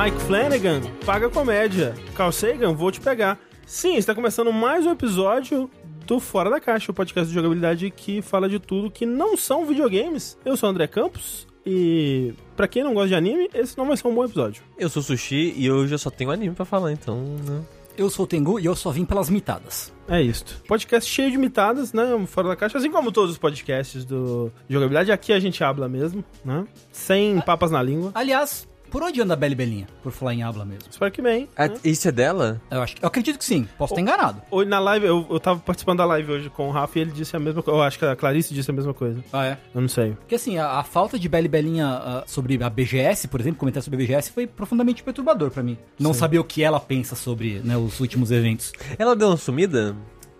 Mike Flanagan, paga comédia. Carl Sagan, vou te pegar. Sim, está começando mais um episódio do Fora da Caixa, o podcast de jogabilidade que fala de tudo que não são videogames. Eu sou o André Campos e pra quem não gosta de anime, esse não vai ser um bom episódio. Eu sou Sushi e hoje eu só tenho anime pra falar, então. Né? Eu sou o Tengu e eu só vim pelas mitadas. É isso. Podcast cheio de mitadas, né? Fora da caixa, assim como todos os podcasts do de jogabilidade. Aqui a gente habla mesmo, né? Sem papas na língua. Aliás, por onde anda a Beli Belinha? Por falar em habla mesmo. Espero que bem. Ah, né? Isso é dela? Eu, acho, eu acredito que sim. Posso estar enganado. Hoje na live, eu, eu tava participando da live hoje com o Rafa e ele disse a mesma coisa. Eu acho que a Clarice disse a mesma coisa. Ah, é? Eu não sei. Porque assim, a, a falta de Beli Belinha ah, sobre a BGS, por exemplo, comentar sobre a BGS foi profundamente perturbador pra mim. Não saber o que ela pensa sobre né, os últimos eventos. Ela deu uma sumida?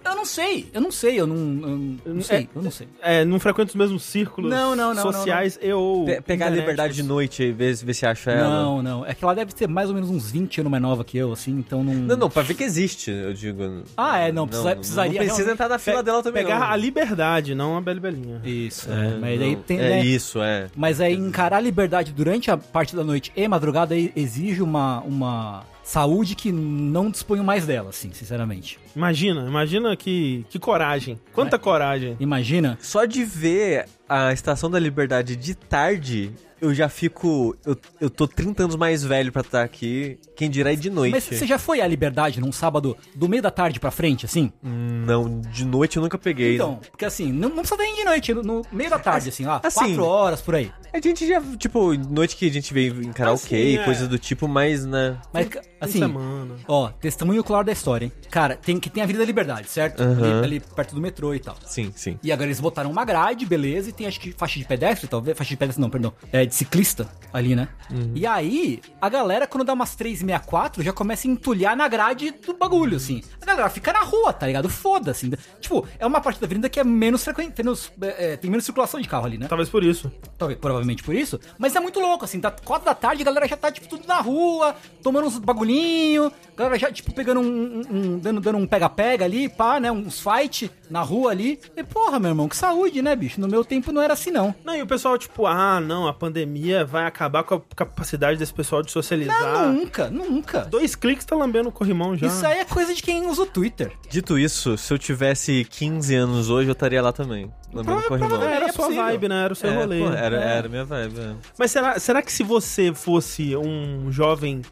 Eu não sei, eu não sei, eu não, eu não sei, eu não sei. É, não frequenta os mesmos círculos Não, não, não, sociais e ou. Pe- pegar a liberdade de noite e ver, ver se acha ela. Não, não. É que ela deve ter mais ou menos uns 20 anos mais nova que eu, assim, então não. Não, não, pra ver que existe, eu digo. Ah, é, não, precisa- precisaria Não precisa entrar na fila dela também. Pegar não. a liberdade, não a Beli Belinha. Isso, É, mas aí não. tem. é né, isso, é. Mas aí encarar a liberdade durante a parte da noite e madrugada exige uma, uma saúde que não disponho mais dela, assim, sinceramente. Imagina, imagina que, que coragem. Quanta coragem. Imagina. Só de ver a Estação da Liberdade de tarde, eu já fico. Eu, eu tô 30 anos mais velho pra estar aqui. Quem dirá é de noite. Mas você já foi à liberdade num sábado do meio da tarde pra frente, assim? Não, de noite eu nunca peguei. Então, porque assim, não, não precisa nem de noite, no, no meio da tarde, assim, lá, Assim, quatro horas por aí. A gente já, tipo, noite que a gente veio em karaokê, Assim, é. coisas do tipo, mas, né? Mas, assim, semana. ó, testemunho claro da história, hein? Cara, tem que tem a Avenida Liberdade, certo? Aham. Ali, ali perto do metrô e tal. Sim, sim. E agora eles botaram uma grade, beleza, e tem acho que faixa de pedestre, talvez. Faixa de pedestre, não, perdão. É de ciclista ali, né? E aí, a galera, quando dá umas 364, já começa a entulhar na grade do bagulho, assim. A galera fica na rua, tá ligado? Foda-se. Tipo, é uma parte da avenida que é menos frequente, menos, é, é, tem menos circulação de carro ali, né? Talvez por isso. Talvez, provavelmente por isso. Mas é muito louco, assim, tá 4 da tarde, a galera já tá, tipo, tudo na rua, tomando uns bagulhinho, a galera já, tipo, pegando um, um- um- dando, dando um pega-pega ali, pá, né, uns fight na rua ali. E, porra, meu irmão, que saúde, né, bicho? No meu tempo não era assim, não. Não, e o pessoal, tipo, ah, não, a pandemia vai acabar com a capacidade desse pessoal de socializar. Não, nunca, nunca. Dois cliques tá lambendo o corrimão já. Isso aí é coisa de quem usa o Twitter. Dito isso, se eu tivesse 15 anos hoje, eu estaria lá também. Lambendo corrimão. Era É a sua possível. vibe, né? Era o seu É, rolê. pô, era, É. era minha vibe. é. Mas será, será que se você fosse um jovem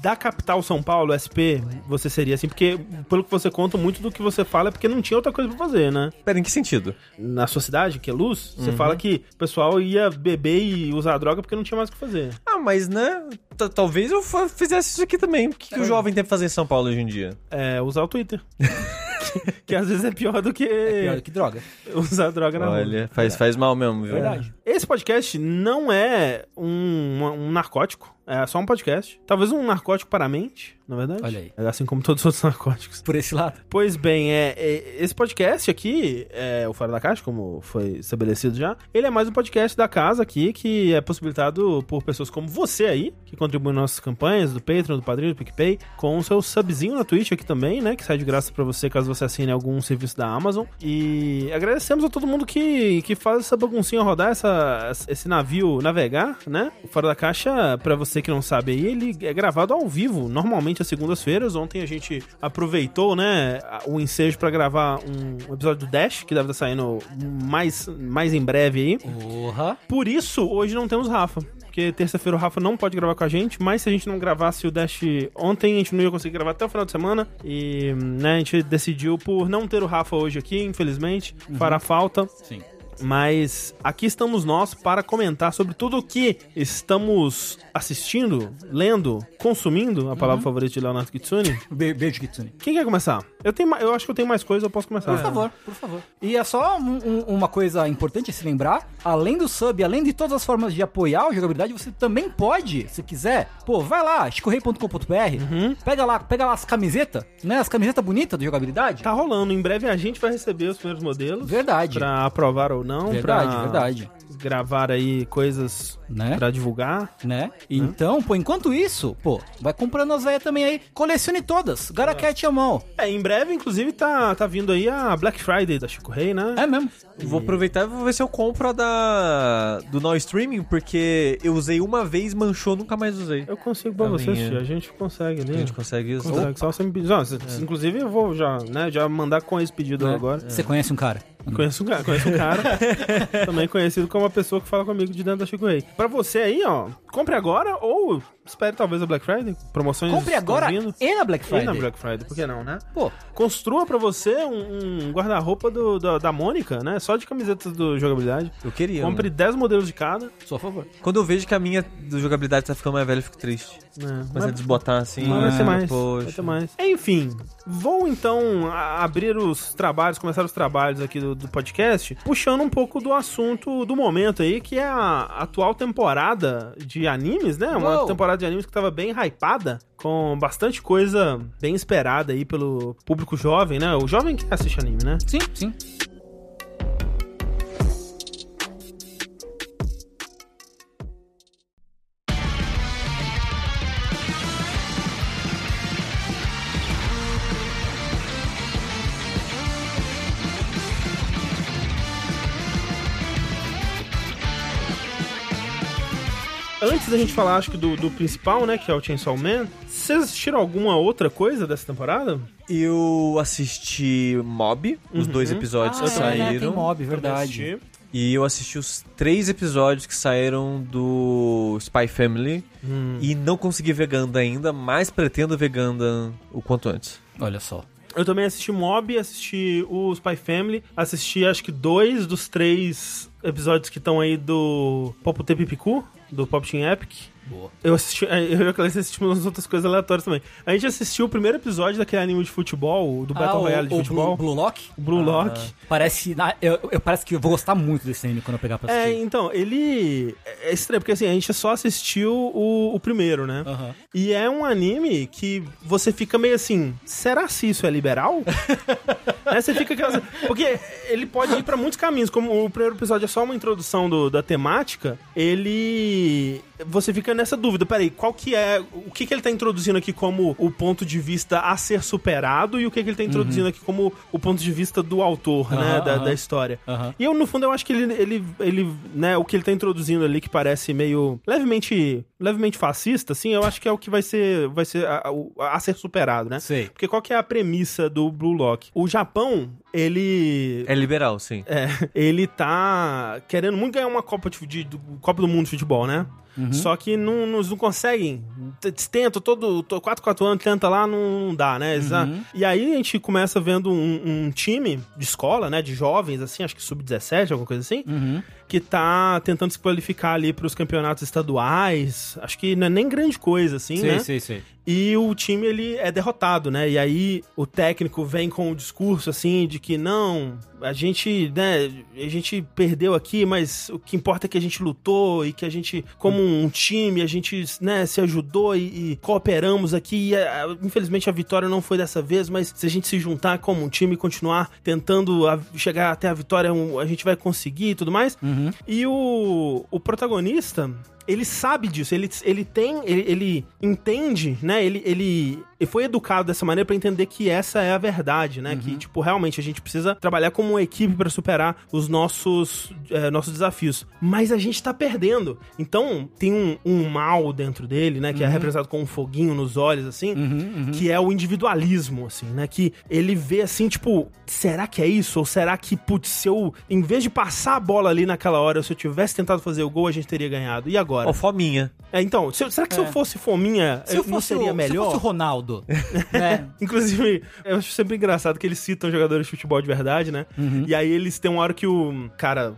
da capital São Paulo, SP, você seria assim? Porque, pelo que você conta, muito do que você fala é porque não tinha outra coisa pra fazer, né? Pera, em que sentido? Na sua cidade, que é luz, você Uhum. fala que o pessoal ia beber e usar droga porque não tinha mais o que fazer. Ah, mas né? t- Talvez eu fizesse isso aqui também. O que, que o jovem tem que fazer em São Paulo hoje em dia? É, usar o Twitter. que, às vezes é pior do que Pior que droga. usar droga na rua. Olha, faz, faz mal mesmo, viu? Verdade. Esse podcast não é um, um narcótico, é só um podcast. Talvez um narcótico para a mente, na verdade. Olha aí. É Assim como todos os outros narcóticos. Por esse lado. Pois bem, é, é, esse podcast aqui, é, o Fora da Caixa, como foi estabelecido já, ele é mais um podcast da casa aqui, que é possibilitado por pessoas como você aí, que contribuem nas nossas campanhas, do Patreon, do Padrinho, do PicPay, com o seu subzinho na Twitch aqui também, né, que sai de graça pra você caso você assine algum serviço da Amazon. E agradecemos a todo mundo que, que faz essa baguncinha rodar, essa, esse navio navegar, né? O Fora da Caixa, pra você que não sabe aí, ele é gravado ao vivo, normalmente às segundas-feiras. Ontem a gente aproveitou, né, o ensejo pra gravar um episódio do Dash, que deve estar saindo mais, mais em breve aí. Porra. Por isso, hoje não temos Rafa. Porque terça-feira o Rafa não pode gravar com a gente, mas se a gente não gravasse o Dash ontem, a gente não ia conseguir gravar até o final de semana. E, né, a gente decidiu por não ter o Rafa hoje aqui, infelizmente. Fará falta. Sim. Mas aqui estamos nós para comentar sobre tudo o que estamos assistindo, lendo, consumindo, a palavra favorita de Leonardo Kitsune. Be beijo, Kitsune. Quem quer começar? Eu, tenho, eu acho que eu tenho mais coisa, eu posso começar. Por favor, por favor. E é só um- um- uma coisa importante a se lembrar: além do sub, além de todas as formas de apoiar o jogabilidade, você também pode, se quiser, pô, vai lá, chicorrei.com.br, pega lá, pega lá as camisetas, né? As camisetas bonitas do jogabilidade. Tá rolando, em breve a gente vai receber os primeiros modelos. Verdade. Pra aprovar ou não. Verdade, pra- verdade. Gravar aí coisas Né? pra divulgar. Né? Então, pô, enquanto isso, pô, vai comprando as velhas também aí. Colecione todas. Garaquete à mão. É, em breve, inclusive, tá, tá vindo aí a Black Friday da Chico Rei, né? É mesmo. Vou aproveitar e vou ver se eu compro a da do Now Streaming, porque eu usei uma vez, manchou, nunca mais usei. Eu consigo pra A você, assistir. A gente consegue ali. A gente consegue usar. Consegue, só você me pedir. Não, cê- Inclusive, eu vou já, né, já mandar com esse pedido Né? agora. Você conhece um cara? Conheço um cara, conheço um cara também conhecido como uma pessoa que fala comigo de dentro da Chico Rei. Pra você aí, ó, compre agora ou espere talvez a Black Friday. Promoções Compre agora vindo. e na Black E Friday. na Black Friday, por que não, né? Pô, Construa pra você um, um guarda-roupa da, da Mônica, né? Só de camisetas do jogabilidade. Eu queria. Compre né? 10 modelos de cada. sou a favor. Quando eu vejo que a minha do jogabilidade tá ficando mais velha, eu fico triste. Né? Começa a desbotar assim. Mas vai ter ah, mais. Poxa. Vai ter mais. Enfim, vou então abrir os trabalhos, começar os trabalhos aqui do, do podcast, puxando um pouco do assunto do momento aí, que é a atual temporada de animes, né? Uma Uou. temporada de animes que tava bem hypada, com bastante coisa bem esperada aí pelo público jovem, né? O jovem que assiste anime, né? Sim, sim. Antes da gente falar, acho que do, do principal, né? Que é o Chainsaw Man, vocês assistiram alguma outra coisa dessa temporada? Eu assisti Mob, os dois episódios que Ah, é, tem saíram. mob, Também verdade. E eu assisti os três episódios que saíram do Spy Family. Hum. E não consegui ver Ganda ainda, mas pretendo ver Ganda o quanto antes. Olha só. Eu também assisti Mob, assisti o Spy Family, assisti acho que dois dos três episódios que estão aí do Pop Pipicu, do Pop Team Epic. Boa. Eu assisti, eu e a Clarice assistimos umas outras coisas aleatórias também. A gente assistiu o primeiro episódio daquele anime de futebol, do Battle Ah, o- Royale de o futebol, Blue, Blue Lock? o Blue Lock. Parece. Eu, eu parece que eu vou gostar muito desse anime quando eu pegar pra É, assistir. então, ele. É estranho, porque assim, a gente só assistiu o, o primeiro, né? Aham. E é um anime que você fica meio assim, será se isso é liberal? Né, Você fica aquela... Porque ele pode ir pra muitos caminhos, como o primeiro episódio é só uma introdução do- da temática, ele... Você fica nessa dúvida, peraí, qual que é... O que que ele tá introduzindo aqui como o ponto de vista a ser superado e o que que ele tá introduzindo aqui como o ponto de vista do autor, né, Aham, da, da história. E eu, no fundo, eu acho que ele, ele, ele, né, o que ele tá introduzindo ali, que parece meio levemente, levemente fascista, assim, eu acho que é o que vai ser, vai ser a, a- a ser superado, né? Sei. Porque qual que é a premissa do Blue Lock? O Japão, ele... É liberal, sim. É, ele tá querendo muito ganhar uma Copa, de, de- do, Copa do Mundo de futebol, né? Só que não, não, não conseguem. Tenta, todo, todo 4, 4 anos, tenta lá, não dá, né? Ah, E aí a gente começa vendo um, um time de escola, né? De jovens, assim, acho que sub-17, alguma coisa assim, Uhum. Que tá tentando se qualificar ali pros campeonatos estaduais. Acho que não é nem grande coisa, assim, Sei, né? sei, sei. E o time, ele é derrotado, né? E aí o técnico vem com o discurso, assim, de que não, a gente, né, a gente perdeu aqui, mas o que importa é que a gente lutou e que a gente, como um time, a gente, né, se ajudou e, e cooperamos aqui. E, a- infelizmente a vitória não foi dessa vez, mas se a gente se juntar como um time e continuar tentando a- chegar até a vitória, um- a gente vai conseguir e tudo mais. Uhum. E o, o protagonista, ele sabe disso, ele, ele tem, ele, ele entende, né? Ele, ele, ele foi educado dessa maneira pra entender que essa é a verdade, né? Que, tipo, realmente a gente precisa trabalhar como uma equipe pra superar os nossos, eh, nossos desafios. Mas a gente tá perdendo. Então, tem um, um mal dentro dele, né? Que é representado com um foguinho nos olhos, assim, que é o individualismo, assim, né? Que ele vê assim, tipo, será que é isso? Ou será que, putz, se eu, em vez de passar a bola ali naquela hora, se eu tivesse tentado fazer o gol, a gente teria ganhado. E agora? Ó, fominha. É, então, se será que se eu fosse fominha, Se eu eu não fosse, seria melhor? se eu fosse o Ronaldo, né? Inclusive, eu acho sempre engraçado que eles citam jogadores de futebol de verdade, né? Uhum. E aí eles têm uma hora que o cara,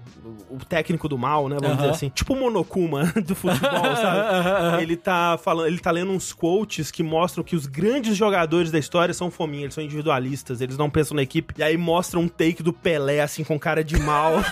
o técnico do mal, né? Vamos Aham. dizer assim, tipo o Monokuma do futebol, sabe? Ele tá falando, ele tá lendo uns quotes que mostram que os grandes jogadores da história são fominha, eles são individualistas, eles não pensam na equipe. E aí mostra um take do Pelé, assim, com cara de mal.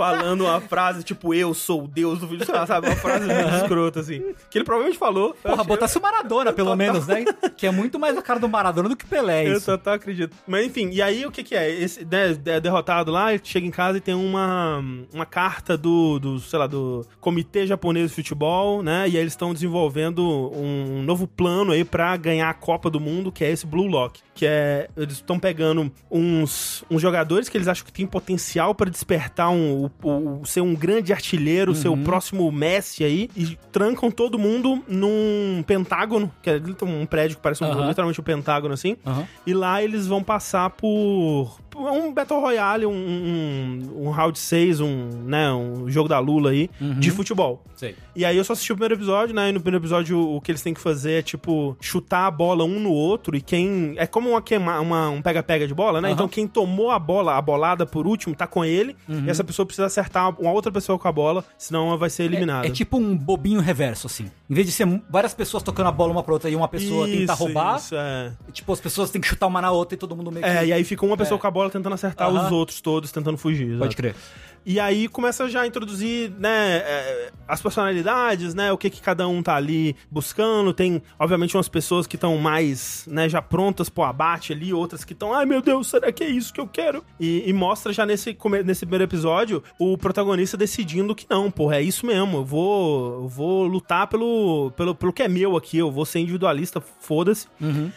Falando uma frase tipo, eu sou o Deus do vídeo, sabe? Uma frase muito escrota, assim. Que ele provavelmente falou. Porra, botasse o Maradona, pelo menos, né? Que é muito mais a cara do Maradona do que Pelé, Eu isso. total acredito. Mas enfim, e aí o que que é? Esse né, é derrotado lá, ele chega em casa e tem uma, uma carta do, do, sei lá, do Comitê Japonês de Futebol, né? E aí eles estão desenvolvendo um novo plano aí pra ganhar a Copa do Mundo, que é esse Blue Lock. Que é, eles estão pegando uns, uns jogadores que eles acham que tem potencial pra despertar um, o, o- ser um grande artilheiro, ser o próximo Messi aí, e trancam todo mundo num pentágono, que é um prédio que parece um, Aham. literalmente um pentágono assim. Aham. E lá eles vão passar por, um Battle Royale, um, um, um round 6, um, né, um jogo da Lula aí, de futebol. Sei. E aí eu só assisti o primeiro episódio, né? E no primeiro episódio o, o que eles têm que fazer é, tipo, chutar a bola um no outro e quem... É como uma queima, uma, um pega-pega de bola, né? Aham. Então quem tomou a bola, a bolada por último, tá com ele. E essa pessoa precisa acertar uma outra pessoa com a bola, senão ela vai ser eliminada. É, é tipo um bobinho reverso, assim. Em vez de ser várias pessoas tocando a bola uma pra outra e uma pessoa tentar Isso, roubar, Isso, é. tipo, as pessoas têm que chutar uma na outra e todo mundo meio que... É, e aí fica uma pessoa É. com a bola tentando acertar Aham. os outros todos, tentando fugir. exato. Pode crer. E aí começa já a introduzir, né, é, as personalidades, né, o que que cada um tá ali buscando. Tem, obviamente, umas pessoas que estão mais, né, já prontas pro abate ali, outras que estão, ai meu Deus, será que é isso que eu quero? E, e mostra já nesse, nesse primeiro episódio o protagonista decidindo que não, porra, é isso mesmo, eu vou, eu vou lutar pelo, pelo, pelo que é meu aqui, eu vou ser individualista, foda-se.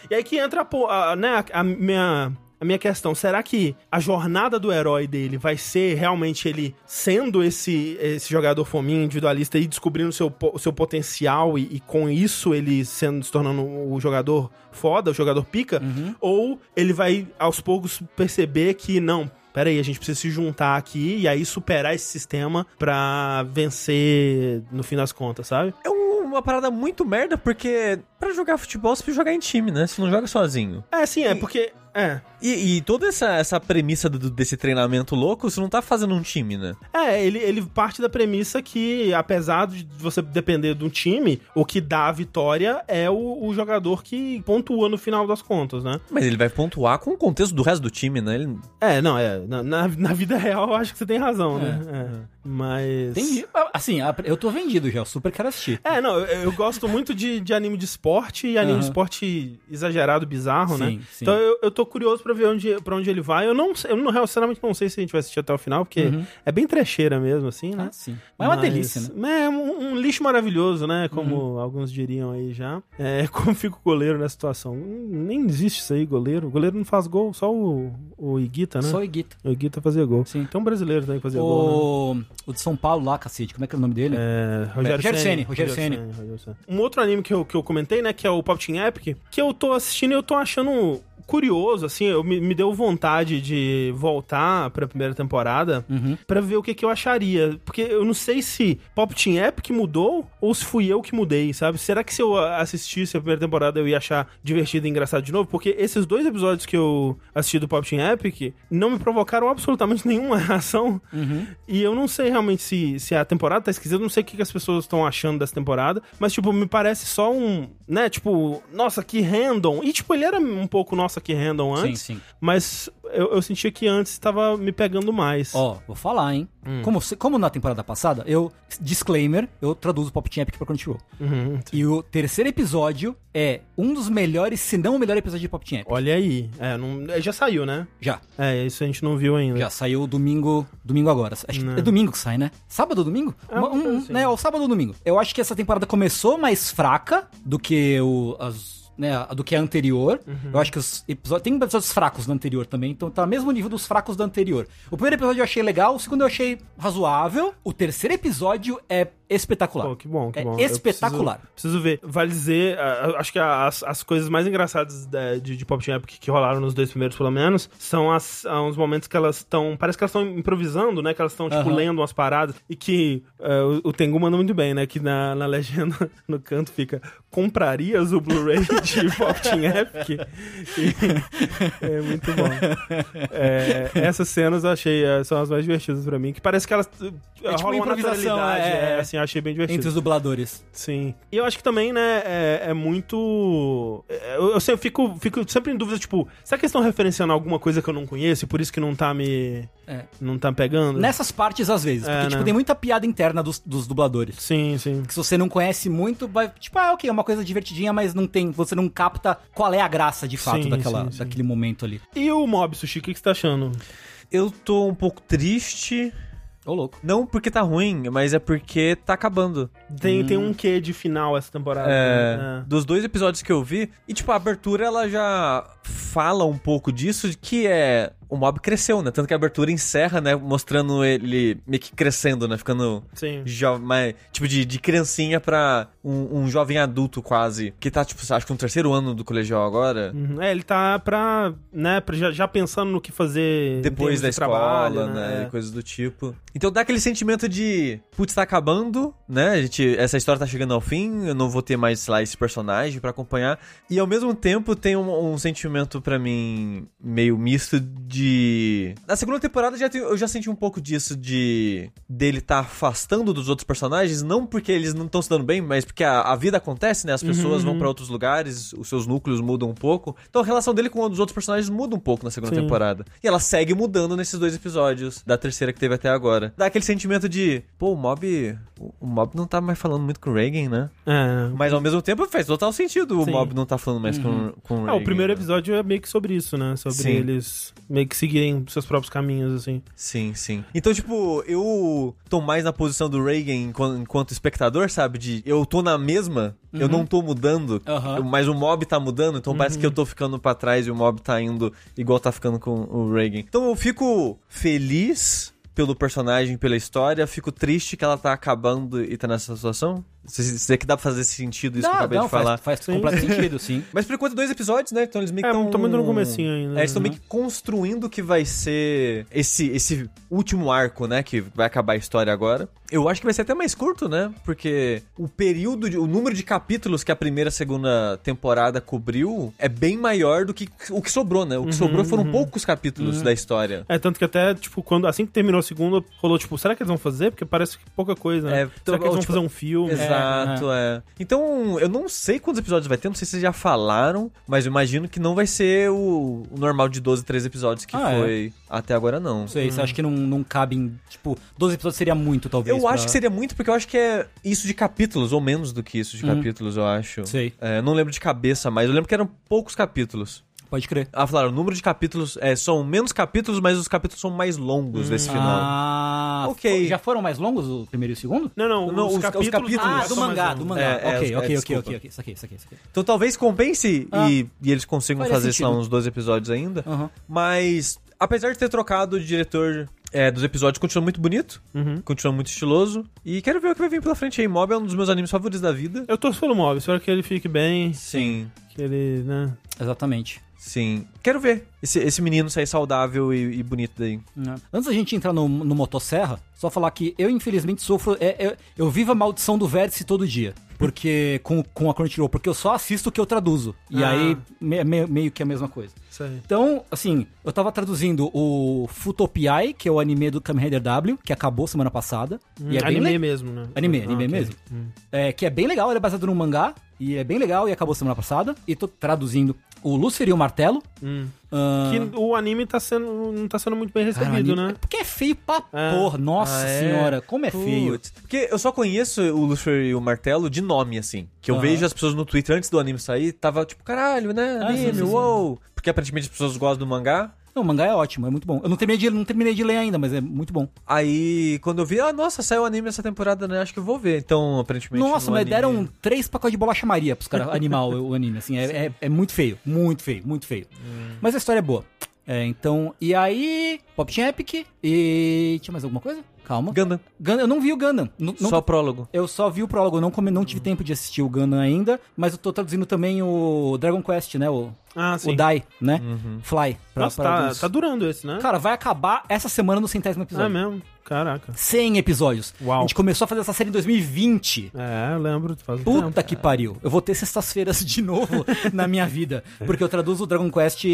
E aí que entra, a a, né, a, a minha a minha questão, será que a jornada do herói dele vai ser realmente ele sendo esse, esse jogador fominho, individualista e descobrindo seu, seu potencial e, e com isso ele sendo, se tornando o jogador foda, o jogador pica? Ou ele vai aos poucos perceber que não, Peraí, a gente precisa se juntar aqui e aí superar esse sistema pra vencer no fim das contas, sabe? É um- uma parada muito merda, porque pra jogar futebol você precisa jogar em time, né? Você não joga sozinho. É, sim, é, porque. É. E, e toda essa, essa premissa do- desse treinamento louco, você não tá fazendo um time, né? É, ele, ele parte da premissa que, apesar de você depender de um time, o que dá a vitória é o, o jogador que pontua no final das contas, né? Mas ele vai pontuar com o contexto do resto do time, né? Ele- É, não, é. Na, na, na vida real eu acho que você tem razão, né? É. Mas. Entendi. Assim, eu tô vendido já, eu super quero assistir. É, não, eu, eu gosto muito de, de anime de esporte e anime de Aham. esporte exagerado, bizarro, né? Sim, sim. Então eu, eu tô curioso pra ver onde, pra onde ele vai. Eu não sei- eu não, sinceramente não sei se a gente vai assistir até o final, porque é bem trecheira mesmo, assim, né? Ah, sim. Mas é uma delícia, né? É um, um lixo maravilhoso, né? Como alguns diriam aí já. É, como fica o goleiro nessa situação? Nem existe isso aí, goleiro. O goleiro não faz gol, só o, o Iguita, né? Só o Iguita. O Iguita fazia gol. Sim. Tem um brasileiro também que fazia gol, né? O, o de São Paulo lá, cacete, como é que é o nome dele? É, Rogério, Rogério. Ceni, Rogério. Um outro anime que eu, que eu comentei, né, que é o Pop Team Epic, que eu tô assistindo e eu tô achando curioso, assim, eu, me, me deu vontade de voltar pra primeira temporada Uhum. pra ver o que, que eu acharia. Porque eu não sei se Pop Team Epic mudou ou se fui eu que mudei, sabe? Será que se eu assistisse a primeira temporada eu ia achar divertido e engraçado de novo? Porque esses dois episódios que eu assisti do Pop Team Epic não me provocaram absolutamente nenhuma reação. E eu não sei realmente se, se a temporada tá esquisita, não sei o que, que as pessoas estão achando dessa temporada, mas, tipo, me parece só um, né, tipo, nossa, que random. E, tipo, ele era um pouco nossa, que random Sim, antes, sim. mas eu, eu sentia que antes tava me pegando mais. Ó, vou falar, hein? Hum. Como, como na temporada passada, eu. Disclaimer, eu traduzo Pop Team Epic pra Crunchyroll. Uhum. E o terceiro episódio é um dos melhores, se não o melhor episódio de Pop Team Epic. Olha aí. É, não, é, já saiu, né? Já. É, isso a gente não viu ainda. Já saiu domingo, domingo agora. Acho que Não. é domingo que sai, né? Sábado ou domingo? É, Um- um- assim. né, o sábado ou domingo. Eu acho que essa temporada começou mais fraca do que o as né, do que a anterior. Uhum. Eu acho que os episódios tem episódios fracos da anterior também, então tá no mesmo nível dos fracos da anterior. O primeiro episódio eu achei legal, o segundo eu achei razoável. O terceiro episódio é espetacular. Que bom, que é bom. Eu espetacular. Preciso, preciso ver. Vale dizer, acho que as, as coisas mais engraçadas da- de, de Pop Team Epic que rolaram nos dois primeiros, pelo menos, são as, uns momentos que elas estão. Parece que elas estão improvisando, né? Que elas estão, tipo, Aham. lendo umas paradas. E que ah, o, o Tengu manda muito bem, né? Que na, na legenda, no canto, fica: comprarias o Blu-ray de Pop Team Epic? E- é muito bom. É, essas cenas eu achei são as mais divertidas pra mim, que parece que elas. É tipo uma improvisação, é, é. Assim, achei bem divertido. Entre os dubladores. Sim. E eu acho que também, né, é, é muito. é, Eu, eu sempre fico, fico sempre em dúvida, tipo, será que eles estão referenciando alguma coisa que eu não conheço e por isso que não tá me. É. Não tá pegando? Nessas partes, às vezes. Porque, É, tipo, né? tem muita piada interna dos, dos dubladores. Sim, sim. Que se você não conhece muito, vai. Tipo, ah, ok, é uma coisa divertidinha, mas não tem. Você não capta qual é a graça de fato Sim, daquela, sim, sim. daquele momento ali. E o Mob Sushi, o que, que você tá achando? Eu tô um pouco triste. Ô, louco. Não porque tá ruim, mas é porque tá acabando. Tem, tem um quê de final essa temporada? É, né? Dos dois episódios que eu vi. E, tipo, a abertura ela já fala um pouco disso, de que é. O mob cresceu, né? Tanto que a abertura encerra, né? Mostrando ele meio que crescendo, né? Ficando. Sim. Jo mais, tipo, de, de criancinha pra um, um jovem adulto quase. Que tá, tipo, acho que no terceiro ano do colegial agora. Uhum. É, ele tá pra, né, pra já, já pensando no que fazer Depois da de escola, trabalho, né? É. E coisas do tipo. Então dá aquele sentimento de, putz, tá acabando, né? A gente, essa história tá chegando ao fim, eu não vou ter mais, lá, esse personagem pra acompanhar. E ao mesmo tempo tem um, um sentimento pra mim meio misto de. Na segunda temporada já tem- eu já senti um pouco disso de dele tá afastando dos outros personagens, não porque eles não estão se dando bem, mas porque a, a vida acontece, né? As pessoas vão pra outros lugares, os seus núcleos mudam um pouco. Então a relação dele com os outros personagens muda um pouco na segunda Sim. temporada. E ela segue mudando nesses dois episódios da terceira que teve até agora. Dá aquele sentimento de, pô, o Mob, o o Mob não tá mais falando muito com o Reagan, né? É. Mas ao mesmo tempo faz total sentido o Sim. Mob não tá falando mais com, com o Ah, Reagan. o primeiro né? episódio é meio que sobre isso, né? Sobre Sim. eles meio que seguirem seus próprios caminhos, assim. Sim, sim. Então, tipo, eu tô mais na posição do Reagan enquanto, enquanto espectador, sabe? De eu tô na mesma, eu não tô mudando, eu- mas o mob tá mudando, então parece que eu tô ficando pra trás e o mob tá indo igual tá ficando com o Reagan. Então eu fico feliz pelo personagem, pela história, fico triste que ela tá acabando e tá nessa situação. Se, se é que dá pra fazer sentido isso que eu Dá, acabei não, de falar. faz, faz Sim. completo sentido, sim. Mas por enquanto, dois episódios, né? Então eles meio que É, tão... tá muito no comecinho ainda, É, eles estão né? meio que construindo o que vai ser esse, esse último arco, né? Que vai acabar a história agora. Eu acho que vai ser até mais curto, né? Porque o período, de- o número de capítulos que a primeira e segunda temporada cobriu é bem maior do que o que sobrou, né? O que Uhum, sobrou foram poucos capítulos da história. É, tanto que até, tipo, quando, assim que terminou a segunda, rolou, tipo, será que eles vão fazer? Porque parece que pouca coisa, né? É, será que eles vão tipo, fazer um filme? Exato, é, Então, eu não sei quantos episódios vai ter, não sei se vocês já falaram, mas eu imagino que não vai ser o, o normal de 12, 13 episódios que Ah, é. foi até agora, não. Não sei, você acha que não, não cabe em. Tipo, 12 episódios seria muito, talvez. Eu pra- acho que seria muito, porque eu acho que é isso de capítulos, ou menos do que isso de capítulos, eu acho. Sei. É, não lembro de cabeça, mas eu lembro que eram poucos capítulos. Pode crer. Ah, falaram, o número de capítulos é, são menos capítulos, mas os capítulos são mais longos desse final. Ah, Ok. Já foram mais longos o primeiro e o segundo? Não, não, Não, os, os- os capítulos... capítulos Ah, do mangá, do mangá. É, é, ok, é, ok, ok, desculpa. ok, ok. Saquei, saquei, saquei. Então talvez compense Ah. e, e eles consigam fazer, sei lá, sentido. uns dois episódios ainda. Aham. Mas, apesar de ter trocado de diretor é, dos episódios, continua muito bonito, Uhum. continua muito estiloso. E quero ver o que vai vir pela frente aí. Mob é um dos meus animes favoritos da vida. Eu torço pelo Mob, espero que ele fique bem, Sim. que ele, né... Exatamente. Sim. Quero ver esse, esse menino sair saudável e, e bonito daí. É. Antes da gente entrar no, no Motosserra, só falar que eu, infelizmente, sofro. é- é- eu vivo a maldição do vértice todo dia. Porque. Com, com a Crunchyroll, porque eu só assisto o que eu traduzo. E Ah. aí, me- me- meio que é a mesma coisa. Isso aí. Então, assim, eu tava traduzindo o Futopiai, que é o anime do Kamen Rider W, que acabou semana passada. e é bem anime le- mesmo, né? Anime, Ah, anime ok. mesmo. É, que é bem legal, ele é baseado num mangá. E é bem legal e acabou semana passada. E tô traduzindo o Lúcifer e o Martelo. Hum. Ah, Que o anime tá sendo, não tá sendo muito bem cara, recebido, anime- né? é Porque é feio pra É. porra. Nossa Ah, é? senhora, como é feio. Putz. Porque eu só conheço o Lucifer e o Martelo de nome, assim. Que eu vejo as pessoas no Twitter antes do anime sair, tava tipo, caralho, né? Ah, Anime, sim, sim, sim. uou. Porque aparentemente as pessoas gostam do mangá. Não, o mangá é ótimo, é muito bom. Eu não terminei de, não terminei de ler ainda, mas é muito bom. Aí, quando eu vi, ah, nossa, saiu anime essa temporada, né? Acho que eu vou ver. Então, aparentemente. Nossa, no mas anime- deram três pacotes de bolacha Maria pros caras animar o, o anime, assim. É, é, é muito feio, muito feio, muito feio. Hum. Mas a história é boa. É, então, e aí, Pop Team Epic e... Tinha mais alguma coisa? Calma. Gundam. Gundam, eu não vi o Gundam. Não- não- Só prólogo. Eu só vi o prólogo, não, come, não tive tempo de assistir o Gundam ainda, mas eu tô traduzindo também o Dragon Quest, né? O, Ah, sim. o Dai, né? Uhum. Fly. Pra, Nossa, pra tá, alguns. tá durando esse, né? Cara, vai acabar essa semana no centésimo é episódio. mesmo? Caraca. 100 episódios. Uau. A gente começou a fazer essa série em 2020. É, eu lembro. Faz Puta tempo. que pariu. Eu vou ter sextas-feiras de novo na minha vida. Porque eu traduzo o Dragon Quest.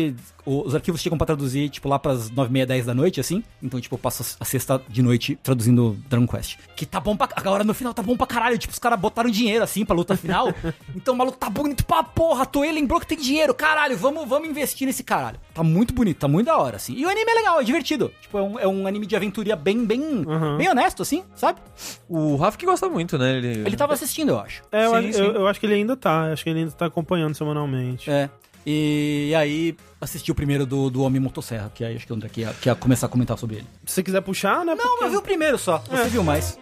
Os arquivos chegam pra traduzir, tipo, lá pras 9 h 10 da noite, assim. Então, tipo, eu passo a sexta de noite traduzindo Dragon Quest. Que tá bom pra. Agora no final tá bom pra caralho. Tipo, os caras botaram dinheiro assim pra luta final. então o maluco tá bonito pra porra. A Toei lembrou que tem dinheiro. Caralho, vamos, vamos investir nesse caralho. Tá muito bonito, tá muito da hora, assim. E o anime é legal, é divertido. Tipo, é um, é um anime de aventura bem, bem, Uhum. bem honesto, assim, sabe? O Rafa que gosta muito, né? Ele, Ele tava assistindo, eu acho. É, eu, Sim, acho- sim. eu- eu acho que ele ainda tá. Acho que ele ainda tá acompanhando semanalmente. É. E, aí assisti o primeiro do, do Homem Motosserra, que aí acho que o André que ia, que ia começar a comentar sobre ele. Se você quiser puxar, né? Não, eu vi o primeiro só. Você viu mais.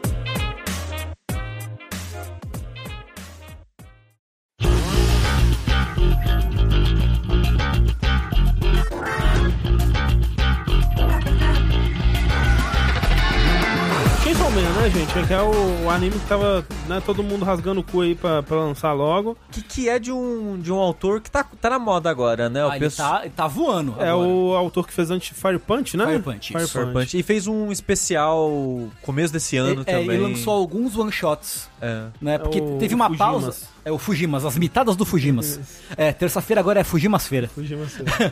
Né, gente? Que é o, o anime que tava, né, todo mundo rasgando o cu aí pra, pra lançar logo. Que, que é de um, de um autor que tá, tá na moda agora, né? O Ah, ele, tá, ele tá voando. É agora. o autor que fez antes Fire Punch, né? Fire Punch, Fire isso. Punch. Punch. E fez um especial começo desse ano É, é, também. ele lançou alguns one-shots, É. né? Porque o teve uma Fujimas. pausa. É o Fujimas, as mitadas do Fujimas. É, terça-feira agora é Fujimas-feira. Fujima assim.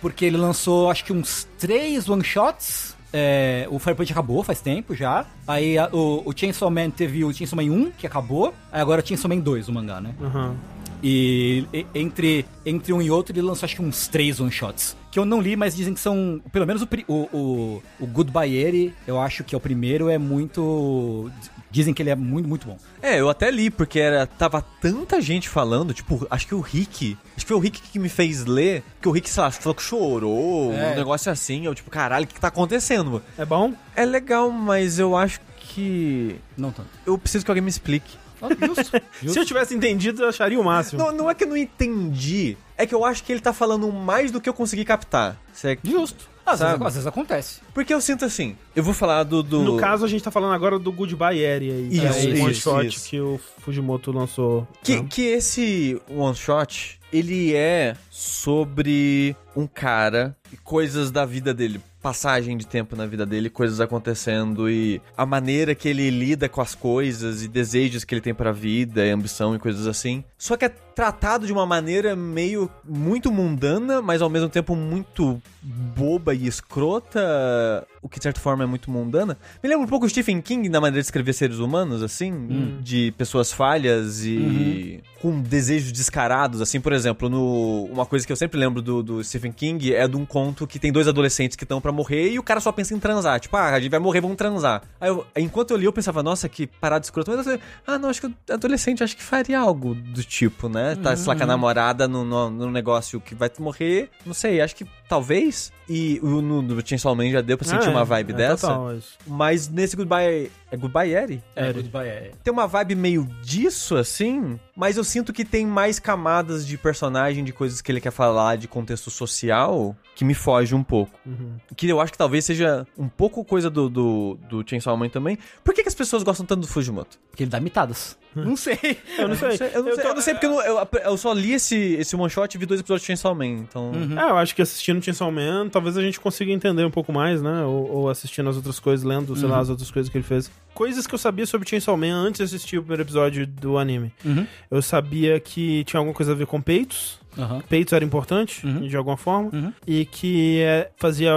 Porque ele lançou, acho que uns três one-shots. É, o Fire Punch acabou faz tempo já. Aí a- o, o Chainsaw Man teve o Chainsaw Man 1, que acabou. Aí agora o Chainsaw Man 2, o mangá, né? Aham. E, e- entre, entre um e outro ele lançou acho que uns três one-shots. Que eu não li, mas dizem que são. Pelo menos o, o, o, o Goodbye Eri, eu acho que é o primeiro, é muito. Dizem que ele é muito, muito bom. É, eu até li, porque era, tava tanta gente falando, tipo, acho que o Rick, acho que foi o Rick que me fez ler, que o Rick, sei lá, falou que chorou, É. um negócio assim, eu tipo, caralho, o que, que tá acontecendo? É bom? É legal, mas eu acho que Não tanto. eu preciso que alguém me explique. Ah, justo. Se eu tivesse entendido, eu acharia o máximo. Não, não é que eu não entendi, é que eu acho que ele tá falando mais do que eu consegui captar. É Justo. Às vezes, às vezes acontece. Porque eu sinto assim, eu vou falar do... do... No caso, a gente tá falando agora do Goodbye que é Isso, o one isso, shot isso. que o Fujimoto lançou. Que, né? que esse one shot, ele é sobre um cara e coisas da vida dele. Passagem de tempo na vida dele, coisas acontecendo e a maneira que ele lida com as coisas e desejos que ele tem pra vida, e ambição e coisas assim. Só que é tratado de uma maneira meio muito mundana, mas ao mesmo tempo muito boba e escrota, o que de certa forma é muito mundana. Me lembra um pouco o Stephen King na maneira de escrever seres humanos, assim, de pessoas falhas e com desejos descarados, assim, por exemplo, no uma coisa que eu sempre lembro do, do Stephen King é de um conto que tem dois adolescentes que estão pra morrer e o cara só pensa em transar, tipo, ah, a gente vai morrer, vamos transar. Aí eu- enquanto eu li, eu pensava, nossa, que parada escrota, mas eu falei, ah, não, acho que o adolescente acho que faria algo do tipo, né? Tá, sei lá, com a namorada no, no, no negócio que vai morrer, não sei, acho que talvez. E o- no, no Chainsaw Man já deu pra sentir Ah, uma é, vibe é dessa. total, isso. Mas nesse Goodbye. É Goodbye Eri? É, Goodbye Eri. Tem uma vibe meio disso, assim, mas eu sinto que tem mais camadas de personagem, de coisas que ele quer falar, de contexto social, que me foge um pouco. Uhum. Que eu acho que talvez seja um pouco coisa do, do, do Chainsaw Man também. Por que, que as pessoas gostam tanto do Fujimoto? Porque ele dá mitadas. Não sei. Eu não sei. Eu não sei, eu não sei, eu não sei porque eu, eu- eu só li esse, esse one shot e vi dois episódios de Chainsaw Man, então... É, eu acho que assistindo Chainsaw Man, talvez a gente consiga entender um pouco mais, né? Ou, ou assistindo as outras coisas, lendo, sei lá, as outras coisas que ele fez. Coisas que eu sabia sobre Chainsaw Man antes de assistir o primeiro episódio do anime. Uhum. Eu sabia que tinha alguma coisa a ver com peitos. Aham. Peitos era importante, Uhum. de alguma forma. Uhum. E que é, fazia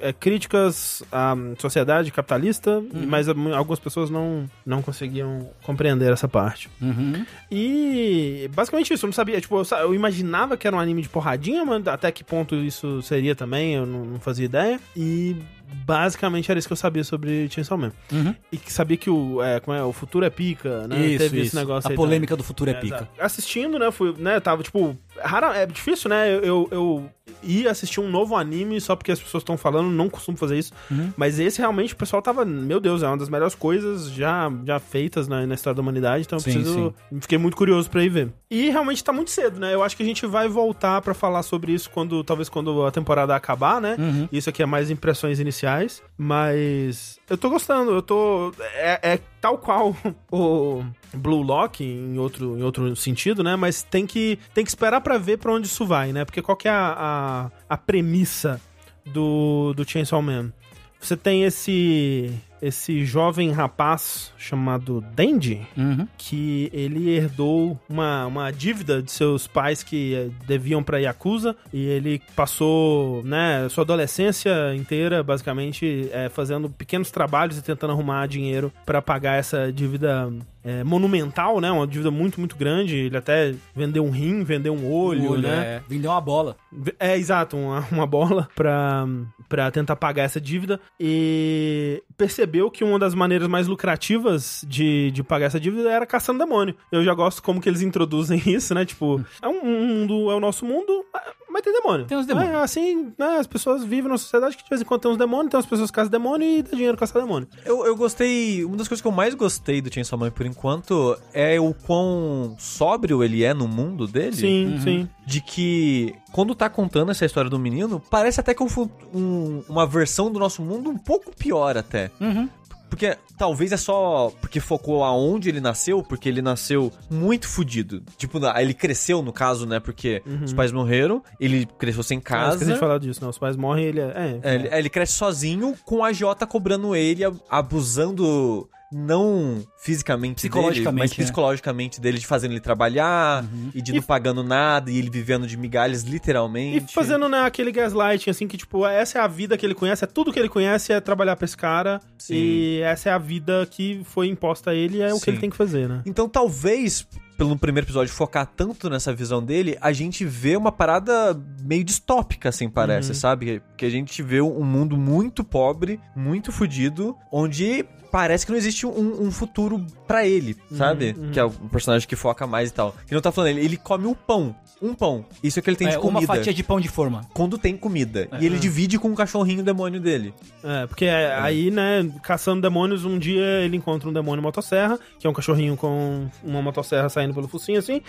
é, críticas à sociedade capitalista, mas hum, algumas pessoas não, não conseguiam compreender essa parte. Uhum. E basicamente isso, eu não sabia. Tipo, eu, eu imaginava que era um anime de porradinha, mas até que ponto isso seria também, eu não, não fazia ideia. E basicamente era isso que eu sabia sobre Chainsaw Man. Uhum. E que sabia que o, é, como é, o futuro é pica, né? Isso, Teve isso. esse negócio A aí polêmica do futuro é, também. pica. exato. Assistindo, né? Fui, né? Tava tipo. Rara, é difícil, né? Eu, eu, eu ir assistir um novo anime só porque as pessoas estão falando, não costumo fazer isso. Uhum. Mas esse realmente o pessoal tava, meu Deus, é uma das melhores coisas já, já feitas na, na história da humanidade, então eu Sim, preciso. Fiquei muito curioso pra ir ver. E realmente tá muito cedo, né? Eu acho que a gente vai voltar pra falar sobre isso quando, talvez quando a temporada acabar, né? Uhum. Isso aqui é mais impressões iniciais, mas eu tô gostando, eu tô. É, é tal qual o Blue Lock, em outro, em outro sentido, né? Mas tem que, tem que esperar pra ver pra onde isso vai, né? Porque qual que é a, a, a premissa do, do Chainsaw Man? Você tem esse esse jovem rapaz chamado Denji, Uhum. que ele herdou uma, uma dívida de seus pais que eh, deviam pra Yakuza e ele passou, né, sua adolescência inteira basicamente eh, fazendo pequenos trabalhos e tentando arrumar dinheiro pra pagar essa dívida eh, monumental, né, uma dívida muito, muito grande. Ele até vendeu um rim, vendeu um olho, Olho, né? é. Vendeu uma bola. É, exato, uma, uma bola pra, pra tentar pagar essa dívida e percebeu que uma das maneiras mais lucrativas de, de pagar essa dívida era caçando demônio. Eu já gosto como que eles introduzem isso, né? Tipo, é um mundo, é o nosso mundo, mas tem demônio. Tem uns demônios. É, assim, né, as pessoas vivem numa sociedade que de vez em quando tem uns demônios, tem umas pessoas que caçam demônio e dá dinheiro caçar demônio. Eu, eu gostei. Uma das coisas que eu mais gostei do Chainsaw Man por enquanto é o quão sóbrio ele é no mundo dele. Sim, sim. De que, quando tá contando essa história do menino, parece até que um fu- um- uma versão do nosso mundo um pouco pior até. Uhum. Porque talvez é só porque focou aonde ele nasceu, porque ele nasceu muito fudido. Tipo, ele cresceu, no caso, né? Porque os pais morreram, ele cresceu sem Ah, esqueci casa. de falar disso, não. Os pais morrem ele é. é. É, ele, ele cresce sozinho com a Jota cobrando ele, ab- abusando não fisicamente dele, Psicologicamente, mas né? psicologicamente dele, de fazendo ele trabalhar e de E- não pagando nada e ele vivendo de migalhas E literalmente. fazendo né, aquele gaslighting, assim, que, tipo, essa é a vida que ele conhece, é tudo que ele conhece é trabalhar pra esse cara. Sim. E essa é a vida que foi imposta a ele, é o Sim. que ele tem que fazer, né? Então talvez, pelo primeiro episódio, focar tanto nessa visão dele, a gente vê uma parada meio distópica, assim, parece, sabe? Que a gente vê um mundo muito pobre, muito fudido, onde parece que não existe um, um futuro pra ele, sabe? Que é o personagem que foca mais e tal. Que não tá falando, ele, ele come um pão. Um pão. Isso é que ele tem É, de comida. uma fatia de pão de forma. Quando tem comida. E ele divide com o cachorrinho demônio dele. É, porque é, aí, né, caçando demônios, um dia ele encontra um demônio motosserra, que é um cachorrinho com uma motosserra saindo pelo focinho, assim.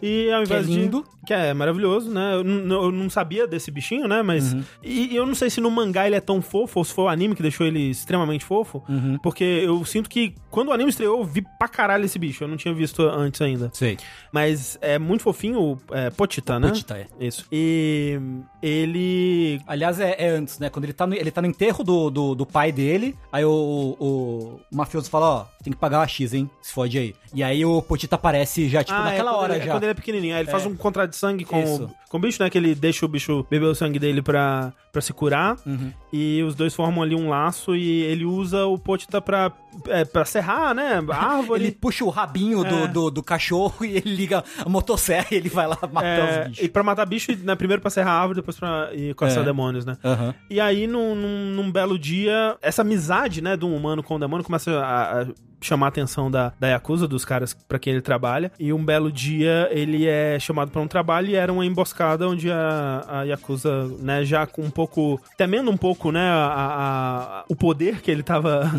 E ao Que é invés lindo. de. Que é maravilhoso, né? Eu, eu não sabia desse bichinho, né? Mas. Uhum. E, eu não sei se no mangá ele é tão fofo, ou se foi o anime que deixou ele extremamente fofo. Uhum. Porque eu sinto que quando o anime estreou, eu vi pra caralho esse bicho. Eu não tinha visto antes ainda. Sei. Mas é muito fofinho o é, Potita, né? Potita, é. Isso. E ele. Aliás, é, é antes, né? Quando ele tá no, ele tá no enterro do, do, do pai dele, aí o, o, o mafioso fala, ó, tem que pagar uma X, hein? Se fode aí. E aí o Potita aparece já, tipo, Ah, naquela é hora ele, é já. quando ele é pequenininho. Aí ele faz um contrato de sangue com o, com o bicho, né? Que ele deixa o bicho beber o sangue dele pra, pra se curar. Uhum. E os dois formam ali um laço e ele usa o Potita pra, é, pra serrar, né? A árvore. Ele puxa o rabinho É. do, do, do cachorro e ele liga a motosserra e ele vai lá matar É, os bichos. e pra matar bicho, né, primeiro pra serrar a árvore, depois pra ir caçar É. demônios, né? Aham. E aí, num, num, num belo dia, essa amizade, né, de um humano com o demônio começa a, a chamar a atenção da, da Yakuza, dos caras pra quem ele trabalha. E um belo dia, ele é chamado pra um trabalho e era uma emboscada onde a, a Yakuza, né, já com um pouco... Temendo um pouco, né, a, a- o poder que ele tava...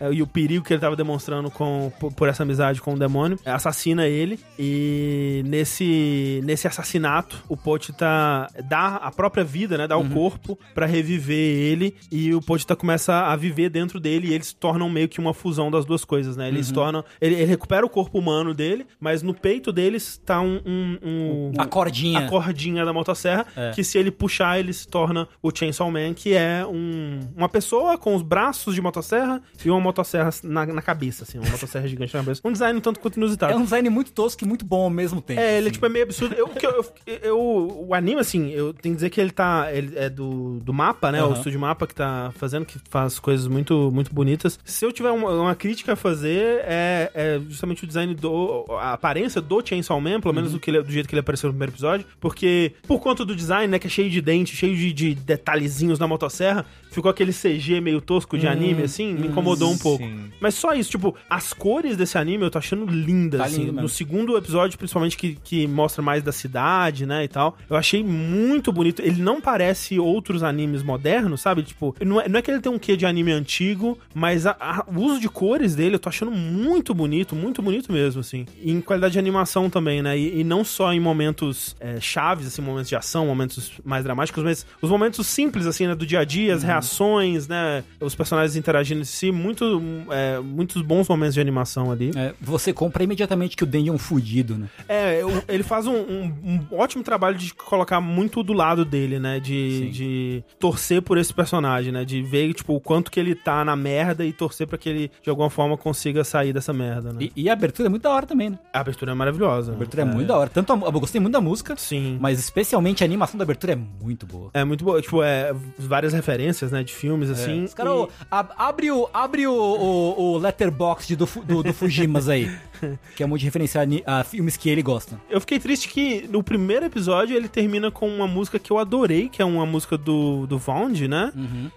eh, e o perigo que ele tava demonstrando com, por, por essa amizade com o demônio, assassina ele. E nesse, nesse assassinato, o Potita dá a própria vida, né, dá o corpo pra reviver ele. E o Potita começa a viver dentro dele e eles se tornam meio que uma fusão das duas coisas, né? Eles se tornam... Ele, ele recupera o corpo humano dele, mas no peito deles tá um... um, um- A cordinha. a cordinha da motosserra, É. que se ele puxar, ele se torna o Chainsaw Man, que é um, uma pessoa com os braços de motosserra e uma motosserra na, na cabeça, assim, uma motosserra gigante na cabeça. Um design um tanto quanto inusitado. É um design muito tosco e muito bom ao mesmo tempo. É, ele assim. tipo, é meio absurdo. Eu, eu, eu- eu- o anime, assim, eu tenho que dizer que ele tá. Ele é do, do mapa, né? O Aham. estúdio mapa que tá fazendo, que faz coisas muito, muito bonitas. Se eu tiver uma, uma crítica a fazer, é, é justamente o design do. a aparência do Chainsaw Man, pelo Uhum. menos do, que ele- do jeito que ele apareceu no primeiro episódio. Porque, por conta do design, né, que é cheio de dente, cheio de, de detalhezinhos na motosserra, ficou aquele CG meio tosco de anime, assim, me incomodou um pouco. sim. Mas só isso, tipo, as cores desse anime eu tô achando lindas, Tá assim. lindo no segundo episódio, principalmente, que, que mostra mais da cidade, né, e tal. Eu achei muito bonito. Ele não parece outros animes modernos, sabe? Tipo, não é, não é que ele tem um quê de anime antigo, mas a- a- o uso de cores dele eu tô achando muito bonito, muito bonito mesmo, assim. E em qualidade de animação também, né? E, e não só em momentos é, chaves, assim, momentos de ação, momentos mais dramáticos, mas os momentos simples, assim, né? Do dia a dia, as reações, né? Os personagens interagindo em si, muito, é, muitos bons momentos de animação ali. É, você compra imediatamente que o Dandy é um fudido, né? É, ele faz um, um- um ótimo trabalho de colocar muito do lado dele, né? De, de torcer por esse personagem, né? De ver, tipo, o quanto que ele tá na merda e torcer pra que ele, de alguma forma, consiga sair dessa merda, né? E, e a abertura é muito da hora também, né? A abertura é maravilhosa. A abertura é, muito da hora. Tanto a, eu gostei muito da música, Sim. mas especialmente a animação da abertura é muito boa. É muito boa. Tipo, é várias referências, né? De filmes, assim. Os caras, e- abre o, abre o, o, o letterbox do, do, do Fujimas aí. que é muito de referenciar a filmes que ele gosta. Eu fiquei triste que no primeiro episódio ele termina com uma música que eu adorei, que é uma música do, do Vond, né?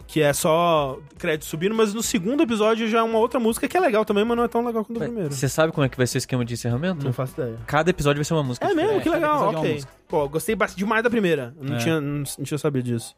Que é só crédito subindo, mas no segundo episódio já é uma outra música que é legal também, mas não é tão legal quanto o primeiro. Você sabe como é que vai ser o esquema de encerramento? Não faço ideia. Cada episódio vai ser uma música. É mesmo? É, que legal, é ok. música. Pô, gostei bastante demais da primeira. Não, É. tinha, não, não tinha sabido disso.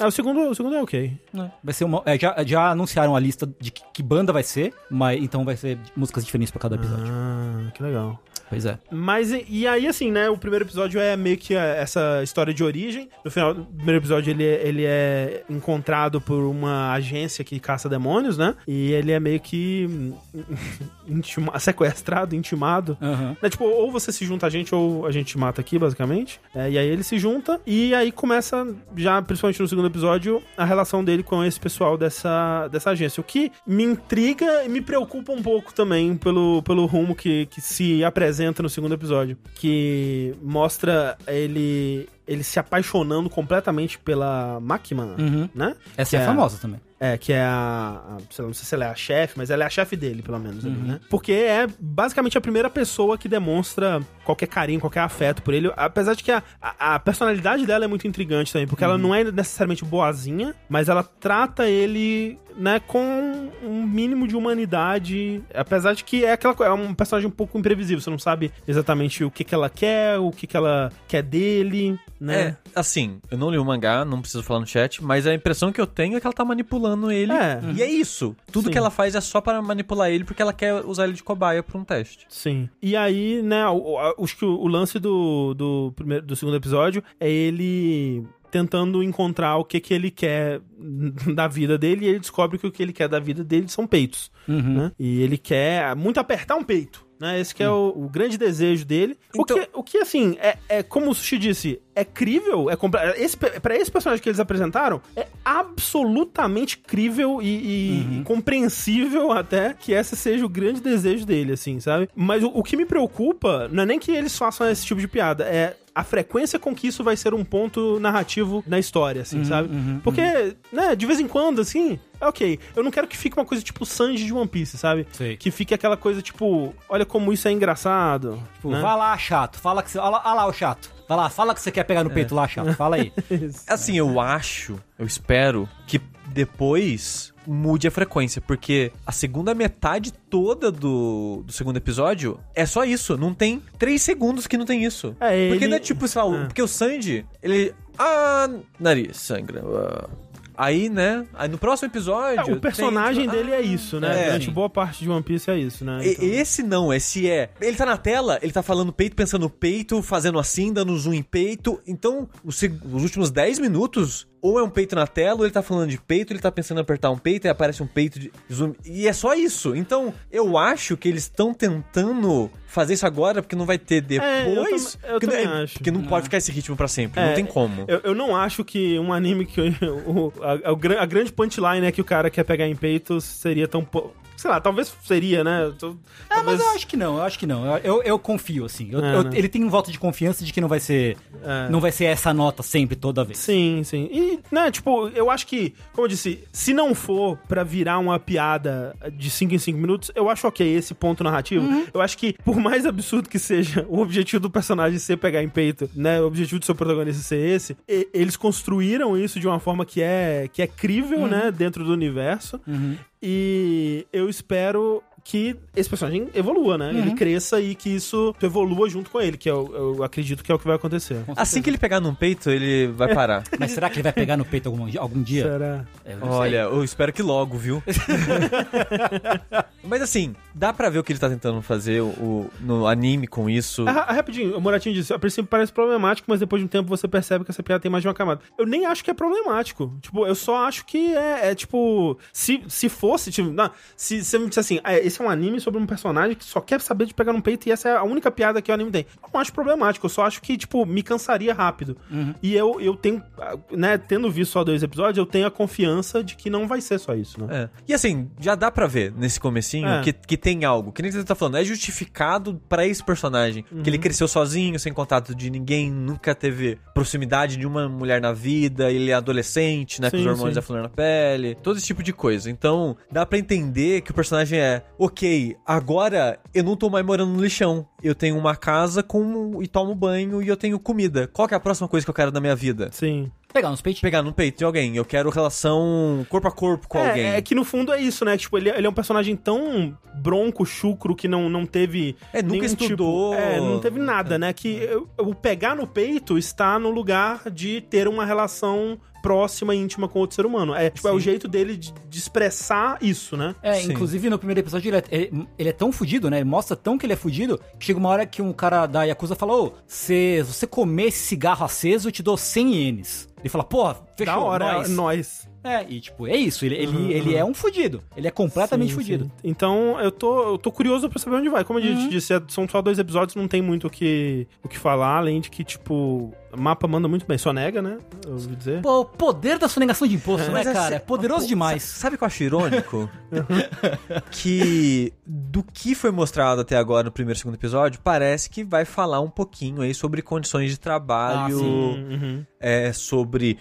Ah, o segundo, o segundo é ok. Vai ser uma. é, já, já anunciaram a lista de que, que banda vai ser, mas então vai ser músicas diferentes pra cada episódio. Ah, que legal. Pois é. Mas e, aí, assim, né? O primeiro episódio é meio que é, essa história de origem. No final do primeiro episódio, ele, é- ele é encontrado por uma agência que caça demônios, né? E ele é meio que intima- sequestrado, intimado. Aham. Né, tipo, ou você se junta a gente ou a gente mata aqui, basicamente. É, e aí ele se junta e aí começa, já principalmente no segundo episódio, a relação dele com esse pessoal dessa, dessa agência. O que me intriga e me preocupa um pouco também pelo, pelo rumo que, que se apresenta no segundo episódio. Que mostra ele, ele se apaixonando completamente pela Makima, Uhum. né? Essa Que é, é- famosa também. É, que é a. a- sei lá, não sei se ela é a chefe, mas ela é a chefe dele, pelo menos, ali, Uhum. né? Porque é basicamente a primeira pessoa que demonstra qualquer carinho, qualquer afeto por ele. Apesar de que a, a, a personalidade dela é muito intrigante também, porque Uhum. ela não é necessariamente boazinha, mas ela trata ele, né, com um mínimo de humanidade. Apesar de que é aquela é um personagem um pouco imprevisível, você não sabe exatamente o que, que ela quer, o que, que ela quer dele, né? É, assim, eu não li o mangá, não preciso falar no chat, mas a impressão que eu tenho é que ela tá manipulando ele. É. E é isso. Tudo Sim. que ela faz é só para manipular ele porque ela quer usar ele de cobaia pra um teste. Sim. E aí, né, acho que o, o lance do, do, primeiro, do segundo episódio é ele tentando encontrar o que que ele quer da vida dele e ele descobre que o que ele quer da vida dele são peitos, Uhum. né? E ele quer muito apertar um peito. Né, esse que é o, o grande desejo dele. Então- O, que, o que, assim, é, é como o Sushi disse, é crível, é esse, pra esse personagem que eles apresentaram, é absolutamente crível e, e- e compreensível até que esse seja o grande desejo dele, assim, sabe? Mas o, o que me preocupa não é nem que eles façam esse tipo de piada, é a frequência com que isso vai ser um ponto narrativo na história, assim, sabe? Porque, né, de vez em quando, assim, é ok. Eu não quero que fique uma coisa tipo Sanji de One Piece, sabe? Sei. Que fique aquela coisa tipo, olha como isso é engraçado. Tipo, né? vai lá, chato. Fala que você. Olha lá, olha lá o chato. Vai lá, fala que você quer pegar no peito lá, chato. Fala aí. Assim, eu acho, eu espero que depois mude a frequência, porque a segunda metade toda do, do segundo episódio é só isso. Não tem três segundos que não tem isso. É, ele- Porque não é tipo, sei lá, o- É. porque o Sanji, ele. Ah, nariz, sangra. ah. Aí, né? Aí no próximo episódio. É, o personagem tem, tipo, dele é isso, né? É, Durante boa parte de One Piece é isso, né? Então- Esse não, esse é. Ele tá na tela, ele tá falando peito, pensando no peito, fazendo assim, dando zoom em peito. Então, os últimos 10 minutos, ou é um peito na tela, ou ele tá falando de peito, ele tá pensando em apertar um peito e aparece um peito de zoom. E é só isso. Então, eu acho que eles estão tentando fazer isso agora, porque não vai ter É, eu depois. tam- eu porque, não- também é- acho. porque não pode ficar esse ritmo pra sempre. É, não tem como. Eu, eu não acho que um anime que o, a, a a grande punchline é que o cara quer pegar em peitos seria tão. po- Sei lá, talvez seria, né? Tô- É, mas eu acho que não, eu acho que não. Eu, eu, confio, assim. Eu- É, eu- né? Ele tem um voto de confiança de que não vai ser. É. Não vai ser essa nota sempre, toda vez. Sim, sim. E, né, tipo, eu acho que, como eu disse, se não for pra virar uma piada de 5 em 5 minutos, eu acho ok esse ponto narrativo. Eu acho que, por mais absurdo que seja o objetivo do personagem ser pegar em peito, né, o objetivo do seu protagonista ser esse, e- eles construíram isso de uma forma que é, que é crível, né, dentro do universo. E eu espero que esse personagem evolua, né? Ele cresça e que isso evolua junto com ele, que eu, eu acredito que é o que vai acontecer. Assim que ele pegar num peito, ele vai parar. Mas será que ele vai pegar no peito algum, dia- algum dia? Será? Eu. Olha, eu espero que logo, viu? Mas assim, dá pra ver o que ele tá tentando fazer o, no anime com isso. Ah, ah, rapidinho, o Moratinho disse, a princípio parece problemático, mas depois de um tempo você percebe que essa piada tem mais de uma camada. Eu nem acho que é problemático. Tipo, eu só acho que é, é, tipo, se, se fosse, tipo, não, se você me disse assim, ah, esse é um anime sobre um personagem que só quer saber de pegar no peito e essa é a única piada que o anime tem. Eu não acho problemático, eu só acho que, tipo, me cansaria rápido. E eu, eu tenho, né, tendo visto só dois episódios, eu tenho a confiança de que não vai ser só isso, né? É. E assim, já dá pra ver nesse comecinho É. que, que tem algo. Que nem você tá falando, é justificado pra esse personagem. Que Uhum. ele cresceu sozinho, sem contato de ninguém, nunca teve proximidade de uma mulher na vida, ele é adolescente, né? com Sim, os hormônios sim. da flor na pele, todo esse tipo de coisa. Então, dá pra entender que o personagem é, ok, agora eu não tô mais morando no lixão. Eu tenho uma casa com e tomo banho e eu tenho comida. Qual que é a próxima coisa que eu quero da minha vida? Sim. Pegar nos peitos. Pegar no peito de alguém. Eu quero relação corpo a corpo com é, alguém. É que no fundo é isso, né? Tipo, ele, ele é um personagem tão bronco, chucro, que não, não teve. É, nunca nenhum estudou. Tipo, é, não teve nada, né? Que o pegar no peito está no lugar de ter uma relação próxima e íntima com outro ser humano. É, tipo, é o jeito dele de, de expressar isso, né? É, Sim. inclusive no primeiro episódio ele é, ele- ele é tão fudido, né? Ele mostra tão que ele é fudido que chega uma hora que um cara da Yakuza falou: se você comer esse cigarro aceso, eu te dou 100 ienes. Ele fala, porra, fechou, da hora, nós. é nós. É, e tipo, é isso, ele, ele, ele é um fudido. Ele é completamente Sim, fudido. sim. Então, eu tô, eu tô curioso pra saber onde vai. Como a gente disse, é- são só dois episódios, não tem muito o que, o que falar, além de que, tipo, o mapa manda muito bem. Só nega, né? Eu ouvi dizer. Pô, o poder da sonegação de imposto, né, Mas cara? assim, É poderoso pô, demais. sa- Sabe o que eu acho irônico? que do que foi mostrado até agora no primeiro e segundo episódio, parece que vai falar um pouquinho aí sobre condições de trabalho, Ah, sim. Uhum. é, sobre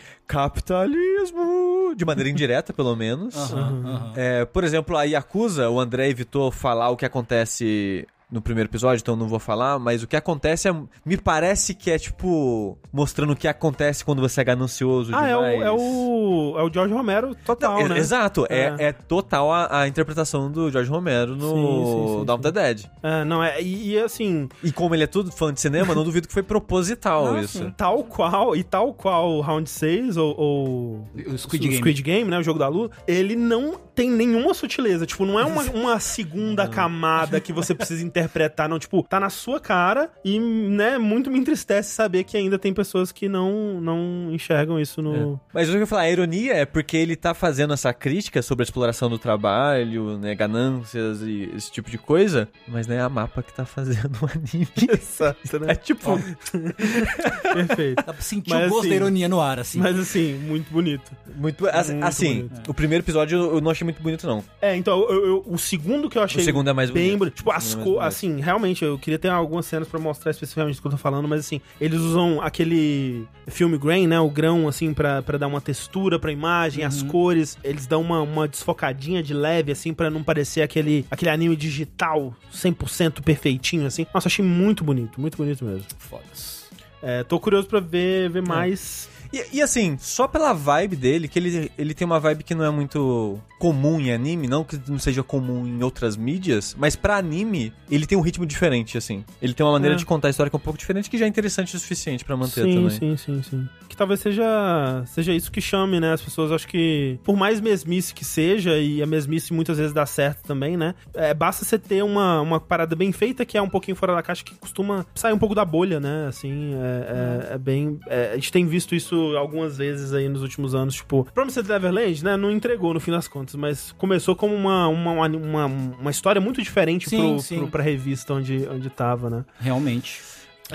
capitalismo, de maneira indireta, pelo menos. Aham, aham. É, por exemplo, a Yakuza, o André evitou falar o que acontece no primeiro episódio, então eu não vou falar, mas o que acontece é, me parece que é tipo mostrando o que acontece quando você é ganancioso Ah, é o, demais. é o. É o George Romero total, Não, né? é- Exato, é. É. É, total a, a interpretação do George Romero no Sim, sim, sim, Dawn of the Dead. É, não, é. E, e, assim, E como ele é tudo fã de cinema, não duvido que foi proposital Ah, isso. sim. tal qual, e tal qual o Round 6 ou, ou O Squid o Game. Squid Game, né? O jogo da lua, ele não tem nenhuma sutileza. Tipo, não é uma, uma segunda camada que você precisa interpretar, não. Tipo, tá na sua cara e, né, muito me entristece saber que ainda tem pessoas que não, não enxergam isso no. Mas o que eu ia falar, a ironia é porque ele tá fazendo essa crítica sobre a exploração do trabalho, né, ganâncias e esse tipo de coisa, mas não é a mapa que tá fazendo o anime. Exato, É né? tipo, Perfeito. Dá pra sentir Mas, o gosto assim, da ironia no ar, assim. Mas assim, muito bonito. muito, assim, Muito assim, bonito. o primeiro episódio eu não achei muito bonito não. É, então, eu- eu- o segundo que eu achei O segundo é mais bem bonito. bonito. Tipo, as é assim, realmente, eu queria ter algumas cenas pra mostrar especificamente o que eu tô falando, mas assim, eles usam aquele filme grain, né, o grão, assim, pra, pra dar uma textura pra imagem, as Uhum. cores, eles dão uma, uma desfocadinha de leve, assim, pra não parecer aquele, aquele anime digital 100% perfeitinho, assim. Nossa, achei muito bonito, muito bonito mesmo. Foda-se. É, tô curioso pra ver, ver mais... E, e, assim, só pela vibe dele, que ele, ele tem uma vibe que não é muito comum em anime, não que não seja comum em outras mídias, mas pra anime, ele tem um ritmo diferente, assim. Ele tem uma maneira É. de contar a história que é um pouco diferente, que já é interessante o suficiente pra manter sim, também. Sim, sim, sim. Que talvez seja, seja isso que chame, né? As pessoas, acho que, por mais mesmice que seja, e a mesmice muitas vezes dá certo também, né? É, basta você ter uma, uma parada bem feita, que é um pouquinho fora da caixa, que costuma sair um pouco da bolha, né? Assim, é, é- é bem... é, a gente tem visto isso algumas vezes aí nos últimos anos, tipo... Promised Neverland, né? Não entregou no fim das contas, mas começou como uma, uma, uma, uma história muito diferente Sim, pro, sim. pro, pra revista onde, onde tava, né? Realmente.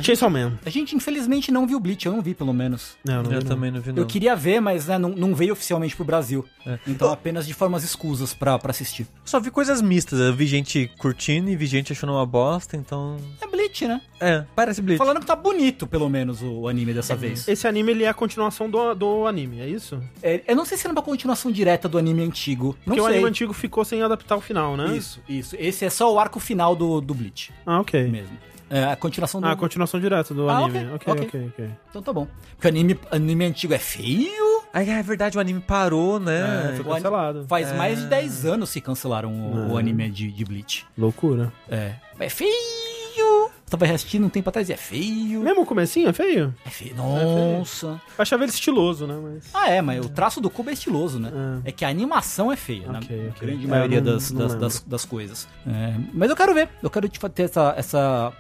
Chainsaw Man. A gente, infelizmente, não viu Bleach, eu não vi, pelo menos. Não, não Eu vi, não. também não vi, não. Eu queria ver, mas né, não, não veio oficialmente pro Brasil. É. Então apenas de formas escusas pra, pra assistir. Só vi coisas mistas. Eu vi gente curtindo e vi gente achando uma bosta, então. É Bleach, né? É, parece Bleach. Falando que tá bonito, pelo menos, o, o anime dessa vez. Esse anime, ele é a continuação do, do anime, é isso? É, eu não sei se era uma continuação direta do anime antigo. Não Porque o sei. anime antigo ficou sem adaptar o final, né? Isso, isso. Esse é só o arco final do, do Bleach Ah, ok. mesmo. É a continuação do. Ah, a continuação direta do Ah, anime. ok, Ok, ok, ok. Então tá bom. Porque o anime, anime antigo é feio. Ah, é verdade, o anime parou, né? É, foi cancelado. Faz É. mais de 10 anos que cancelaram o, o É. anime de, de Bleach. Loucura. É. É feio! Tava assistindo um tempo atrás e é feio. Mesmo o comecinho é feio? É feio. Nossa. Eu achava ele estiloso, né? Mas... Ah, é, mas o traço do cubo é estiloso, né? É. É, que a animação é feia, na Ok, ok. grande É, maioria não- das, não das, das, das coisas. É, mas eu quero ver. Eu quero tipo, ter essa, essa.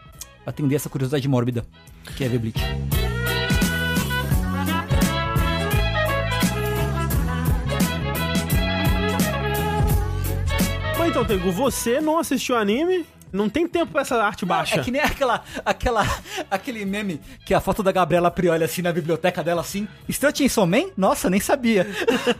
Atender essa curiosidade mórbida, que é ver Bleach. Então, Tengu, você não assistiu anime, não tem tempo pra essa arte baixa. É que nem aquela, aquela, aquele meme que a foto da Gabriela Prioli assim na biblioteca dela assim. Estranho Chainsaw Man? Nossa, nem sabia.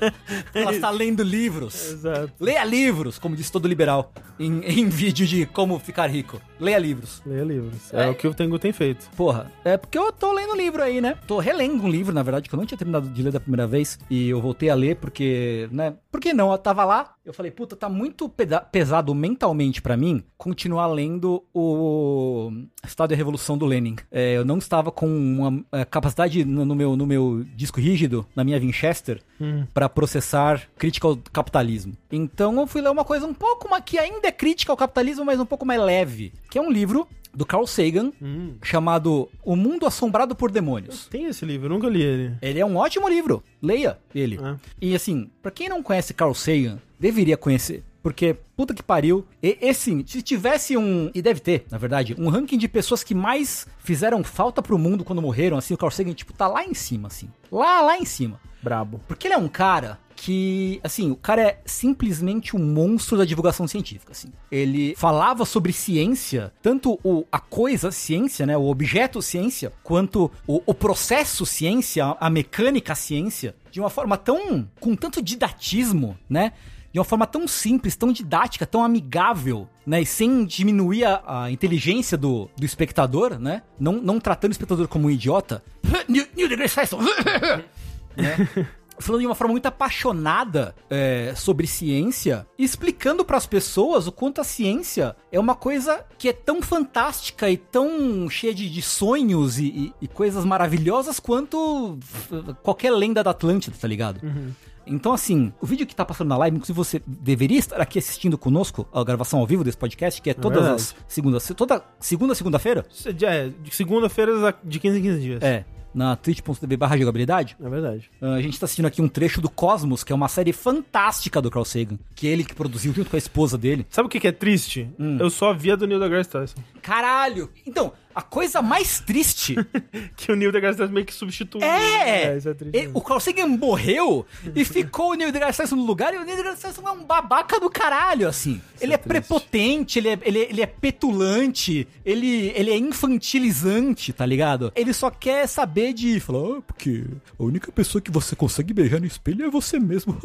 Ela está lendo livros. Exato. Leia livros, como diz todo liberal, em, em vídeo de como ficar rico. Leia livros. Leia livros. É, É. o que o Tengu tem feito. Porra, é porque eu tô lendo um livro aí, né? Tô relendo um livro, na verdade, que eu não tinha terminado de ler da primeira vez. E eu voltei a ler porque, né? Por que não? Eu tava lá, eu falei, puta, tá muito pesado mentalmente pra mim continuar lendo o Estado e a Revolução do Lenin. É, eu não estava com uma é, capacidade no, meu, no meu disco rígido, na minha Winchester, pra processar crítica ao capitalismo. Então eu fui ler uma coisa um pouco, uma, que ainda é crítica ao capitalismo, mas um pouco mais leve. Que é um livro do Carl Sagan, Hum. chamado O Mundo Assombrado por Demônios. Tem esse livro, eu nunca li ele. Ele é um ótimo livro. Leia ele. Ah. E assim, pra quem não conhece Carl Sagan, deveria conhecer. Porque, puta que pariu. E, e assim, se tivesse um. E deve ter, na verdade, um ranking de pessoas que mais fizeram falta pro mundo quando morreram, assim, o Carl Sagan, tipo, tá lá em cima, assim. Lá, lá em cima. Brabo. Porque ele é um cara que, assim, o cara é simplesmente um monstro da divulgação científica, assim. Ele falava sobre ciência, tanto o, a coisa ciência, né, o objeto ciência, quanto o, o processo ciência, a, mecânica ciência, de uma forma tão, com tanto didatismo, né, de uma forma tão simples, tão didática, tão amigável, né? E sem diminuir a, a inteligência do, do espectador, né? Não, não tratando o espectador como um idiota. Neil deGrasse Tyson. né? Falando de uma forma muito apaixonada é, sobre ciência, explicando para as pessoas o quanto a ciência é uma coisa que é tão fantástica e tão cheia de, de sonhos e, e- e coisas maravilhosas quanto qualquer lenda da Atlântida, tá ligado? Então, assim, o vídeo que tá passando na live, inclusive você deveria estar aqui assistindo conosco a gravação ao vivo desse podcast, que é todas verdade. as segundas, toda segunda, segunda-feira. É, de segunda-feira de 15 em 15 dias. É, na twitch.tv barra jogabilidade. É verdade. Ah, A gente tá assistindo aqui um trecho do Cosmos, que é uma série fantástica do Carl Sagan, que ele que produziu junto com a esposa dele. Sabe o que, que é triste? Hum. Eu só vi a do Neil deGrasse Tyson. Caralho! Então, a coisa mais triste Que o Neil deGrasse Tyson meio que substituiu. é... isso é triste. e- o Carl Sagan morreu e ficou o Neil deGrasse Tyson no lugar, e o Neil deGrasse Tyson é um babaca do caralho, assim. ele é, prepotente, ele é, ele, é, ele é petulante, ele, ele é infantilizante, tá ligado? Ele só quer saber de falar, ah, porque a única pessoa que você consegue beijar no espelho é você mesmo.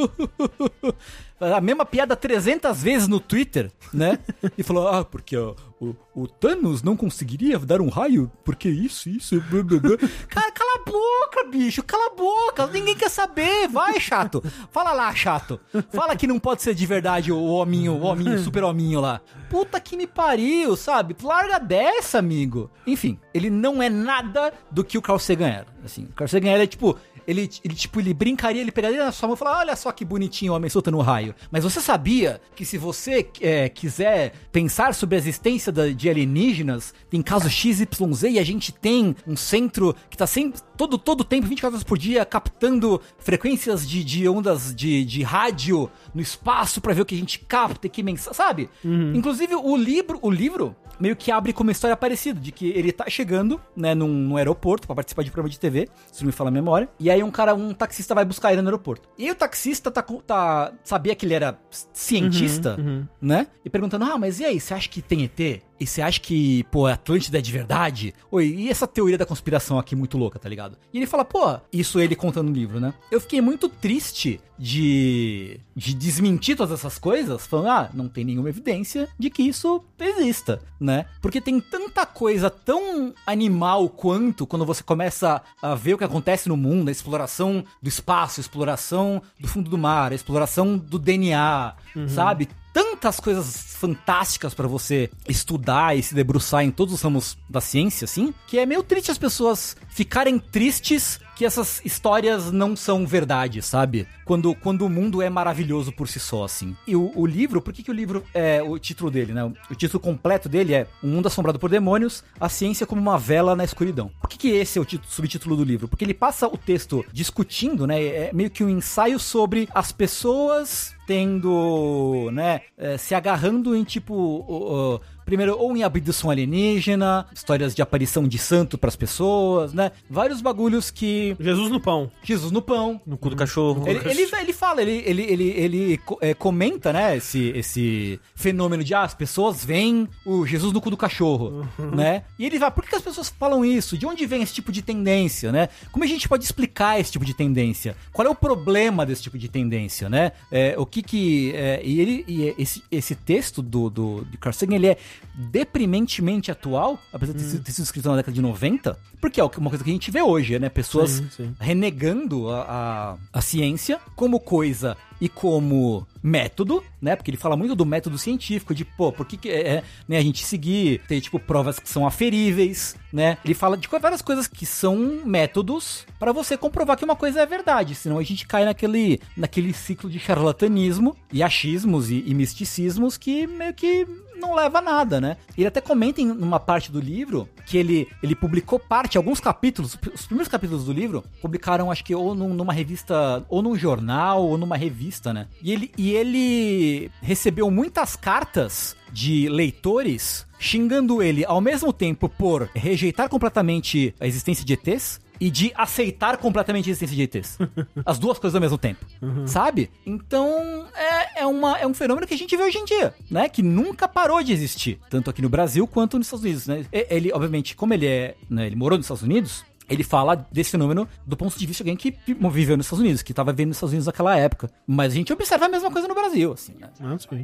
a mesma piada 300 vezes no Twitter, né? E falou, ah, porque ó, o, o Thanos não conseguiria dar um raio, porque isso, isso, blá, blá, blá. Cara, cala a boca, bicho, cala a boca, ninguém quer saber, vai, chato. Fala lá, chato. Fala que não pode ser de verdade o hominho, o hominho, o super hominho lá. Puta que me pariu, sabe? Larga dessa, amigo. Enfim, ele não é nada do que o Carl Sagan era. Assim, o Carl Sagan era tipo, ele, ele, tipo, ele brincaria, ele pegaria na sua mão e falaria, olha só que bonitinho o homem soltando raio. Mas você sabia que se você é, quiser pensar sobre a existência da- de alienígenas, tem caso XYZ e a gente tem um centro que tá sempre, todo, todo tempo, 24 horas por dia, captando frequências de, de ondas de, de rádio no espaço pra ver o que a gente capta e que mensagem, sabe? Inclusive, o livro, o livro meio que abre com uma história parecida, de que ele tá chegando, né, num, num aeroporto pra participar de programa de TV, se não me fala a memória, e aí um cara, um taxista vai buscar ele no aeroporto. E o taxista tá, tá sabia que ele era cientista, né, e perguntando, ah, mas e aí, você acha que tem ET? E você acha que, pô, a Atlântida é de verdade? Oi, e essa teoria da conspiração aqui muito louca, tá ligado? E ele fala, pô, isso ele contando no livro, né? Eu fiquei muito triste de, de desmentir todas essas coisas, falando, ah, não tem nenhuma evidência de que isso exista, né? Porque tem tanta coisa tão animal quanto quando você começa a ver o que acontece no mundo, a exploração do espaço, a exploração do fundo do mar, a exploração do DNA, sabe? Tantas coisas fantásticas pra você estudar e se debruçar em todos os ramos da ciência, assim, que é meio triste as pessoas ficarem tristes que essas histórias não são verdade, sabe? Quando, quando o mundo é maravilhoso por si só, assim. E o, o livro, por que, que o livro é o título dele, né? O título completo dele é Um Mundo Assombrado por Demônios, a ciência como uma vela na escuridão. Por que, que esse é o título, subtítulo do livro? Porque ele passa o texto discutindo, né? É meio que um ensaio sobre as pessoas tendo, né, é, se agarrando em tipo. Primeiro, ou em abdução alienígena, histórias de aparição de santo pras pessoas, né? Vários bagulhos que. Jesus no pão. Jesus no pão. No cu do cachorro. Ele, ele, ele fala, ele, ele, ele, ele é, comenta, né, esse, esse fenômeno de, ah, as pessoas veem o Jesus no cu do cachorro, uhum. né? E ele vai, por que as pessoas falam isso? De onde vem esse tipo de tendência, né? Como a gente pode explicar esse tipo de tendência? Qual é o problema desse tipo de tendência, né? É, o que que... É, e ele, e esse, esse texto do, do, de Carl Sagan, ele é deprimentemente atual, apesar de ter, hum. ter sido escrito na década de 90, porque é uma coisa que a gente vê hoje, né? Pessoas sim, sim. renegando a, a, a ciência como coisa e como método, né? Porque ele fala muito do método científico, de, pô, por que, que é, é né, a gente seguir, ter, tipo, provas que são aferíveis, né? Ele fala de várias coisas que são métodos para você comprovar que uma coisa é verdade, senão a gente cai naquele, naquele ciclo de charlatanismo e achismos e, e misticismos que meio que não leva a nada, né? Ele até comenta em uma parte do livro que ele, ele publicou parte, alguns capítulos, os primeiros capítulos do livro, publicaram, acho que, ou num, numa revista, ou num jornal, ou numa revista, né? E ele, e ele recebeu muitas cartas de leitores xingando ele ao mesmo tempo por rejeitar completamente a existência de ETs e de aceitar completamente a existência de ETs. As duas coisas ao mesmo tempo. Uhum. Sabe? Então, é, é, uma, é um fenômeno que a gente vê hoje em dia, né? Que nunca parou de existir. Tanto aqui no Brasil quanto nos Estados Unidos, né? Ele, obviamente, como ele é. Né, ele morou nos Estados Unidos, ele fala desse fenômeno do ponto de vista de alguém que viveu nos Estados Unidos, que estava vivendo nos Estados Unidos naquela época. Mas a gente observa a mesma coisa no Brasil, assim, né?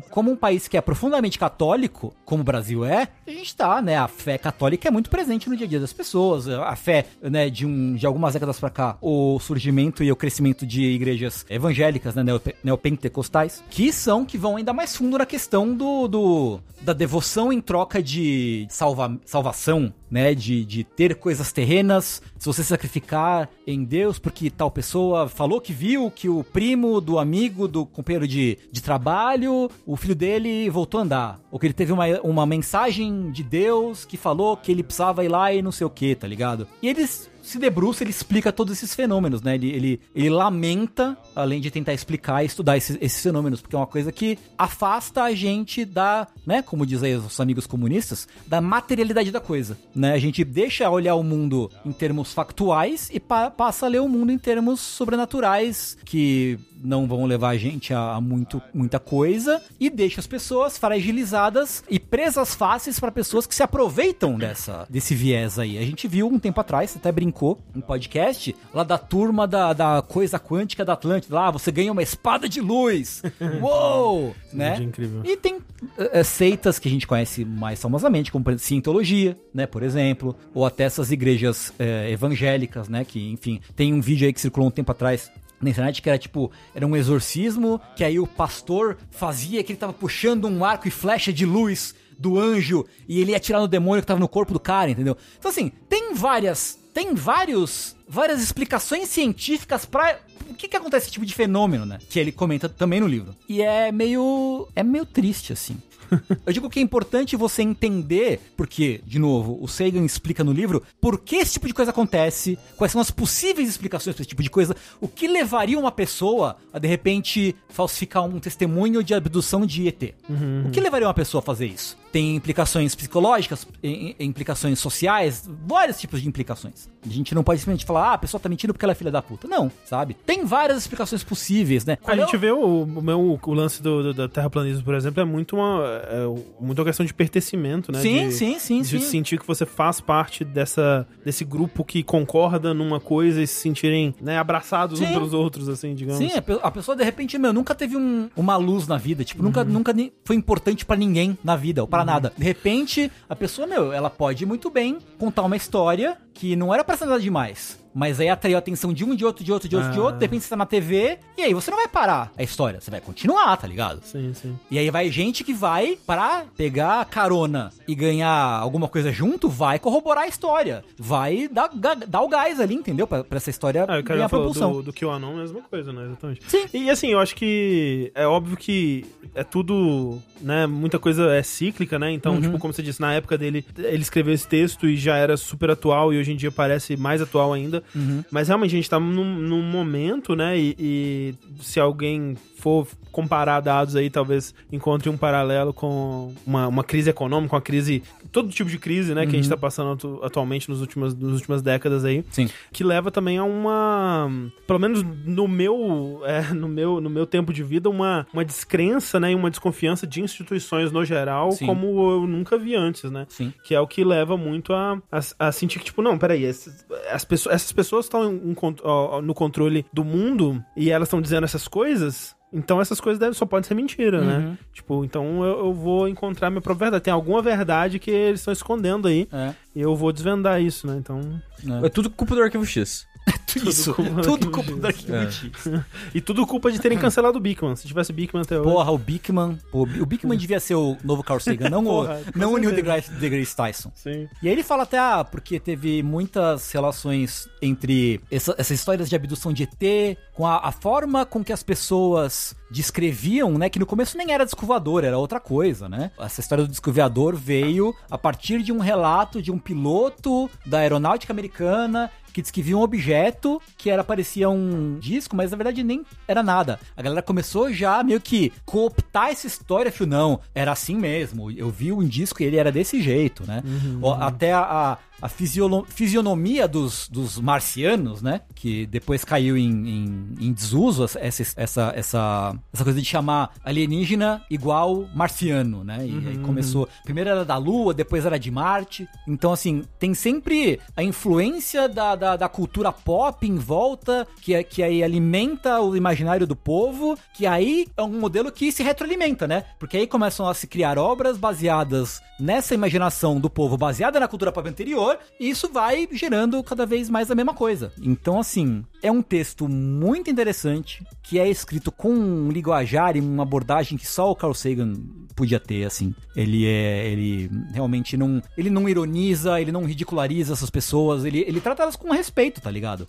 Como um país que é profundamente católico, como o Brasil é, a gente tá, né? A fé católica é muito presente no dia a dia das pessoas. A fé, né, de, um, de algumas décadas para cá, o surgimento e o crescimento de igrejas evangélicas, né, neopentecostais, que são, que vão ainda mais fundo na questão do, do da devoção em troca de salva, salvação, né? De, de ter coisas terrenas, se você sacrificar em Deus porque tal pessoa falou que viu que o primo do amigo do companheiro de, de trabalho, o filho dele voltou a andar. Ou que ele teve uma, uma mensagem de Deus que falou que ele precisava ir lá e não sei o que, tá ligado? E eles se debruça, ele explica todos esses fenômenos, né? Ele, ele, ele lamenta, além de tentar explicar e estudar esses, esses, fenômenos, porque é uma coisa que afasta a gente da, né? Como diz aí os amigos comunistas, da materialidade da coisa, né? A gente deixa olhar o mundo em termos factuais e pa passa a ler o mundo em termos sobrenaturais, que não vão levar a gente a, muito, muita coisa e deixa as pessoas fragilizadas e presas fáceis para pessoas que se aproveitam dessa, desse viés aí. A gente viu um tempo atrás, até brincou em podcast, lá da turma da, da coisa quântica da Atlântida. Lá você ganha uma espada de luz. Uou! né? Incrível. E tem é, seitas que a gente conhece mais famosamente, como por exemplo, Cientologia, né? Por exemplo, ou até essas igrejas é, evangélicas, né? Que, enfim, tem um vídeo aí que circulou um tempo atrás na internet que era tipo, era um exorcismo, que aí o pastor fazia que ele tava puxando um arco e flecha de luz do anjo e ele ia atirar no demônio que tava no corpo do cara, entendeu? Então assim, tem várias, tem vários, várias explicações científicas para o que que acontece esse tipo de fenômeno, né? Que ele comenta também no livro. E é meio é meio triste assim. Eu digo que é importante você entender, porque, de novo, o Sagan explica no livro por que esse tipo de coisa acontece, quais são as possíveis explicações para esse tipo de coisa, o que levaria uma pessoa a, de repente, falsificar um testemunho de abdução de ET. Uhum. O que levaria uma pessoa a fazer isso? Tem implicações psicológicas, implicações sociais, vários tipos de implicações. A gente não pode simplesmente falar, ah, a pessoa tá mentindo porque ela é filha da puta. Não, sabe? Tem várias explicações possíveis, né? A gente vê o, o, o lance do, do, da terraplanismo, por exemplo, é muito uma é muito uma questão de pertencimento, né? Sim, de, sim, sim, de sim. sentir que você faz parte dessa, desse grupo que concorda numa coisa e se sentirem né, abraçados sim. uns pelos outros, assim, digamos. Sim, a pessoa de repente, meu, nunca teve um, uma luz na vida, tipo, uhum. nunca, nunca foi importante para ninguém na vida, ou para uhum. nada. De repente, a pessoa, meu, ela pode muito bem contar uma história que não era pra ser nada demais mas aí atraiu a atenção de um, de outro, de outro, de outro, de Ah. outro, de repente você tá na TV, e aí você não vai parar a história, você vai continuar, tá ligado? Sim, sim. E aí vai gente que vai pra pegar carona e ganhar alguma coisa junto, vai corroborar a história. Vai dar, dar o gás ali, entendeu? Pra, pra essa história Ah, ganhar propulsão. do, do QAnon, mesma coisa, né? Exatamente. Sim. E assim, eu acho que é óbvio que é tudo, né? Muita coisa é cíclica, né? Uhum. Então, tipo, como você disse, na época dele, ele escreveu esse texto e já era super atual e hoje em dia parece mais atual ainda. Uhum. Mas realmente a gente tá num, num momento, né? E, e se alguém for comparar dados aí, talvez encontre um paralelo com uma, uma crise econômica, uma crise. Todo tipo de crise, né? Que a gente tá passando atu- atualmente nos últimas, nas últimas décadas aí Sim. que leva também a uma, pelo menos no meu, é, no meu, no meu tempo de vida, uma, uma descrença, né, e uma desconfiança de instituições no geral, Sim. como eu nunca vi antes, né? Sim. Que é o que leva muito a, a, a sentir que, tipo, não, peraí, esses, as pessoas, essas pessoas estão no controle do mundo e elas estão dizendo essas coisas. Então essas coisas devem, só podem ser mentira, Uhum. né? Tipo, então eu, eu vou encontrar minha própria verdade. Tem alguma verdade que eles estão escondendo aí. É. E eu vou desvendar isso, né? Então. É tudo culpa do Arquivo X. Tudo isso. culpa do Tudo culpa do Arquivo É. X. E tudo culpa de terem cancelado o Bigman. Se tivesse Bigman até hoje. Porra, o Bickman. Pô, o Bickman devia ser o novo Carl Sagan, não Porra, o, não o Neil deGrasse, deGrasse Tyson. Sim. E aí ele fala até, ah, porque teve muitas relações entre essa- essas histórias de abdução de ET, com a, a forma com que as pessoas descreviam, né, que no começo nem era disco voador, era outra coisa, né? Essa história do disco voador veio a partir de um relato de um piloto da aeronáutica americana que disse que viu um objeto que era parecia um disco, mas na verdade nem era nada. A galera começou já meio que cooptar essa história, falou, não, era assim mesmo. Eu vi um disco e ele era desse jeito, né? Ó, Até a, a, a fisionomia dos, dos marcianos, né? Que depois caiu em, em, em desuso essa, essa, essa, essa, coisa de chamar alienígena igual marciano, né? E aí começou. Primeiro era da Lua, depois era de Marte. Então, assim, tem sempre a influência da, da, da cultura pop em volta, que, é- que aí alimenta o imaginário do povo, que aí é um modelo que se retroalimenta, né? Porque aí começam a se criar obras baseadas nessa imaginação do povo, baseada na cultura pop anterior, e isso vai gerando cada vez mais a mesma coisa. Então, assim, é um texto muito interessante, que é escrito com um linguajar e uma abordagem que só o Carl Sagan podia ter, assim. Ele é. Ele realmente não. Ele não ironiza, ele não ridiculariza essas pessoas, ele, ele trata elas com respeito, tá ligado?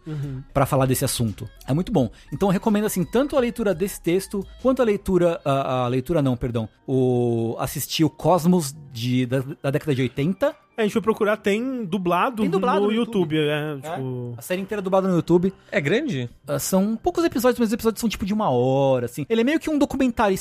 Pra falar desse assunto. É muito bom. Então eu recomendo, assim, tanto a leitura desse texto, quanto a leitura. A, a leitura não, perdão. O. assistir o Cosmos de, da, da década de 80. É, a gente foi procurar, tem dublado, Tem dublado no, no YouTube. É, né? tipo. A série inteira dublada no YouTube. É grande? Ah, são poucos episódios, mas os episódios são tipo de uma hora, assim. Ele é meio que um documentário e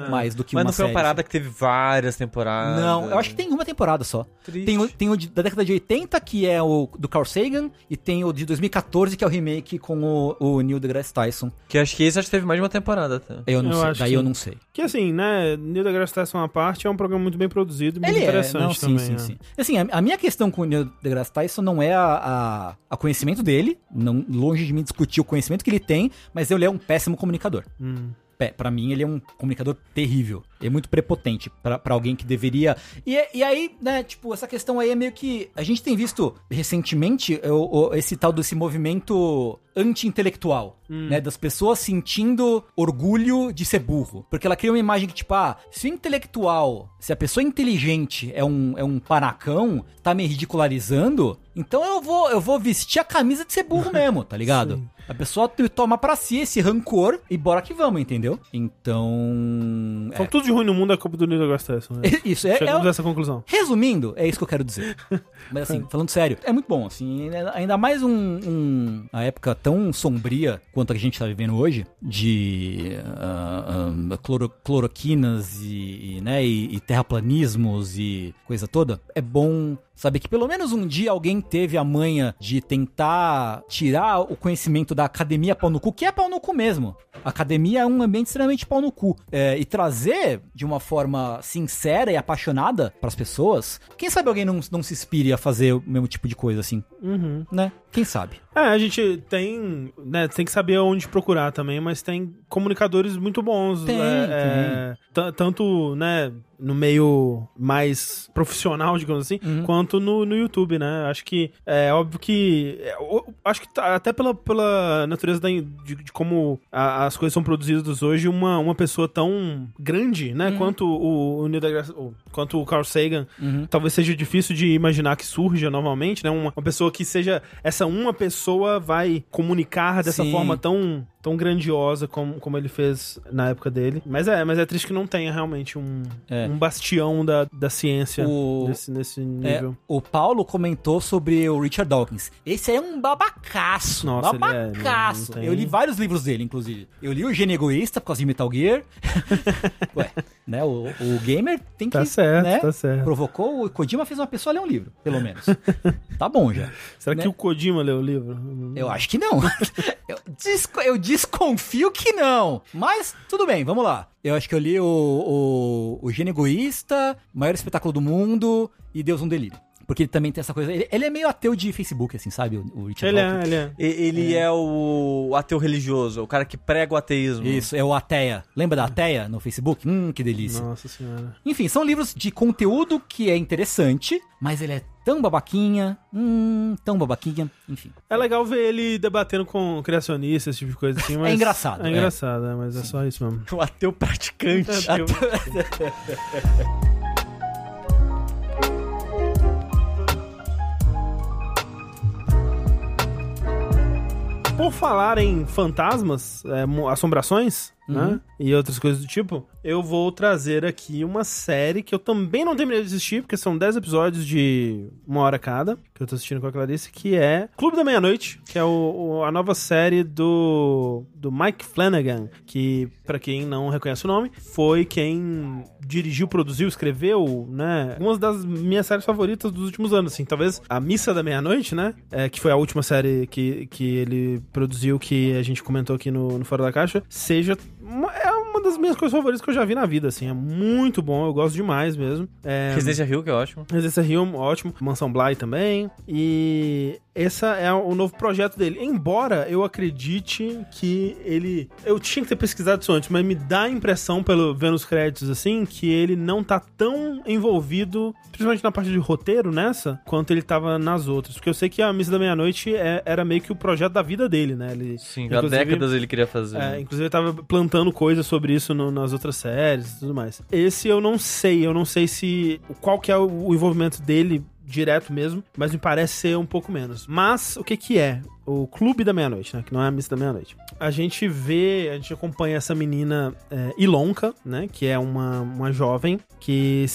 série. Mais do que Mas uma não foi série. uma parada que teve várias temporadas. Não, eu acho que tem uma temporada só. Triste. Tem o, tem o de- da década de 80, que é o do Carl Sagan, e tem o de 2014, que é o remake com o, o Neil deGrasse Tyson. Que acho que esse acho que teve mais de uma temporada até. Eu não Eu sei, acho daí que eu sim. não sei. Que assim, né? Neil deGrasse Tyson à parte é um programa muito bem produzido muito Ele é, interessante não, sim, também. sim, né? sim. Assim, a, a minha questão com o Neil deGrasse Tyson não é a, a, a conhecimento dele, não, longe de mim discutir o conhecimento que ele tem, mas ele é um péssimo comunicador. Hum. Pé, Pra mim, ele é um comunicador terrível. É muito prepotente pra alguém que deveria. E, é- e aí, né, tipo, essa questão aí é meio que. A gente tem visto recentemente o- o- esse tal desse movimento anti-intelectual, né? Das pessoas sentindo orgulho de ser burro. Porque ela cria uma imagem que, tipo, ah, se o intelectual, se a pessoa inteligente é um, é um panacão, tá me ridicularizando, então eu vou, eu vou vestir a camisa de ser burro mesmo, tá ligado? A pessoa toma pra si esse rancor e bora que vamos, entendeu? Então. Então, tudo de ruim no mundo é culpa do Neil deGrasse Tyson. Né? É, isso, é, Chegamos é- a essa conclusão. Resumindo, é isso que eu quero dizer. Mas assim, falando sério, é muito bom, assim, é- ainda mais um, um- uma época tão sombria quanto a gente tá vivendo hoje, de ah, cloro- cloroquinas e, e, né, e, e terraplanismos e coisa toda. É bom saber que pelo menos um dia alguém teve a manha de tentar tirar o conhecimento da academia pau no cu, que é pau no cu mesmo. A academia é um ambiente extremamente pau no cu. É, e trazer de uma forma sincera e apaixonada pras pessoas. Quem sabe alguém não, não se inspire a fazer o mesmo tipo de coisa assim, Uhum. né? Quem sabe? É, a gente tem, né, tem que saber onde procurar também, mas tem comunicadores muito bons. Tem, é, é, t- tanto, né, no meio mais profissional, digamos assim, Uhum. quanto no, no YouTube, né? Acho que é óbvio que. é, acho que tá- até pela, pela natureza da, de, de como a- as coisas são produzidas hoje, uma, uma pessoa tão grande, né? Quanto o, o Neil deGrasse, o- quanto o Carl Sagan, Uhum. talvez seja difícil de imaginar que surja novamente, né? Uma, uma pessoa que seja. Essa uma pessoa vai comunicar dessa Sim. forma tão, tão grandiosa como, como ele fez na época dele. Mas é, mas é triste que não tenha realmente um, É. um bastião da, da ciência O- nesse, nesse É, nível. o Paulo comentou sobre o Richard Dawkins. Esse é um babacaço. Nossa, é- babacaço. não tem- Eu li vários livros dele, inclusive. Eu li o Gênio Egoísta por causa de Metal Gear. Ué, né? O, o gamer tem que. Certo, né, tá certo. Provocou. O Kojima fez uma pessoa ler um livro, pelo menos. tá bom já. Será né? que o Kojima leu o livro? Eu acho que não. eu, desco- eu desconfio que não. Mas tudo bem, vamos lá. Eu acho que eu li o, o, o Gênio Egoísta, maior espetáculo do mundo e Deus um Delírio. Porque ele também tem essa coisa. Ele, ele é meio ateu de Facebook, assim, sabe? O, o Richard Ele Dawkins. é, ele é. E- Ele é. o ateu religioso, o cara que prega o ateísmo. Isso, é o Ateia. Lembra da Ateia no Facebook? Hum, que delícia. Nossa senhora. Enfim, são livros de conteúdo que é interessante, mas ele é tão babaquinha, hum, tão babaquinha, enfim. É legal ver ele debatendo com criacionistas, esse tipo de coisa assim, mas... engraçado, É é. engraçado, é, mas é só isso mesmo. O ateu praticante. Ateu. Por falar em fantasmas, é, mo- assombrações, né? E outras coisas do tipo, eu vou trazer aqui uma série que eu também não terminei de assistir, porque são 10 episódios de uma hora cada, que eu tô assistindo com a Clarice, que é Clube da Meia-Noite, que é o- o- a nova série do, do Mike Flanagan, que, pra quem não reconhece o nome, foi quem dirigiu, produziu, escreveu, né? Uma das minhas séries favoritas dos últimos anos, assim. Talvez A Missa da Meia-Noite, né? É, que foi a última série que, que ele produziu, que a gente comentou aqui no, no Fora da Caixa, seja... É das minhas coisas favoritas que eu já vi na vida, assim. É muito bom, eu gosto demais mesmo. É, Residência Rio, que é ótimo. Residência Rio, ótimo. Mansão Bly também. E esse é o novo projeto dele. Embora eu acredite que ele. Eu tinha que ter pesquisado isso antes, mas me dá a impressão, pelo vendo os créditos assim, que ele não tá tão envolvido, principalmente na parte de roteiro nessa, quanto ele tava nas outras. Porque eu sei que a Missa da Meia-Noite é- era meio que o projeto da vida dele, né? Ele, Sim, há décadas ele queria fazer. é, inclusive ele tava plantando coisas sobre isso no- nas outras séries e tudo mais. Esse eu não sei, eu não sei se. qual que é o, envolvimento dele direto mesmo, mas me parece ser um pouco menos. Mas o que que é? O Clube da Meia-Noite, né? Que não é a Missa da Meia-Noite. A gente vê, a gente acompanha essa menina é, Ilonka, né? Que é uma, uma jovem que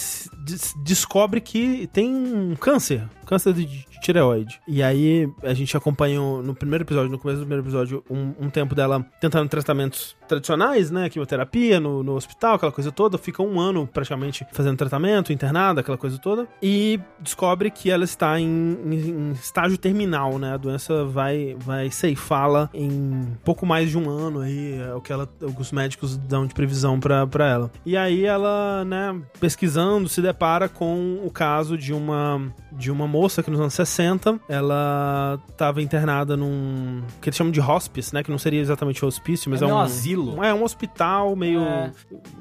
descobre que tem um câncer, câncer de, de tireoide. E aí a gente acompanha no primeiro episódio, no começo do primeiro episódio, um, um tempo dela tentando tratamentos tradicionais, né? Quimioterapia no, no hospital, aquela coisa toda. Fica um ano praticamente fazendo tratamento, internada, aquela coisa toda. E descobre que ela está em, em- em estágio terminal, né? A doença vai, vai ceifá-la em pouco mais de um ano aí, é o que ela, os médicos dão de previsão pra ela. E aí ela, né, pesquisando, se depara com o caso de uma de uma moça que nos anos 60, ela estava internada num que eles chamam de hospice, né, que não seria exatamente hospício, mas É é, um asilo. É um hospital meio, É.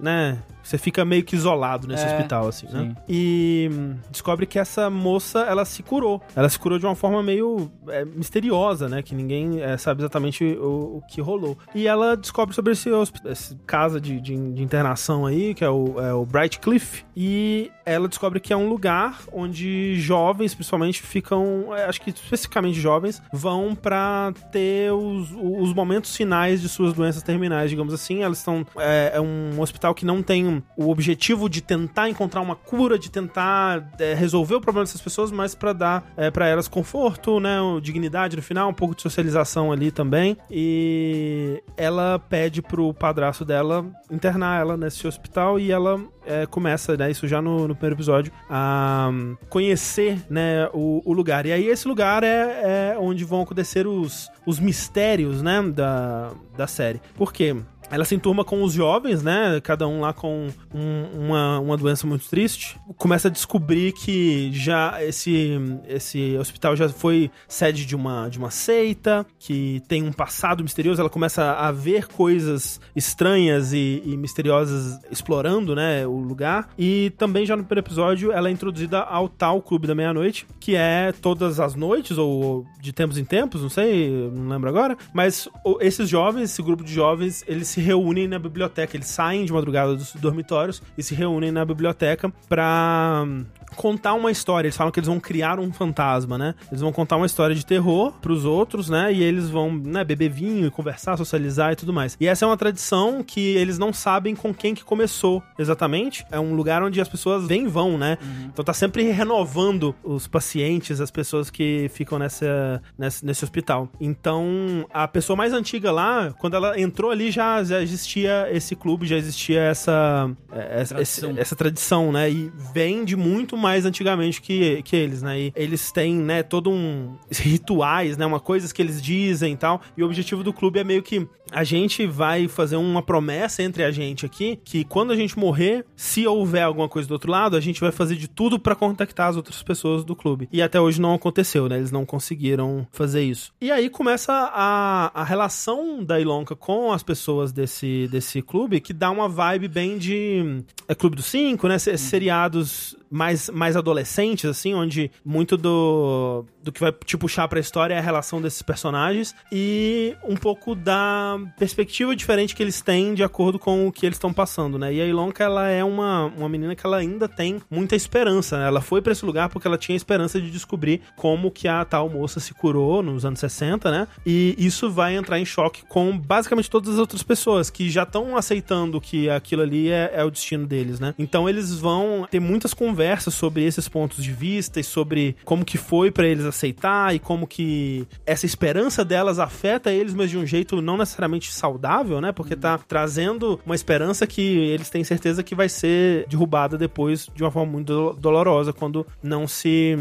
né, você fica meio que isolado nesse É, hospital assim, né? sim. E hum, descobre que essa moça, ela se curou. Ela se curou de uma forma meio é, misteriosa, né? Que ninguém é, sabe exatamente o, o que rolou. E ela descobre sobre esse, esse casa de, de- de internação aí, que é o, é o Bright Cliff. E ela descobre que é um lugar onde jovens, principalmente, ficam, é, acho que especificamente jovens, vão pra ter os, os momentos finais de suas doenças terminais, digamos assim. Elas estão. É, é um hospital que não tem o objetivo de tentar encontrar uma cura, de tentar é, resolver o problema dessas pessoas, mas pra dar é, para elas conforto, né, dignidade no final, um pouco de socialização ali também. E ela pede pro padrasto dela internar ela nesse hospital e ela é, começa, né, isso já no, no primeiro episódio, a conhecer, né, o, o lugar. E aí esse lugar é, é onde vão acontecer os, os mistérios, né, da, da série. Por quê? Ela se enturma com os jovens, né? Cada um lá com um- uma, uma doença muito triste. Começa a descobrir que já esse, esse hospital já foi sede de uma, de uma seita, que tem um passado misterioso. Ela começa a ver coisas estranhas e, e misteriosas explorando, né? O lugar. E também já no primeiro episódio ela é introduzida ao tal Clube da Meia-Noite, que é todas as noites, ou de tempos em tempos, não sei, não lembro agora. Mas esses jovens, esse grupo de jovens, eles se reúnem na biblioteca. Eles saem de madrugada dos dormitórios e se reúnem na biblioteca pra hum, contar uma história. Eles falam que eles vão criar um fantasma, né? Eles vão contar uma história de terror pros outros, né? E eles vão, né, beber vinho e conversar, socializar e tudo mais. E essa é uma tradição que eles não sabem com quem que começou exatamente. É um lugar onde as pessoas vêm e vão, né? Então tá sempre renovando os pacientes, as pessoas que ficam nessa, nesse, nesse hospital. Então, a pessoa mais antiga lá, quando ela entrou ali, já, já existia esse clube, já existia essa, é, essa, Tradição. esse- essa tradição, né? E vem de muito mais antigamente que, que eles, né? E eles têm, né, todo um rituais, né? Uma coisas que eles dizem e tal. E o objetivo do clube é meio que a gente vai fazer uma promessa entre a gente aqui que quando a gente morrer, se houver alguma coisa do outro lado, a gente vai fazer de tudo pra contactar as outras pessoas do clube. E até hoje não aconteceu, né? Eles não conseguiram fazer isso. E aí começa a, a relação da Ilonka com as pessoas desse, desse clube, que dá uma vibe bem de. É Clube dos Cinco, né? Se- Seriados mais, mais adolescentes, assim, onde muito do, do que vai te puxar pra história é a relação desses personagens e um pouco da perspectiva diferente que eles têm de acordo com o que eles estão passando, né? E a Ilonka, ela é uma, uma menina que ela ainda tem muita esperança, né? Ela foi pra esse lugar porque ela tinha esperança de descobrir como que a tal moça se curou nos anos 60, né? E isso vai entrar em choque com basicamente todas as outras pessoas que já estão aceitando que aquilo ali é, é o destino deles, né? Então eles vão ter muitas conversas sobre esses pontos de vista e sobre como que foi pra eles aceitar e como que essa esperança delas afeta eles, mas de um jeito não necessariamente saudável, né? Porque tá trazendo uma esperança que eles têm certeza que vai ser derrubada depois de uma forma muito do- dolorosa quando não se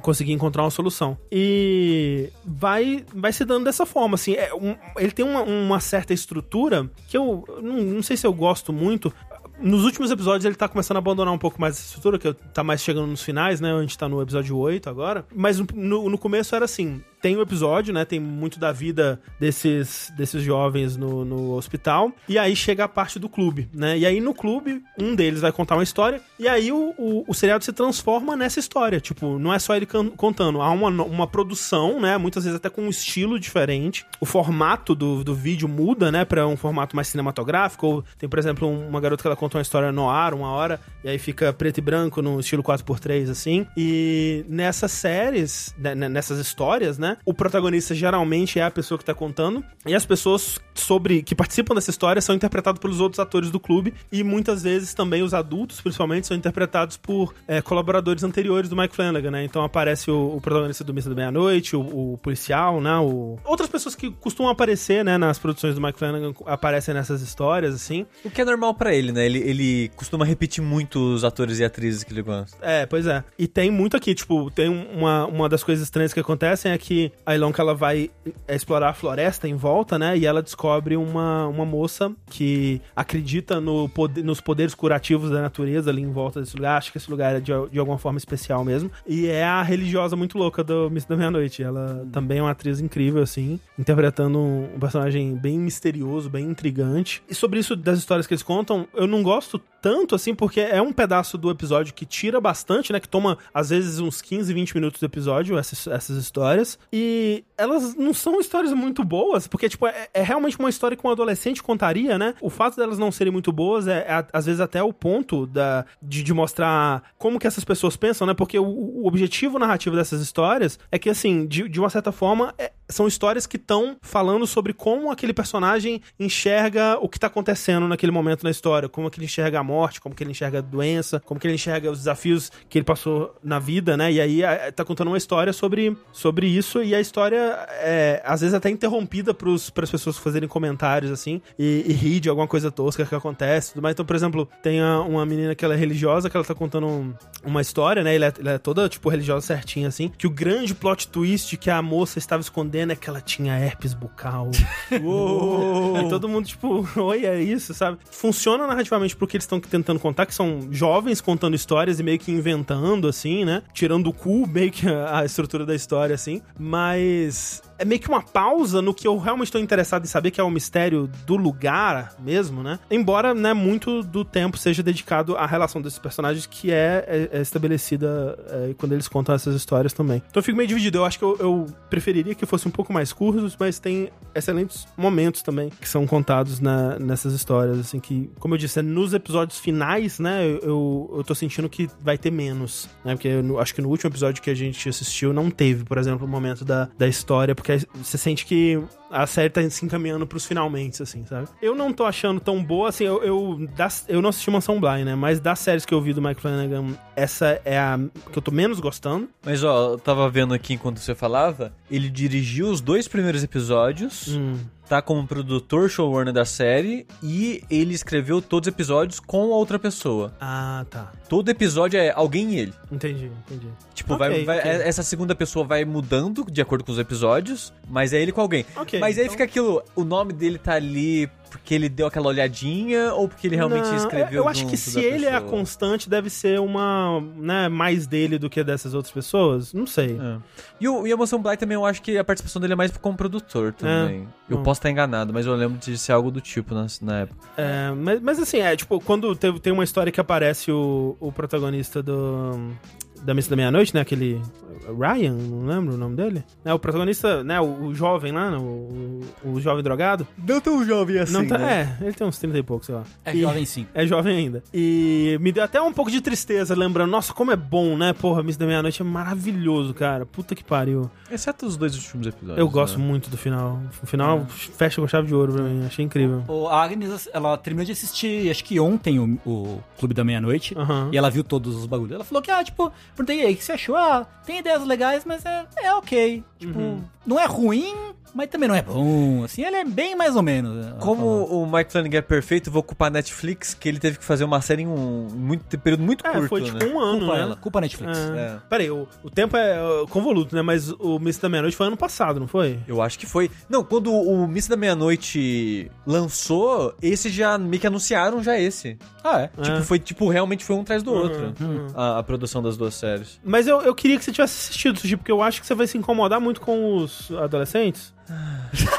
conseguir encontrar uma solução. E vai, vai se dando dessa forma, assim. É um- ele tem uma, uma certa estrutura que eu não, não sei se eu gosto muito. Nos últimos episódios ele tá começando a abandonar um pouco mais essa estrutura, que tá mais chegando nos finais, né? A gente tá no episódio 8 agora. Mas no, no começo era assim: tem o episódio, né? Tem muito da vida desses, desses jovens no, no hospital. E aí chega a parte do clube, né? E aí no clube, um deles vai contar uma história. E aí o, o, o seriado se transforma nessa história. Tipo, não é só ele contando. Há uma, uma produção, né? Muitas vezes até com um estilo diferente. O formato do, do vídeo muda, né? Pra um formato mais cinematográfico. Ou tem, por exemplo, um- uma garota que ela conta uma história no ar, uma hora. E aí fica preto e branco no estilo 4x3, assim. E nessas séries, né, né, nessas histórias, né? O protagonista geralmente é a pessoa que tá contando. E as pessoas sobre que participam dessa história são interpretadas pelos outros atores do clube. E muitas vezes também os adultos, principalmente, são interpretados por é, colaboradores anteriores do Mike Flanagan, né? Então aparece o, o protagonista do Missa da Meia-Noite, o, o policial, né? O... Outras pessoas que costumam aparecer, né? Nas produções do Mike Flanagan aparecem nessas histórias, assim. O que é normal pra ele, né? Ele, ele costuma repetir muito os atores e atrizes que ele gosta. É, pois é. E tem muito aqui, tipo, tem uma, uma das coisas estranhas que acontecem é que a Ilonka ela vai é, explorar a floresta em volta, né? E ela descobre uma, uma moça que acredita no poder, nos poderes curativos da natureza ali em volta desse lugar. Acho que esse lugar é de, de alguma forma especial mesmo. E é a religiosa muito louca do Miss da Meia-Noite. Ela também é uma atriz incrível, assim, interpretando um personagem bem misterioso, bem intrigante. E sobre isso das histórias que eles contam, eu não gosto tanto, assim, porque é um pedaço do episódio que tira bastante, né? Que toma, às vezes, uns 15, 20 minutos do episódio, essas, essas histórias. E elas não são histórias muito boas, porque, tipo, é, é realmente uma história que um adolescente contaria, né? O fato delas não serem muito boas é, é, às vezes, até o ponto da, de, de mostrar como que essas pessoas pensam, né? Porque o, o objetivo narrativo dessas histórias é que, assim, de, de uma certa forma, é- são histórias que estão falando sobre como aquele personagem enxerga o que tá acontecendo naquele momento na história, como que ele enxerga a morte, como que ele enxerga a doença, como que ele enxerga os desafios que ele passou na vida, né? E aí é, tá contando uma história sobre, sobre isso e a história é, às vezes até interrompida pros, pras pessoas fazerem comentários, assim, e, e rir de alguma coisa tosca que acontece. Tudo mais. Então, por exemplo, tem uma menina que ela é religiosa, que ela tá contando um- uma história, né? Ela é, ela é toda, tipo, religiosa certinha, assim, que o grande plot twist que a moça estava escondendo é que ela tinha herpes bucal. Uou! E todo mundo, tipo, oi, é isso, sabe? Funciona narrativamente pro que eles estão tentando contar, que são jovens contando histórias e meio que inventando, assim, né? Tirando o cu, meio que a, a estrutura da história, assim. Mas é meio que uma pausa no que eu realmente estou interessado em saber, que é o mistério do lugar mesmo, né? Embora, né, muito do tempo seja dedicado à relação desses personagens, que é, é- é estabelecida é, quando eles contam essas histórias também. Então eu fico meio dividido. Eu acho que eu, eu preferiria que fosse um pouco mais curtos, mas tem excelentes momentos também que são contados na- nessas histórias, assim, que, como eu disse, é nos episódios finais, né, eu, eu, tô sentindo que vai ter menos, né? Porque eu acho que no último episódio que a gente assistiu não teve, por exemplo, o momento da, da história, porque você sente que a série tá se encaminhando pros finalmente, assim, sabe? Eu não tô achando tão boa, assim, eu, eu, das- eu não assisti Mansão Bly, né? Mas das séries que eu vi do Mike Flanagan, essa é a que eu tô menos gostando. Mas ó, eu tava vendo aqui enquanto você falava, ele dirigiu os dois primeiros episódios, Hum. tá como produtor showrunner da série e ele escreveu todos os episódios com outra pessoa. Ah, tá. Todo episódio é alguém e ele. Entendi, entendi. Tipo, Ok, vai, vai- ok. essa segunda pessoa vai mudando de acordo com os episódios, mas é ele com alguém. Ok, mas aí então- fica aquilo, o nome dele tá ali porque ele deu aquela olhadinha ou porque ele realmente Não, escreveu Eu, acho que se ele é a pessoa? constante, deve ser uma, né, mais dele do que dessas outras pessoas. Não sei. É. E, o, e a Moção Black também, eu acho que a participação dele é mais como produtor também. eu Hum. posso estar enganado, mas eu lembro de ser algo do tipo na, na época. É, mas, mas assim, é tipo, quando teve, tem uma história que aparece o, o protagonista do. Da Missa da Meia-Noite, né? Aquele. Ryan, não lembro o nome dele. É, o protagonista, né? O, o jovem lá, né, o, o, o jovem drogado. Não tão jovem assim, não tá, É, ele tem uns 30 e poucos, sei lá. É E- jovem sim. É jovem ainda. E me deu até um pouco de tristeza, lembrando, nossa, como é bom, né? Porra, Miss da Meia-Noite é maravilhoso, cara. Puta que pariu. Exceto os dois últimos episódios. Eu gosto né? muito do final. O final fecha com chave de ouro pra mim. Achei incrível. O, a Agnes, ela terminou de assistir, acho que ontem, o, o Clube da Meia-Noite. E ela viu todos os bagulhos. Ela falou que, ah, tipo, perguntei aí, o que você achou? Ah, tem ideias legais, mas é, é ok. Tipo, não é ruim, mas também não é bom. Assim, ele é bem mais ou menos. ela Como o Mike Flanagan é perfeito, eu vou culpar a Netflix, que ele teve que fazer uma série em um muito, período muito É, curto, foi tipo né? um ano, Culpa né? ela, culpa a Netflix. É. É. Peraí, o, o tempo é uh, convoluto, né? Mas o Miss da Meia-Noite foi ano passado, não foi? Eu acho que foi. Não, quando o Miss da Meia-Noite lançou, esse já meio que anunciaram já esse. Ah, é? Tipo, foi tipo, realmente foi um atrás do Uhum, outro. uhum. A, a produção das duas séries. Mas eu, eu queria que você tivesse assistido, Sushi, porque eu acho que você vai se incomodar muito com os adolescentes.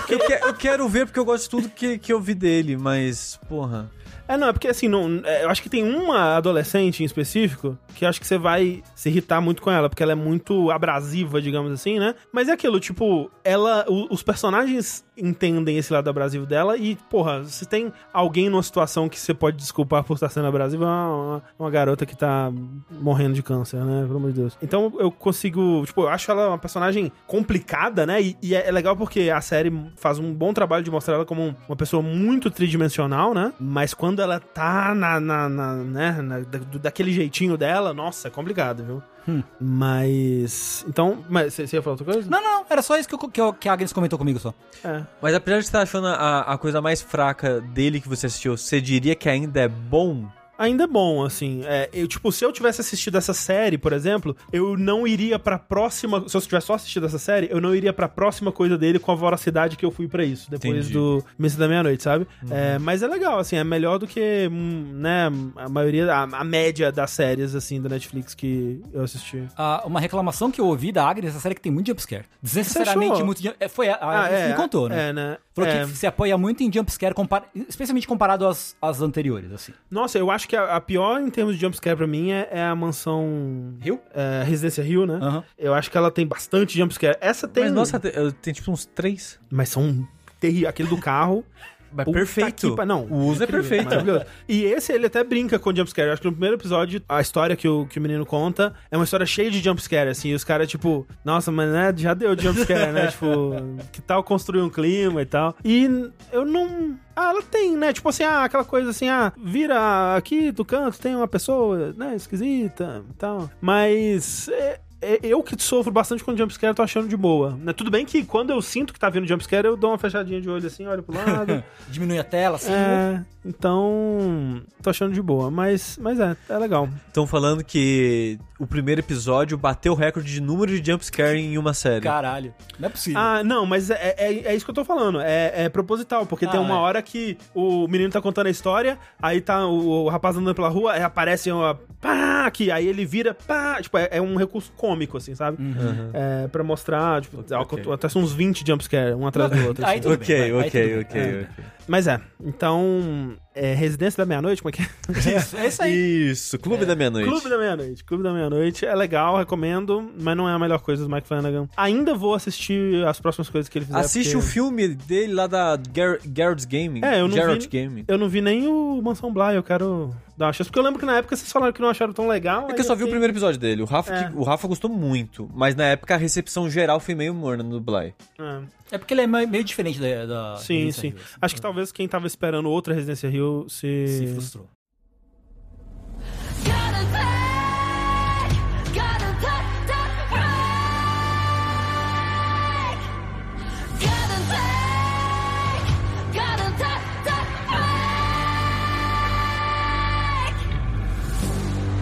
Eu, que- eu quero ver porque eu gosto de tudo que, que eu vi dele, mas, porra. É, não, é porque assim, não, é, eu acho que tem uma adolescente em específico que acho que você vai se irritar muito com ela, porque ela é muito abrasiva, digamos assim, né? Mas é aquilo, tipo, ela. o- os personagens entendem esse lado abrasivo dela e, porra, se tem alguém numa situação que você pode desculpar por estar sendo abrasiva, é uma, uma, garota que tá morrendo de câncer, né? Pelo amor de Deus. Então eu consigo. Tipo, eu acho ela uma personagem complicada, né? E, e é, é legal porque a série faz um bom trabalho de mostrar ela como um- uma pessoa muito tridimensional, né? Mas quando ela tá na. na, na- né? na- daquele jeitinho dela, nossa, é complicado, viu? Hum. Mas. Então. Mas você você ia falar outra coisa? Não, não, era só isso que, eu- que, eu- que a Agnes comentou comigo só. É. Mas apesar de você estar achando a, a coisa mais fraca dele que você assistiu, você diria que ainda é bom? Ainda é bom, assim. É, eu, tipo, se eu tivesse assistido essa série, por exemplo, eu não iria pra próxima. Se eu tivesse só assistido essa série, eu não iria pra próxima coisa dele com a voracidade que eu fui pra isso, depois Entendi. do Missa da Meia-Noite, sabe? É, mas é legal, assim, é melhor do que, hum, né, a maioria, a, a média das séries, assim, da Netflix que eu assisti. Ah, uma reclamação que eu ouvi da Agnes, essa série que tem muito jumpscare. Desnecessariamente muito é, Foi a, a Agnes me contou, né? É, né? Falou É. que se apoia muito em jumpscare, compar... especialmente comparado às, às anteriores, assim. Nossa, eu acho que a, a pior em termos de jumpscare pra mim é, é a mansão... Hill? É, Residência Rio, né? Aham. Eu acho que ela tem bastante jumpscare. Essa tem... Mas nossa, tem tipo uns três. Mas são terríveis. Aquele do carro Mas Puta perfeito. que Não, O uso é incrível, perfeito. E esse ele até brinca com jumpscare. Acho que no primeiro episódio, a história que o, que o menino conta é uma história cheia de jumpscare, assim. E os caras, tipo, nossa, mas né, já deu jumpscare, né? tipo, que tal construir um clima e tal. E eu não. Ah, ela tem, né? Tipo assim, ah, aquela coisa assim, ah, vira aqui do canto, tem uma pessoa, né, esquisita e tal. Mas. é- é- eu que sofro bastante com jumpscare, tô achando de boa. Né? Tudo bem que quando eu sinto que tá vindo jumpscare, eu dou uma fechadinha de olho assim, olho pro lado. Diminui a tela, assim. É, então. Tô achando de boa, mas, mas é, é legal. Estão falando que o primeiro episódio bateu o recorde de número de jumpscare em uma série. Caralho. Não é possível. Ah, não, mas é, é, é isso que eu tô falando. É, é proposital, porque tem Ah, uma é. hora que o menino tá contando a história, aí tá o, o rapaz andando pela rua, aí aparece uma pá, aqui, aí ele vira pá. Tipo, é, é um recurso cômico, assim, sabe? Uhum. É, pra mostrar, tipo, Ok. até são uns 20 jumpscare, um atrás do outro. Aí assim. tudo bem, Ok, vai, ok, tudo bem. ok, É. ok. Mas é, então. É, Residência da Meia-Noite, como é que é? Isso, é isso aí. Isso, Clube da Meia-Noite. Clube da Meia-Noite. Clube da Meia-Noite é legal, recomendo, mas não é a melhor coisa do Mike Flanagan. Ainda vou assistir as próximas coisas que ele fizer. Assiste porque o filme dele lá da Gar Garrett's Gaming. É, eu não Garrett vi- Gaming. Eu não vi nem o Mansão Bly, eu quero dar uma chance. Porque eu lembro que na época vocês falaram que não acharam tão legal. É que eu só vi o fiquei- primeiro episódio dele. O Rafa, É. que- o Rafa gostou muito, mas na época a recepção geral foi meio morna no Bly. É. É porque ele é meio diferente da. da Sim, Residência sim. Rio, assim. Acho que talvez quem tava esperando outra Residência Rio se. Se frustrou.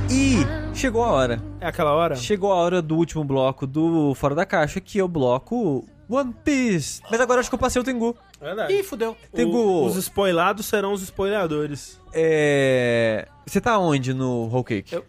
E chegou a hora. É aquela hora? Chegou a hora do último bloco do Fora da Caixa, que é o bloco One Piece. Mas agora acho que eu passei o Tengu. Verdade. Ih, fudeu. Tengu. O- Os spoilados serão os spoiladores. É. Você tá onde no Whole Cake? Eu-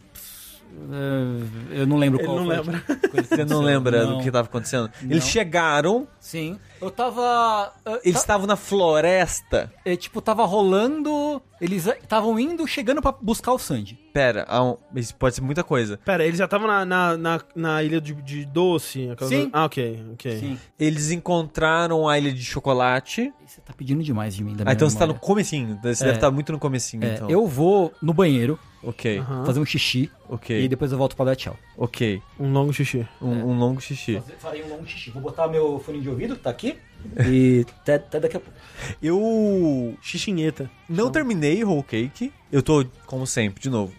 É, eu não lembro Ele qual não lembra. Você não lembra Não. do que tava acontecendo? Não. Eles chegaram, Sim. Eu tava. eu eles ta- estavam na floresta. é, tipo, tava rolando. Eles estavam indo, chegando pra buscar o Sandy. Pera, um- isso pode ser muita coisa. Pera, eles já estavam na, na, na, na ilha de, de doce? aquela- Sim. Ah, ok, ok. Sim. Eles encontraram a ilha de chocolate. Você tá pedindo demais de mim. Da Ah, então você tá no memória. comecinho. Você É. deve estar muito no comecinho, É, então. Eu vou no banheiro, Ok, Aham. fazer um xixi. ok, E depois eu volto pra dar tchau. ok. Um longo xixi. Um, um longo xixi. Farei um longo xixi. Vou botar meu fone de ouvido, que tá aqui. E até, até daqui a pouco. Eu Xixinheta. não terminei Whole Cake. Eu tô, como sempre, de novo.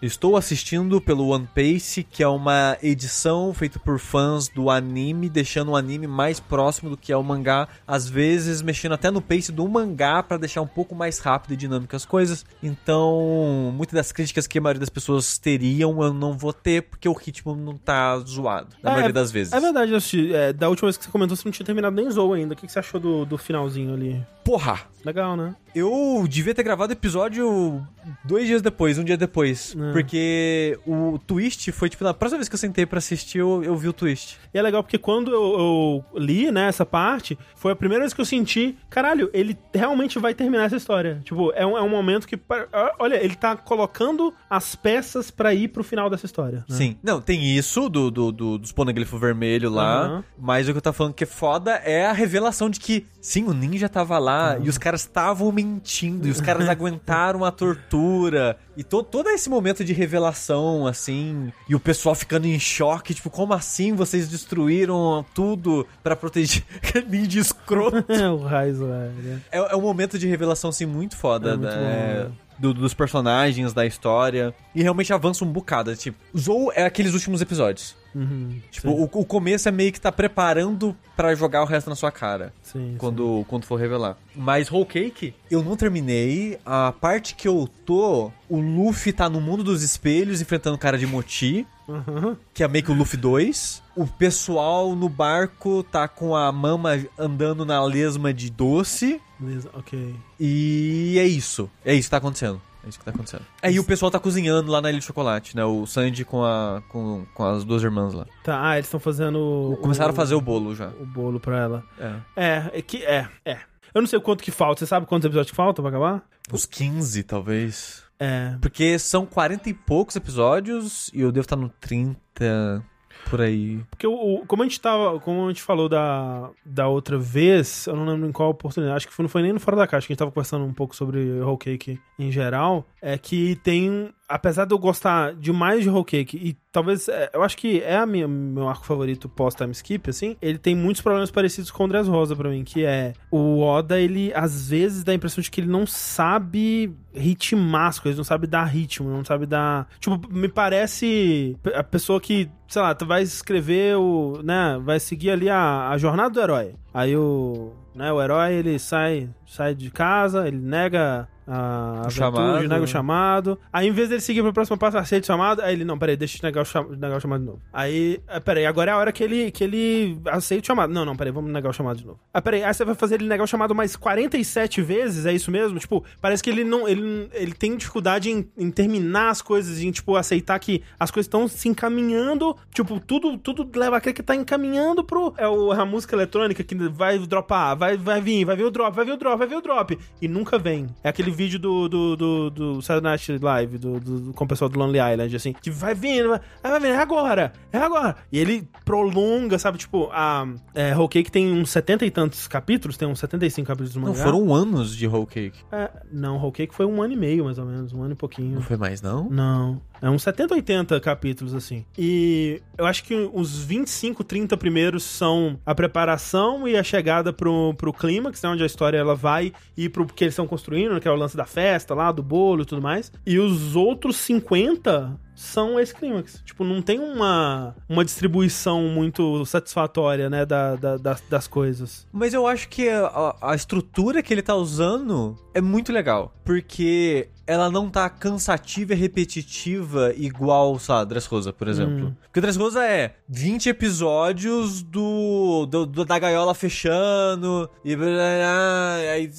Estou assistindo pelo One Piece, que é uma edição feita por fãs do anime, deixando o anime mais próximo do que é o mangá, às vezes mexendo até no pace do mangá pra deixar um pouco mais rápido e dinâmico as coisas. Então, muitas das críticas que a maioria das pessoas teriam, eu não vou ter, porque o ritmo não tá zoado, na É, maioria das vezes. É verdade, assisti. É, da última vez que você comentou, você não tinha terminado nem Zou ainda. O que, que você achou do, do finalzinho ali? Porra! Legal, né? Eu devia ter gravado o episódio dois dias depois, um dia depois. É. Porque o twist foi, tipo, na próxima vez que eu sentei pra assistir, eu, eu vi o twist. E é legal porque quando eu, eu li, né, essa parte, foi a primeira vez que eu senti, caralho, ele realmente vai terminar essa história. Tipo, é um, é um momento que, olha, ele tá colocando as peças pra ir pro final dessa história. né? Sim. Não, tem isso do, do, do, dos poneglypho vermelho lá. Aham. Mas o que eu tô falando que é foda é a revelação de que, sim, o ninja tava lá e os caras estavam mentindo. E os caras aguentaram a tortura. E to, todo esse momento de revelação, assim. E o pessoal ficando em choque. Tipo, como assim vocês destruíram tudo pra proteger ninja escroto? É, o Raizo, é. É, é um momento de revelação, assim, muito foda. É muito né? bom. Do- dos personagens, da história. E realmente avança um bocado. Tipo, Zou é aqueles últimos episódios. Uhum, Tipo, o, o começo é meio que tá preparando pra jogar o resto na sua cara. sim, sim. Quando, quando for revelar. Mas Whole Cake, eu não terminei. A parte que eu tô, o Luffy tá no mundo dos espelhos enfrentando o cara de Moti, Uhum. que é meio que o Luffy 2. O pessoal no barco tá com a mama andando na lesma de doce. Beleza, ok. E é isso. É isso que tá acontecendo. É isso que tá acontecendo. Aí o pessoal tá cozinhando lá na Ilha de Chocolate, né? O Sandy com, a, com, com as duas irmãs lá. Tá, ah, eles estão fazendo. Começaram a fazer o bolo já. o bolo pra ela. É. É, é que. É, é. Eu não sei o quanto que falta. Você sabe quantos episódios que faltam pra acabar? Uns 15, talvez. É. Porque são 40 e poucos episódios e eu devo estar no 30. por aí. Porque o, como a gente tava, como a gente falou da, da outra vez, eu não lembro em qual oportunidade, acho que foi- não foi nem no Fora da Caixa, que a gente tava conversando um pouco sobre Whole Cake em geral, é que tem, apesar de eu gostar demais de Whole Cake, e talvez, é, eu acho que é a minha, meu arco favorito pós-time skip, assim, ele tem muitos problemas parecidos com o Dress Rosa pra mim, que é, o Oda, ele, às vezes, dá a impressão de que ele não sabe ritmar as coisas, não sabe dar ritmo, não sabe dar... Tipo, me parece a pessoa que, sei lá, tu vai escrever o, né, vai seguir ali a, a jornada do herói. Aí o, né, o herói, ele sai, sai de casa, ele nega a chamado. nega o chamado. Aí, em vez dele seguir pro próximo passo, aceita o chamado, aí ele, não, peraí, deixa eu negar o, cham negar o chamado de novo. Aí, ah, peraí, agora é a hora que ele, que ele aceita o chamado. Não, não, peraí, vamos negar o chamado de novo. Ah, peraí, aí você vai fazer ele negar o chamado mais 47 vezes, é isso mesmo? Tipo, parece que ele não, ele, ele tem dificuldade em, em terminar as coisas, em, tipo, aceitar que as coisas estão se encaminhando, tipo, tudo, tudo leva a crer que tá encaminhando pro... É o, a música eletrônica que vai dropar, vai, vai vir, vai vir o drop, vai vir o drop, vai vir o drop. E nunca vem. É aquele vídeo do, do, do, do Saturday Night Live, do, do, com o pessoal do Lonely Island, assim, que vai vindo, vai, vai vindo, é agora, é agora. E ele prolonga, sabe, tipo, a é, Whole Cake tem uns setenta e tantos capítulos, tem uns 75 capítulos do Não, mangá. foram anos de whole cake. É, não, Whole Cake foi um ano e meio, mais ou menos, um ano e pouquinho. Não foi mais, não? Não. É uns 70, 80 capítulos, assim. E eu acho que os 25, 30 primeiros são a preparação e a chegada pro, pro clímax, né? Onde a história ela vai ir pro que eles estão construindo, que é o lance da festa lá, do bolo e tudo mais. E os outros 50 são esse clímax. Tipo, não tem uma, uma distribuição muito satisfatória, né? Da, da- das, das coisas. Mas eu acho que a, a estrutura que ele tá usando é muito legal. Porque ela não tá cansativa e repetitiva igual, sei lá, Dressrosa, por exemplo. Hum. Porque Dressrosa é 20 episódios do, do- do- da gaiola fechando e aí,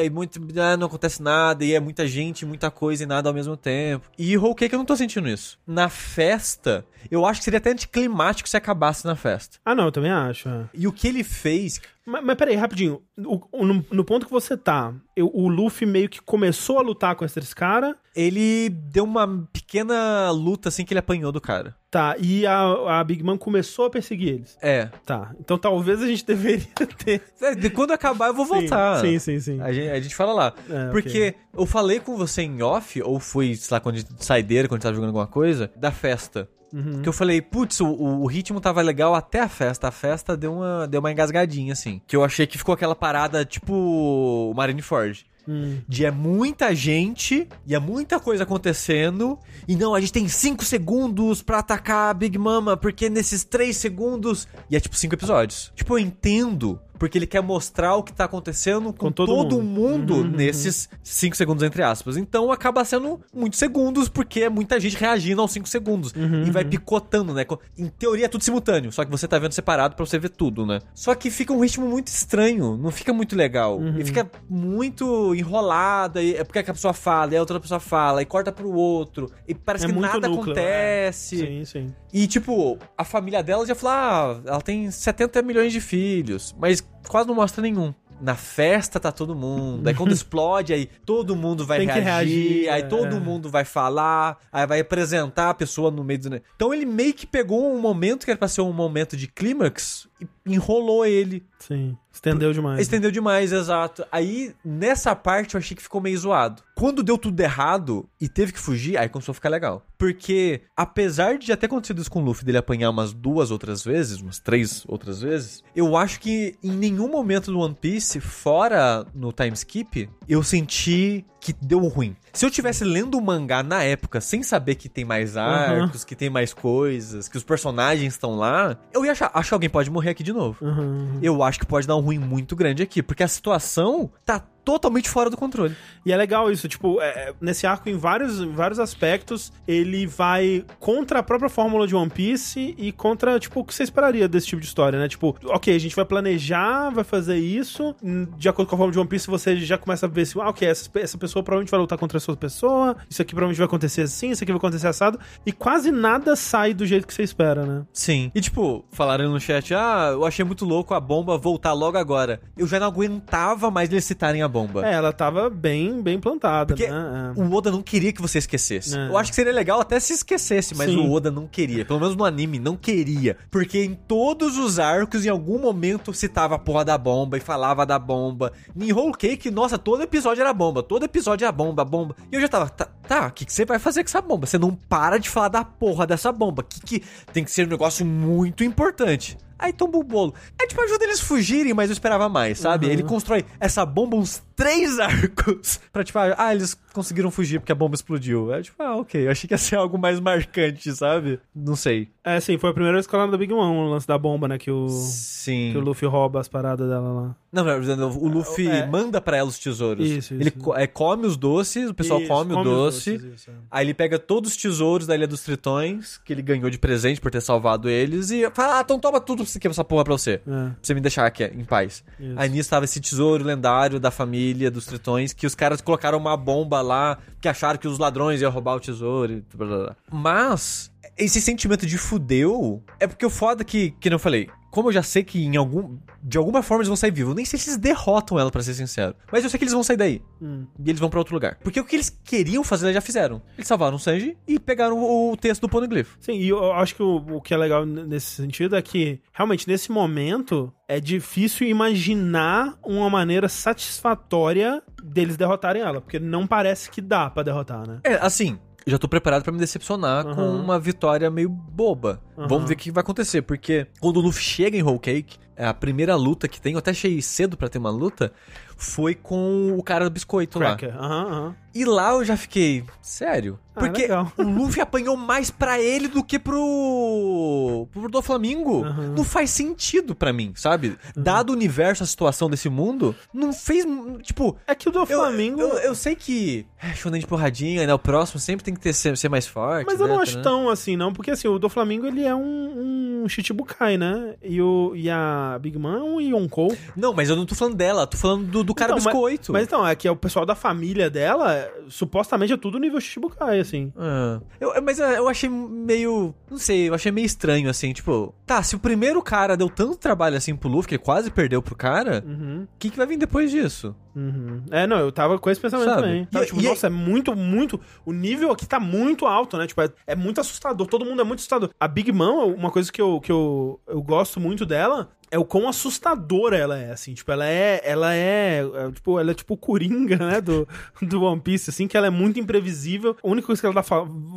aí muito, não acontece nada e é muita gente, muita coisa e nada ao mesmo tempo. E Whole Cake eu não tô sentindo isso. Na festa, eu acho que seria até anticlimático se acabasse na festa. Ah, não, eu também acho. é. E o que ele fez, Mas, mas peraí, rapidinho. O- o- no, no ponto que você tá, eu- o Luffy meio que começou a lutar com esses caras, ele deu uma pequena luta assim que ele apanhou do cara. tá, e a, a Big Mom começou a perseguir eles. É. Tá, então talvez a gente deveria ter. É, de- Quando acabar, eu vou voltar. Sim, sim, sim. sim. A gente, a gente fala lá. É. Porque eu falei com você em off, ou foi, sei lá, quando a gente, saideira, quando a gente tava jogando alguma coisa, da festa. Uhum. Que eu falei, putz, o, o ritmo tava legal até a festa. A festa deu uma, deu uma engasgadinha, assim. Que eu achei que ficou aquela parada tipo o Marineford. Hum. De é muita gente e é muita coisa acontecendo. E não, a gente tem 5 segundos pra atacar a Big Mama, porque nesses 3 segundos. E é tipo 5 episódios. Tipo, eu entendo. Porque ele quer mostrar o que tá acontecendo com, Com todo todo, mundo. mundo, Uhum, nesses 5 segundos, entre aspas. Então acaba sendo muitos segundos, porque é muita gente reagindo aos 5 segundos. Uhum, e vai picotando, né? Em teoria é tudo simultâneo, só que você tá vendo separado pra você ver tudo, né? Só que fica um ritmo muito estranho, não fica muito legal. Uhum. E fica muito enrolada, é porque a pessoa fala, e a outra pessoa fala, e corta pro outro. E parece É que nada núcleo, é. acontece. Sim, sim. E, tipo, a família dela já falou: ah, ela tem 70 milhões de filhos, mas quase não mostra nenhum. Na festa tá todo mundo. Aí quando explode, aí todo mundo vai reagir, reagir, aí é. todo mundo vai falar, aí vai apresentar a pessoa no meio do. Então ele meio que pegou um momento que era pra ser um momento de clímax enrolou ele. Sim. Estendeu demais. Estendeu demais, exato. Aí, nessa parte, eu achei que ficou meio zoado. Quando deu tudo errado e teve que fugir, aí começou a ficar legal. Porque, apesar de já ter acontecido isso com o Luffy, dele apanhar umas duas outras vezes, umas três outras vezes, eu acho que em nenhum momento do One Piece, fora no time skip, eu senti que deu ruim. Se eu tivesse lendo o mangá na época, sem saber que tem mais arcos, que tem mais coisas, que os personagens estão lá, eu ia achar, acho que alguém pode morrer aqui de novo Uhum. eu acho que pode dar um ruim muito grande aqui, porque a situação tá totalmente fora do controle. E é legal isso, tipo, é, nesse arco, em vários, em vários aspectos, ele vai contra a própria fórmula de One Piece e contra, tipo, o que você esperaria desse tipo de história, né? Tipo, ok, a gente vai planejar, vai fazer isso, de acordo com a fórmula de One Piece, você já começa a ver se, ah, ok, essa, essa pessoa provavelmente vai lutar contra essa outra pessoa, isso aqui provavelmente vai acontecer assim, isso aqui vai acontecer assado, e quase nada sai do jeito que você espera, né? Sim. E tipo, falaram no chat, ah, eu achei muito louco a bomba voltar logo agora. Eu já não aguentava mais eles citarem a bomba. É, ela tava bem, bem plantada, Porque né? É. o Oda não queria que você esquecesse. É. Eu acho que seria legal até se esquecesse, mas Sim. o Oda não queria. Pelo menos no anime, não queria. Porque em todos os arcos, em algum momento, citava a porra da bomba e falava da bomba. Em Whole Cake, nossa, todo episódio era bomba. Todo episódio era bomba, bomba. E eu já tava, tá, tá o que, que você vai fazer com essa bomba? Você não para de falar da porra dessa bomba. Que, que tem que ser um negócio muito importante. Aí tomba o bolo. É tipo, ajuda eles fugirem, mas eu esperava mais, sabe? Uhum. Ele constrói essa bomba uns três arcos pra, tipo, ah, eles conseguiram fugir porque a bomba explodiu. É tipo, ah, ok. Eu achei que ia ser algo mais marcante, sabe? Não sei. É, sim, foi a primeira escola da Big Mom, o lance da bomba, né? Que o, Sim. que o Luffy rouba as paradas dela lá. Não, não, o Luffy É. manda pra ela os tesouros. Isso, isso. Ele é, come os doces, o pessoal Isso, come, o os doce. doces, isso, é. Aí ele pega todos os tesouros da Ilha dos Tritões, que ele ganhou de presente por ter salvado eles, e fala: Ah, então toma tudo que essa porra pra você. É, Pra você me deixar aqui em paz. Isso. Aí nisso tava esse tesouro lendário da família dos tritões, que os caras colocaram uma bomba lá, que acharam que os ladrões iam roubar o tesouro e blá, blá, blá. Mas, esse sentimento de fudeu, é porque o foda que, que não falei, como eu já sei que em algum, de alguma forma eles vão sair vivos, eu nem sei se eles derrotam ela, pra ser sincero. Mas eu sei que eles vão sair daí. Hum. E eles vão pra outro lugar. Porque o que eles queriam fazer, eles já fizeram. Eles salvaram o Sanji e pegaram o, o texto do Poneglyph. Sim, e eu acho que o, o que é legal nesse sentido é que, realmente, nesse momento, é difícil imaginar uma maneira satisfatória deles derrotarem ela, porque não parece que dá pra derrotar, né? É, assim, já tô preparado pra me decepcionar com Aham. uma vitória meio boba. Aham. Vamos ver o que vai acontecer, porque quando o Luffy chega em Whole Cake, a primeira luta que tem, eu até achei cedo pra ter uma luta, foi com o cara do biscoito lá. Cracker, aham, aham. E lá eu já fiquei, sério? Ah, Porque legal. o Luffy apanhou mais pra ele do que pro pro do Flamengo. Aham. Não faz sentido pra mim, sabe? Dado o universo, a situação desse mundo, não fez, tipo, É que o do eu, Flamengo... eu, eu sei que é shonen de porradinha, né? O próximo sempre tem que ter, ser, ser mais forte. Mas eu né, não acho né? tão assim, não, porque assim, o do Flamengo ele é um, um Shichibukai, né? E, o, e a Big Man é um Yonkou. Não, mas eu não tô falando dela, tô falando do, do cara Então, mas- biscoito. Mas então, é que é o pessoal da família dela, é, supostamente é tudo nível Shichibukai, assim. Ah. Eu, mas eu achei meio. Não sei, eu achei meio estranho, assim, tipo. Tá, se o primeiro cara deu tanto trabalho assim pro Luffy, que ele quase perdeu pro cara, o Uhum, que, que vai vir depois disso? uhum. É, não, eu tava com esse pensamento Sabe? também. E- Tava, tipo, e- nossa, é muito, muito. O nível aqui tá muito alto, né? Tipo, é, é muito assustador. Todo mundo é muito assustador. A Big Mom, uma coisa que eu, que eu, eu gosto muito dela. É o quão assustadora ela é, assim, tipo, ela é, ela é, é, tipo, ela é tipo o Coringa, né, do, do One Piece, assim, que ela é muito imprevisível, a única coisa que ela dá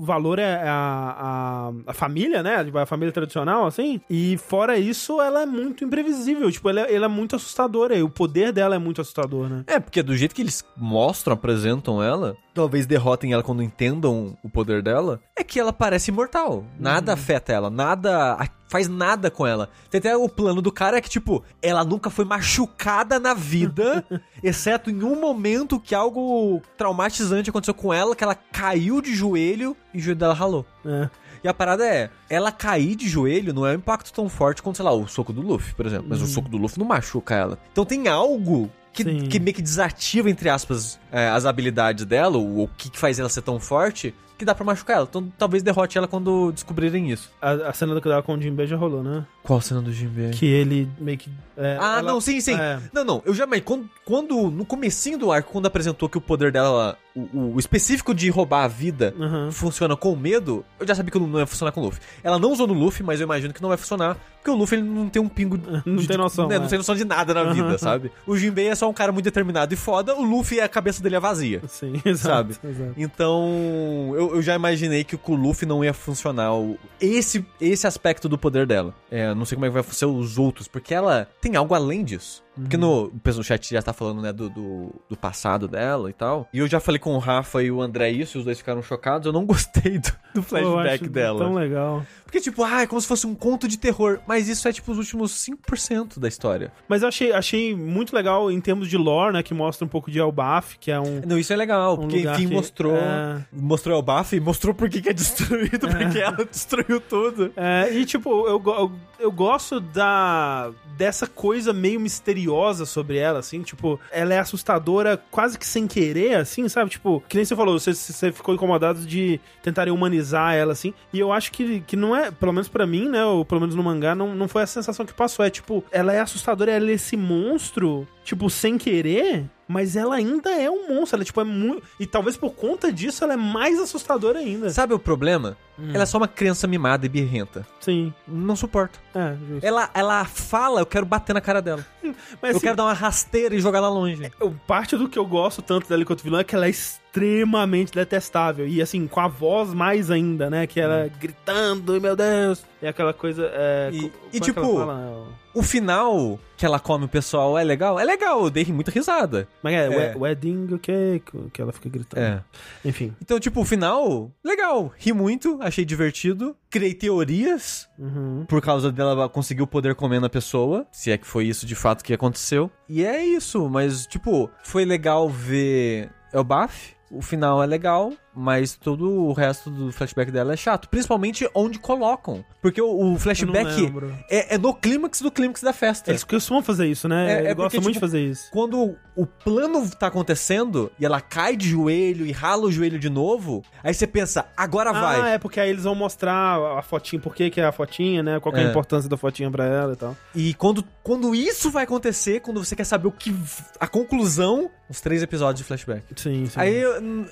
valor é a, a, a família, né, tipo, a família tradicional, assim, e fora isso, ela é muito imprevisível, tipo, ela, é- ela é muito assustadora, e o poder dela é muito assustador, né. É, porque do jeito que eles mostram, apresentam ela, talvez derrotem ela quando entendam o poder dela, é que ela parece imortal. Nada afeta ela, nada faz nada com ela. Tem até o plano do cara é que, tipo, ela nunca foi machucada na vida, exceto em um momento que algo traumatizante aconteceu com ela, que ela caiu de joelho e o joelho dela ralou. É. E a parada é, ela cair de joelho não é um impacto tão forte quanto, sei lá, o soco do Luffy, por exemplo. Mas o soco do Luffy não machuca ela. Então tem algo que, que meio que desativa, entre aspas, é, as habilidades dela, ou o que, que faz ela ser tão forte, que dá pra machucar ela. Então talvez derrote ela quando descobrirem isso. A, a cena dela com o Jinbei já rolou, né, Qual cena do Jinbei? que ele meio que... é, Ah, ela- não, sim, sim. é. Não, não, eu já, mas quando, quando, no comecinho do arco, quando apresentou que o poder dela, o, o específico de roubar a vida, Uhum. funciona com medo, eu já sabia que não ia funcionar com o Luffy. Ela não usou no Luffy, mas eu imagino que não vai funcionar, porque o Luffy ele não tem um pingo. Não de- tem noção, né, é. Não tem noção de nada na vida, Uhum. sabe? O Jinbei é só um cara muito determinado e foda, o Luffy, a cabeça dele é vazia. Sim, exato, Sabe? exato. Então, eu, eu já imaginei que com o Luffy não ia funcionar o- esse, esse aspecto do poder dela. É, não sei como é que vai ser os outros, porque ela tem algo além disso. Porque no, o pessoal do chat já tá falando, né, do, do, do passado dela e tal. E eu já falei com o Rafa e o André isso, e os dois ficaram chocados. Eu não gostei do, do Pô, flashback acho dela. Tão legal. Porque, tipo, ah, é como se fosse um conto de terror. Mas isso é, tipo, os últimos 5% da história. Mas eu achei, achei muito legal em termos de lore, né? Que mostra um pouco de Elbaf, que é um. Não, isso é legal, Um porque, lugar enfim, que- mostrou... é. Mostrou buff e mostrou por que que é destruído, porque ela destruiu tudo. É, e tipo, eu, eu, eu gosto da dessa coisa meio misteriosa sobre ela, assim, tipo, ela é assustadora quase que sem querer, assim, sabe? Tipo, que nem você falou, você, você ficou incomodado de tentarem humanizar ela, assim, e eu acho que, que não é, pelo menos pra mim, né, ou pelo menos no mangá, não, não foi a sensação que passou, é tipo, ela é assustadora, ela é esse monstro, tipo, sem querer, mas ela ainda é um monstro. Ela, tipo, é muito. E talvez por conta disso ela é mais assustadora ainda. Sabe o problema? Hum. Ela é só uma criança mimada e birrenta. Sim. Não suporto. É, justo. Ela, ela fala, eu quero bater na cara dela. Mas eu assim, quero dar uma rasteira e jogar lá longe. eu- parte do que eu gosto tanto dela enquanto vilã é que ela é extremamente detestável. E assim, com a voz mais ainda, né? Que ela gritando, meu Deus. É aquela coisa. É, E- e é tipo, fala? O final que ela come o pessoal é legal? É legal, eu dei muita risada. Mas é, É. we- wedding o que que ela fica gritando. É. Enfim. Então, tipo, o final, legal. Ri muito, achei divertido. Criei teorias Uhum. por causa dela conseguir o poder comendo a pessoa. Se é que foi isso de fato que aconteceu. E é isso, mas, tipo, foi legal ver Elbaf. O final é legal, mas todo o resto do flashback dela é chato. Principalmente onde colocam. Porque o, o flashback é, é no clímax do clímax da festa. Eles costumam fazer isso, né? É- é gostam muito tipo, de fazer isso. Quando o plano tá acontecendo e ela cai de joelho e rala o joelho de novo, aí você pensa, agora Ah, vai. é porque aí eles vão mostrar a fotinha, por que que é a fotinha, né? Qual que é a É. importância da fotinha pra ela e tal. E quando, quando isso vai acontecer, quando você quer saber o que. a conclusão, os três episódios de flashback. Sim, sim. Aí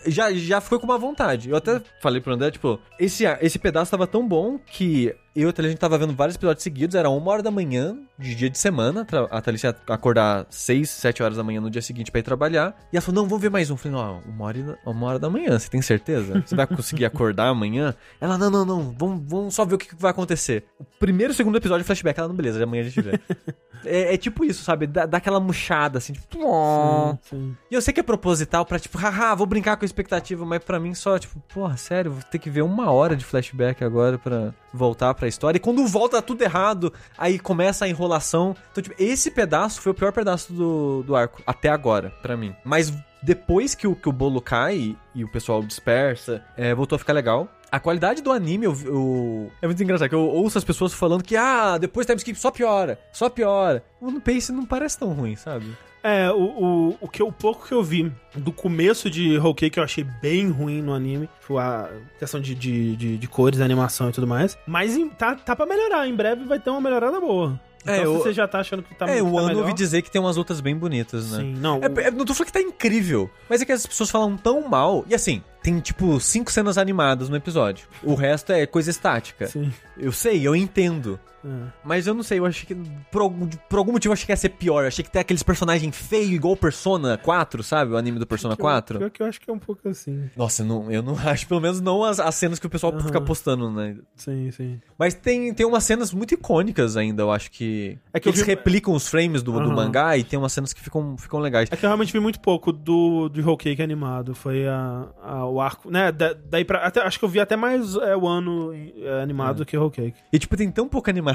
já, já ficou com uma vontade. Eu até falei pro André, tipo, esse, esse pedaço tava tão bom que eu e a Thalissa, a gente tava vendo vários episódios seguidos, era uma hora da manhã, de dia de semana, a Thalissa ia acordar seis, sete horas da manhã no dia seguinte pra ir trabalhar, e ela falou, não, vamos ver mais um. Eu falei, não, uma hora, uma hora da manhã, você tem certeza? Você vai conseguir acordar amanhã? Ela, não, não, não, vamos, vamos só ver o que vai acontecer. O primeiro e segundo episódio de flashback, ela, não, beleza, amanhã a gente vê. é, é tipo isso, sabe? Dá, dá aquela murchada, assim, tipo... Sim, sim. E eu sei que é proposital pra, tipo, haha, vou brincar com a expectativa, mas pra mim só, tipo, porra, sério, vou ter que ver uma hora de flashback agora pra voltar pra história. E quando volta tudo errado, aí começa a enrolação. Então, tipo, esse pedaço foi o pior pedaço do, do arco, até agora, pra mim. Mas depois que o, que o bolo cai e o pessoal dispersa, é, voltou a ficar legal. A qualidade do anime, eu, eu- é muito engraçado, que eu ouço as pessoas falando que, ah, depois time skip só piora, só piora. O One Piece não parece tão ruim, sabe? É, o, o, o, que, o pouco que eu vi do começo de Whole Cake eu achei bem ruim no anime. Tipo, a questão de, de, de, de cores, animação e tudo mais. Mas tá, tá pra melhorar. Em breve vai ter uma melhorada boa. Então, É, se eu- você já tá achando que tá é, que o tá ano melhor, ouvi dizer que tem umas lutas bem bonitas, né? Sim, não. É, é, não tô falando que tá incrível, mas é que as pessoas falam tão mal. E assim, tem tipo cinco cenas animadas no episódio. O resto é coisa estática. Sim. Eu sei, eu entendo. É. Mas eu não sei, eu achei que. Por algum, por algum motivo eu achei que ia ser pior. Eu achei que tem aqueles personagens feios igual o Persona 4, sabe? O anime do Persona 4. Pior que eu acho que é um pouco assim. Nossa, eu não, eu não acho, pelo menos não as, as cenas que o pessoal Aham. fica postando, né? Sim, sim. Mas tem, tem umas cenas muito icônicas ainda, eu acho que. É que que eles vi- replicam os frames do, do Aham. mangá e tem umas cenas que ficam, ficam legais. É que eu realmente vi muito pouco do, do Whole Cake animado. Foi a, a- o arco, né? Da, daí pra. Até, acho que eu vi até mais é, o ano é, animado do que Whole Cake. E, tipo, tem tão pouca animação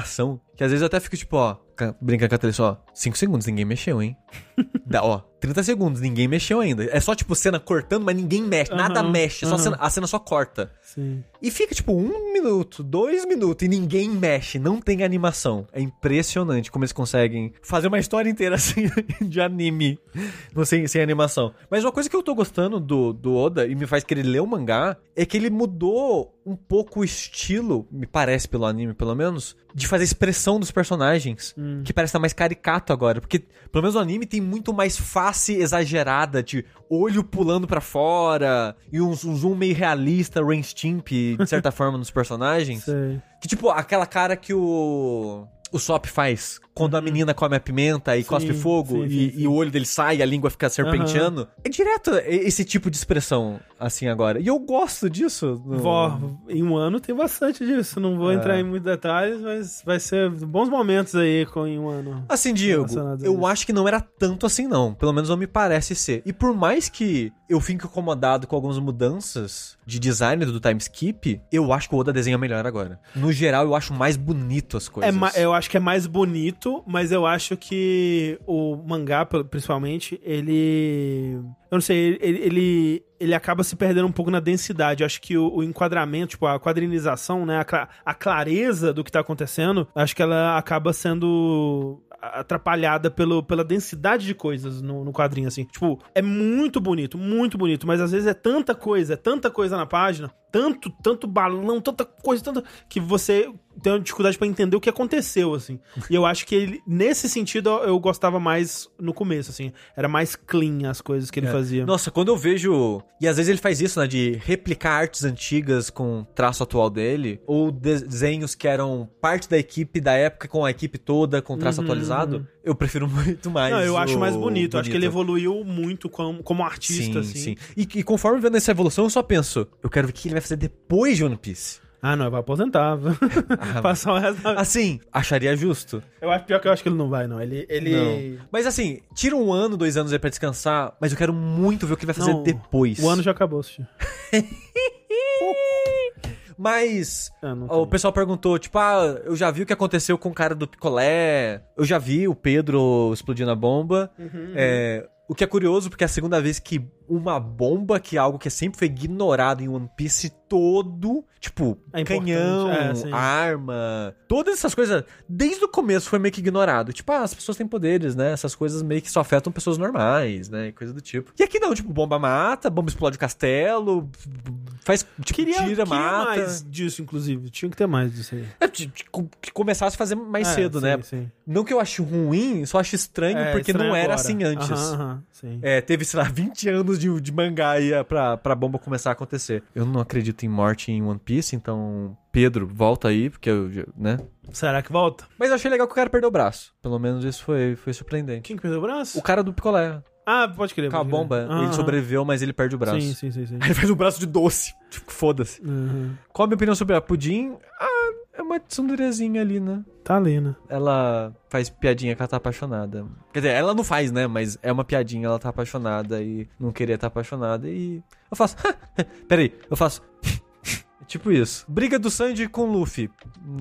que às vezes eu até fico, tipo, ó, brincando com a Thalissa, ó, 5 segundos, ninguém mexeu, hein? Dá, ó, 30 segundos, ninguém mexeu ainda. É só, tipo, cena cortando, mas ninguém mexe, nada mexe, só aham. cena- a cena só corta. Sim. E fica, tipo, um minuto, dois minutos e ninguém mexe, não tem animação. É impressionante como eles conseguem fazer uma história inteira assim de anime, não sem, sem animação. Mas uma coisa que eu tô gostando do, do Oda e me faz querer ler o mangá é que ele mudou um pouco o estilo, me parece pelo anime pelo menos, de fazer a expressão dos personagens, Hum. Que parece estar mais caricato agora. Porque, pelo menos o anime tem muito mais face exagerada, de olho pulando pra fora, e um, um zoom meio realista, Rain Stimp, de certa forma, nos personagens. Sei. Que tipo, aquela cara que o. O Sop faz quando a menina come a pimenta e Uhum. Sim, cospe fogo sim, e, sim, sim. e o olho dele sai e a língua fica serpenteando. É direto esse tipo de expressão assim agora. E eu gosto disso. no- Vó, em um ano tem bastante disso. Não vou É. entrar em muitos detalhes, mas vai ser bons momentos aí com em um ano. Assim, Diego, eu acho que não era tanto assim, não. Pelo menos não me parece ser. E por mais que eu fique incomodado com algumas mudanças de design do time skip, eu acho que o Oda desenha melhor agora. No geral, eu acho mais bonito as É, coisas. ma- eu acho que é mais bonito, mas eu acho que o mangá, pr- principalmente, ele. Eu não sei, ele, ele, ele acaba se perdendo um pouco na densidade. Eu acho que o, o enquadramento, tipo, a quadrinização, né? A, a clareza do que tá acontecendo, acho que ela acaba sendo atrapalhada pelo, pela densidade de coisas no, no quadrinho, assim. Tipo, é muito bonito, muito bonito, mas às vezes é tanta coisa, é tanta coisa na página, tanto, tanto balão, tanta coisa, tanta. que você tenho dificuldade pra entender o que aconteceu, assim. E eu acho que ele, nesse sentido, eu gostava mais no começo, assim. Era mais clean as coisas que ele fazia. Nossa, quando eu vejo. E às vezes ele faz isso, né? De replicar artes antigas com traço atual dele. Ou desenhos que eram parte da equipe da época com a equipe toda, com traço atualizado. Eu prefiro muito mais. Não, eu acho o mais bonito. Eu Acho que ele evoluiu muito como, como artista, sim, assim. sim. E, e conforme vendo essa evolução, eu só penso, eu quero ver o que ele vai fazer depois de One Piece. Ah, não, vai aposentar. viu? Passar o resto da... Assim, acharia justo. Eu acho pior que eu acho que ele não vai, não. Ele. ele... Não. Mas assim, tira um ano, dois anos aí pra descansar, mas eu quero muito ver o que ele vai fazer Não, depois. O ano já acabou, Sushi. Mas Ah, o pessoal perguntou, tipo, ah, eu já vi o que aconteceu com o cara do picolé, eu já vi o Pedro explodindo a bomba. Uhum, É, o que é curioso, porque é a segunda vez que uma bomba, que é algo que sempre foi ignorado em One Piece todo, tipo, É canhão, é, arma, todas essas coisas, desde o começo foi meio que ignorado. Tipo, ah, as pessoas têm poderes, né? Essas coisas meio que só afetam pessoas normais, né? e Coisa do tipo. E aqui não, tipo, bomba mata, bomba explode o castelo, faz, tipo, Queria, tira, queria mata. mais disso, inclusive. Tinha que ter mais disso aí. É, de- que começasse a fazer mais É, cedo, sim, né? Sim. Não que eu ache ruim, só acho estranho É, porque estranho não era agora. assim antes. Aham, aham, sim. É, teve, sei lá, 20 anos de, de mangá aí é, pra, pra bomba começar a acontecer. Eu não acredito em morte em One Piece, então, Pedro, volta aí, porque eu, né? Será que volta? Mas eu achei legal que o cara perdeu o braço. Pelo menos isso foi, foi surpreendente. Quem que perdeu o braço? O cara do picolé, Ah, pode crer. com a bomba, Aham, ele sobreviveu, mas ele perde o braço. Sim, sim, sim, sim. Ele faz o braço de doce. Tipo, foda-se. Uhum. Qual a minha opinião sobre a Pudim? Ah, uma tsunderezinha ali, né? Tá ali, né? ela faz piadinha que ela tá apaixonada. Quer dizer, ela não faz, né? Mas é uma piadinha, ela tá apaixonada e não queria estar apaixonada e. Eu faço. Peraí, eu faço. tipo isso. Briga do Sanji com o Luffy.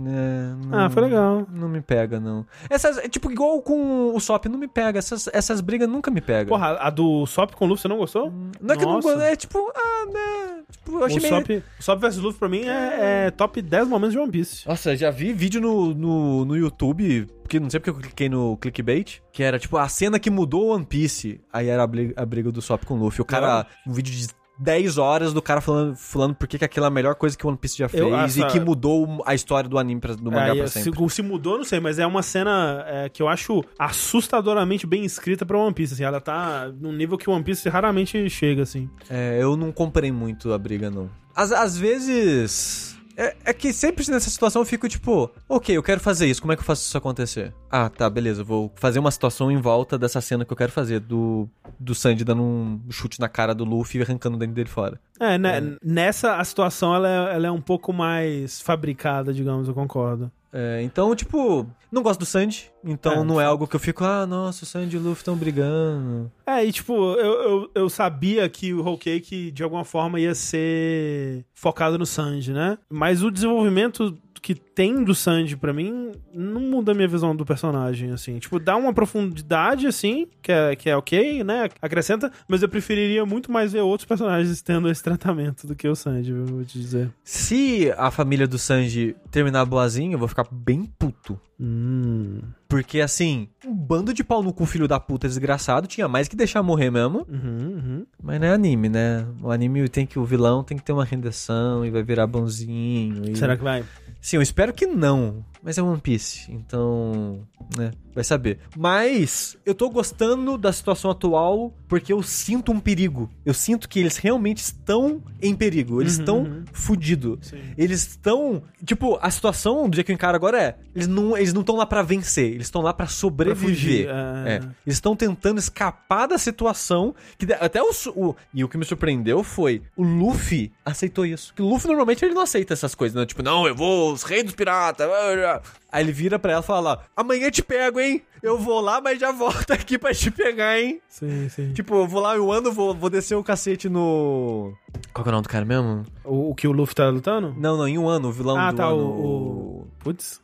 É, não- Ah, foi legal. Não me pega, não. Essas. é Tipo, igual com o Sop, não me pega. Essas, essas brigas nunca me pegam. Porra, a do Sop com o Luffy você não gostou? não é que eu não gosto, é tipo, ah, né? Tipo, eu achei o meio. Sop, Sop vs Luffy pra mim é, é top 10 momentos de One Piece. Nossa, já vi vídeo no, no, no YouTube, porque não sei porque eu cliquei no clickbait, que era tipo a cena que mudou One Piece. Aí era a briga, a briga do Sop com o Luffy. O cara, um vídeo de 10 horas do cara falando, falando por que que aquilo é a melhor coisa que One Piece já fez Eu- essa- e que mudou a história do anime, pra, do mangá Aí, pra se, sempre. se mudou, não sei, mas é uma cena é, que eu acho assustadoramente bem escrita pra One Piece. Assim, ela tá num nível que o One Piece raramente chega, assim. É, eu não comprei muito a briga, não. Às, às vezes. É, é que sempre nessa situação eu fico tipo, ok, eu quero fazer isso, como é que eu faço isso acontecer? Ah, tá, beleza, eu vou fazer uma situação em volta dessa cena que eu quero fazer, do, do Sandy dando um chute na cara do Luffy e arrancando o dente dele fora. É, né, nessa a situação ela é, ela é um pouco mais fabricada, digamos, eu concordo. É, então, tipo, não gosto do Sandy, então É, não é algo que eu fico, ah, nossa, o Sandy e o Luffy estão brigando. É, e tipo, eu, eu, eu sabia que o Whole Cake de alguma forma ia ser focado no Sanji, né? Mas o desenvolvimento que tem do Sanji pra mim não muda a minha visão do personagem, assim. Tipo, dá uma profundidade, assim, que é, que é ok, né? Acrescenta, mas eu preferiria muito mais ver outros personagens tendo esse tratamento do que o Sanji, eu vou te dizer. Se a família do Sanji terminar boazinha, eu vou ficar bem puto. Hum. Porque, assim, um bando de pau no cu filho da puta desgraçado tinha mais que deixar morrer mesmo. Uhum, uhum. Mas não é anime, né? O anime tem que. O vilão tem que ter uma rendição e vai virar bonzinho. e- Será que vai? Sim, eu espero que não. Mas é One Piece, então. né? Vai saber. Mas eu tô gostando da situação atual porque eu sinto um perigo. Eu sinto que eles realmente estão em perigo. Eles Uhum, estão uhum. fudidos. Eles estão. Tipo, a situação do dia que eu encaro agora é. Eles não eles não estão lá pra vencer, eles estão lá pra sobreviver. fugir, é. É. Eles estão tentando escapar da situação. Que até o, o. E o que me surpreendeu foi. O Luffy aceitou isso. Que o Luffy normalmente ele não aceita essas coisas, né? Tipo, não, eu vou, os reis dos piratas. blá, blá, Aí ele vira pra ela e fala: Amanhã eu te pego, hein? Eu vou lá, mas já volto aqui pra te pegar, hein? Sim, sim. Tipo, eu vou lá, eu ando, vou, vou descer o cacete no. Qual que é o nome do cara mesmo? O, o que o Luffy tá lutando? Não, não, em um ano, o vilão Ah, do tá, ano. o- o- Putz.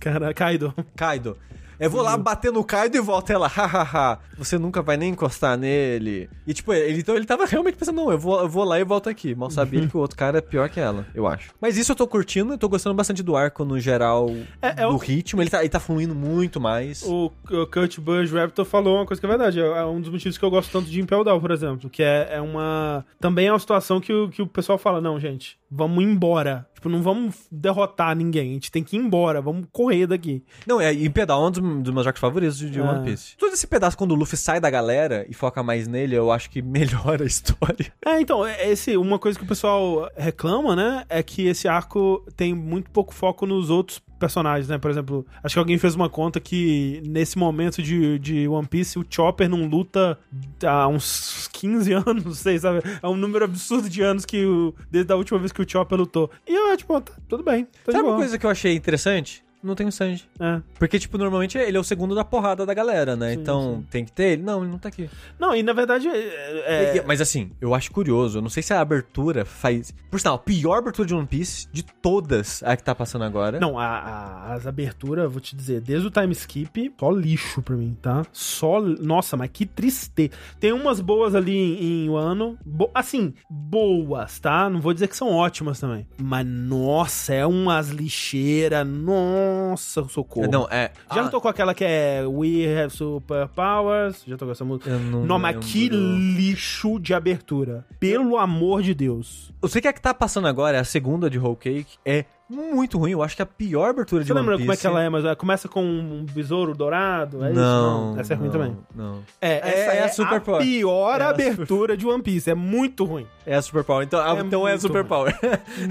Cara, Kaido. Kaido. Eu vou lá bater no Kaido e volto ela, hahaha, você nunca vai nem encostar nele. E tipo, ele, então ele tava realmente pensando, não, eu vou, eu vou lá e volto aqui. Mal sabia ele que o outro cara é pior que ela, eu acho. Mas isso eu tô curtindo, eu tô gostando bastante do arco no geral, É- é do o- ritmo, ele tá, ele tá fluindo muito mais. O, o Kurt Busch Raptor falou uma coisa que é verdade. É um dos motivos que eu gosto tanto de Impel Down, por exemplo. Que é, é uma. Também é uma situação que o, que o pessoal fala: não, gente. Vamos embora. Tipo, não vamos derrotar ninguém. A gente tem que ir embora. Vamos correr daqui. Não, é, e Pedal é um dos, dos meus arcos favoritos de, de É. One Piece. Todo esse pedaço, quando o Luffy sai da galera e foca mais nele, eu acho que melhora a história. É, então, é- esse, uma coisa que o pessoal reclama, né? É que esse arco tem muito pouco foco nos outros personagens, né? Por exemplo, acho que alguém fez uma conta que nesse momento de, de One Piece o Chopper não luta há uns 15 anos, não sei, sabe? É um número absurdo de anos que o, desde a última vez que o Chopper lutou. E eu, tipo, tá, tudo bem. Tá Sabe uma coisa que eu achei interessante? Não tem o Sanji. É. Porque, tipo, normalmente ele é o segundo da porrada da galera, né? Sim, então, tem que ter ele? Não, ele não tá aqui. Não, e na verdade, é, E- Mas assim, eu acho curioso. Eu não sei se a abertura faz. Por sinal, a pior abertura de One Piece de todas a que tá passando agora. Não, a- a- as aberturas, vou te dizer, desde o time skip, só lixo pra mim, tá? Só. Nossa, mas que tristeza. Tem umas boas ali em, em Wano. Bo- assim, boas, tá? Não vou dizer que são ótimas também. Mas, nossa, é umas lixeiras. Nossa, socorro. Não, é. Já ah, tocou aquela que é We Have Superpowers? Já tocou essa música? Eu não, Não, mas lembro. que lixo de abertura. Pelo amor de Deus. Eu sei que a que tá passando agora é a segunda de Whole Cake. É muito ruim. Eu acho que a pior abertura de Você One lembra Piece. como é que ela é? Mas ela começa com um besouro dourado? É não, isso? Essa é ruim não, também. Não. É, É- essa é é, a a Super Power. pior É a abertura de One Piece. É muito ruim. É a Superpower. Então É então é a muito Superpower.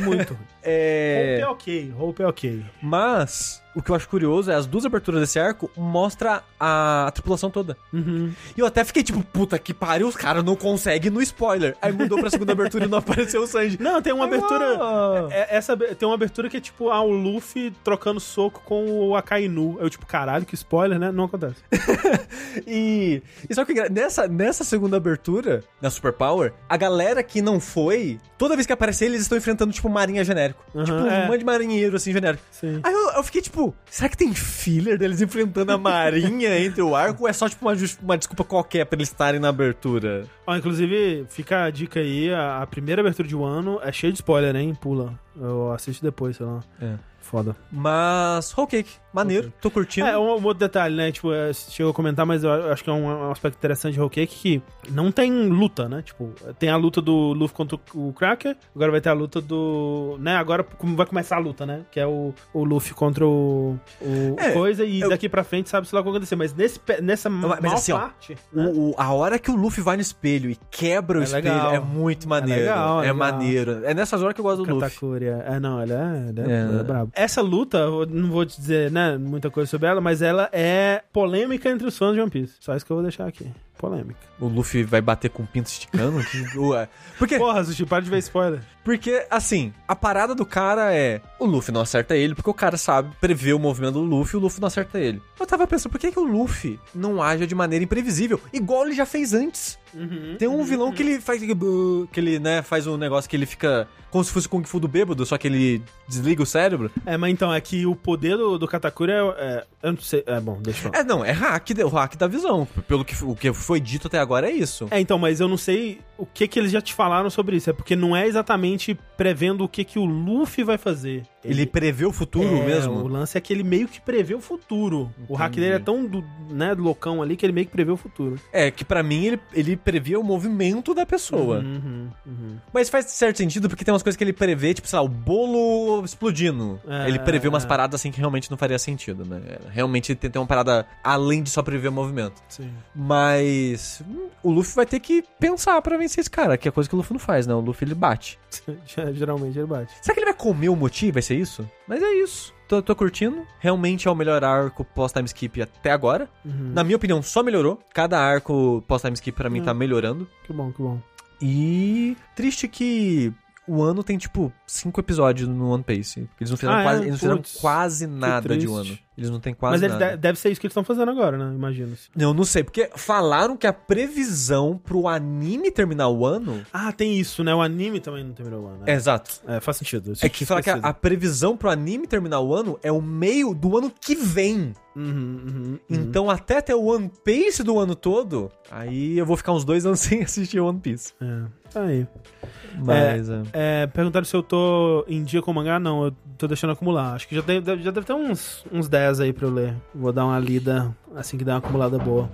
Muito ruim. Hope é... é ok. Hope é ok. Mas, o que eu acho curioso é as duas aberturas desse arco mostra a, a tripulação toda. Uhum. E eu até fiquei tipo, puta que pariu, os caras não conseguem no spoiler. Aí mudou pra segunda abertura e não apareceu o Sanji. Não, tem uma abertura... uau. é- Essa, tem uma abertura que é tipo ah, o Luffy trocando soco com o Akainu. Eu tipo, caralho, que spoiler, né? Não acontece. E, e só que engra- nessa, nessa segunda abertura, na Superpower, a galera que não foi, toda vez que aparecer, eles estão enfrentando, tipo, marinha genérico. Aham, tipo, um é. monte de marinheiro, assim, genérico. Sim. Aí eu, eu fiquei tipo, será que tem filler deles enfrentando a marinha entre o arco ou é só, tipo, uma, uma desculpa qualquer pra eles estarem na abertura? Ó, inclusive, fica a dica aí, a, a primeira abertura de Wano é cheia de spoiler, hein? Pula. Eu assisto depois, sei lá. É. Foda. Mas, Whole Cake, maneiro, tô curtindo. É, um, um outro detalhe, né? Tipo, é, chegou a comentar, mas eu acho que é um, um aspecto interessante de Whole Cake que não tem luta, né? Tipo, tem a luta do Luffy contra o Cracker, agora vai ter a luta do... Né? Agora vai começar a luta, né? Que é o, o Luffy contra o, o É, coisa e eu- daqui pra frente sabe-se lá o que vai acontecer. Mas nesse, nessa mas assim, ó, parte... né? O- o- a hora que o Luffy vai no espelho e quebra o É espelho legal. é muito maneiro. legal, é é legal. maneiro. É nessas horas que eu gosto do Luffy. Katakuri, é, é, não, ele é, ele é, É. ele é brabo. Essa luta, não vou te dizer, né, muita coisa sobre ela, mas ela é polêmica entre os fãs de One Piece. Só isso que eu vou deixar aqui. Polêmica. O Luffy vai bater com o pinto esticando? Que- Ué. Porque, Porra, Sushi, para de ver spoiler. porque, assim, a parada do cara é... O Luffy não acerta ele porque o cara sabe prever o movimento do Luffy e o Luffy não acerta ele. Eu tava pensando, por que, que o Luffy não age de maneira imprevisível? Igual ele já fez antes. Tem um vilão que ele faz... Que ele, né, faz um negócio que ele fica... Como se fosse o Kung Fu do bêbado, só que ele desliga o cérebro. É, mas então, é que o poder do, do Katakuri é, é- Eu não sei. É bom, deixa eu falar. É, não, é hack, o hack da visão. Pelo que, o que foi dito até agora é isso. É, então, mas eu não sei o que que eles já te falaram sobre isso. É porque não é exatamente prevendo o que que o Luffy vai fazer. Ele prevê o futuro É, mesmo? O lance é que ele meio que prevê o futuro. O hack dele é tão do, né, do loucão ali que ele meio que prevê o futuro. É, que pra mim ele, ele previa o movimento da pessoa. Uhum, uhum. Mas faz certo sentido porque tem umas coisas que ele prevê, tipo, sei lá, o bolo explodindo. É, ele prevê umas é. paradas assim que realmente não faria sentido, né? Realmente tem, tem uma parada além de só prever o movimento. Sim. Mas hum, o Luffy vai ter que pensar pra vencer esse cara, que é coisa que o Luffy não faz, né? O Luffy ele bate. Geralmente ele bate. Será que ele vai comer o Moti? Vai ser isso? Mas é isso. Tô, tô curtindo. Realmente é o melhor arco pós-time skip até agora. Uhum. Na minha opinião, só melhorou. Cada arco pós-time skip pra mim Hum. tá melhorando. Que bom, que bom. E triste que o ano tem, tipo, cinco episódios no One Piece. Eles não fizeram, Ah, é? quase, eles não fizeram quase nada de triste. Eles não têm quase Mas eles nada. de- deve ser isso que eles estão fazendo agora, né? Imagino. Eu não sei, porque falaram que a previsão pro anime terminar o ano... Ah, tem isso, né? O anime também não terminou o ano. É, Né? exato. É, faz sentido. É que fala que a, a previsão pro anime terminar o ano é o meio do ano que vem. Uhum, uhum, uhum. Então, até ter o One Piece do ano todo, aí eu vou ficar uns dois anos sem assistir One Piece. É, tá aí. Mas. é. É, perguntaram se eu tô em dia com o mangá. Não, eu tô deixando acumular. Acho que já deve, já deve ter uns, uns 10 aí pra eu ler. Vou dar uma lida assim que der uma acumulada boa.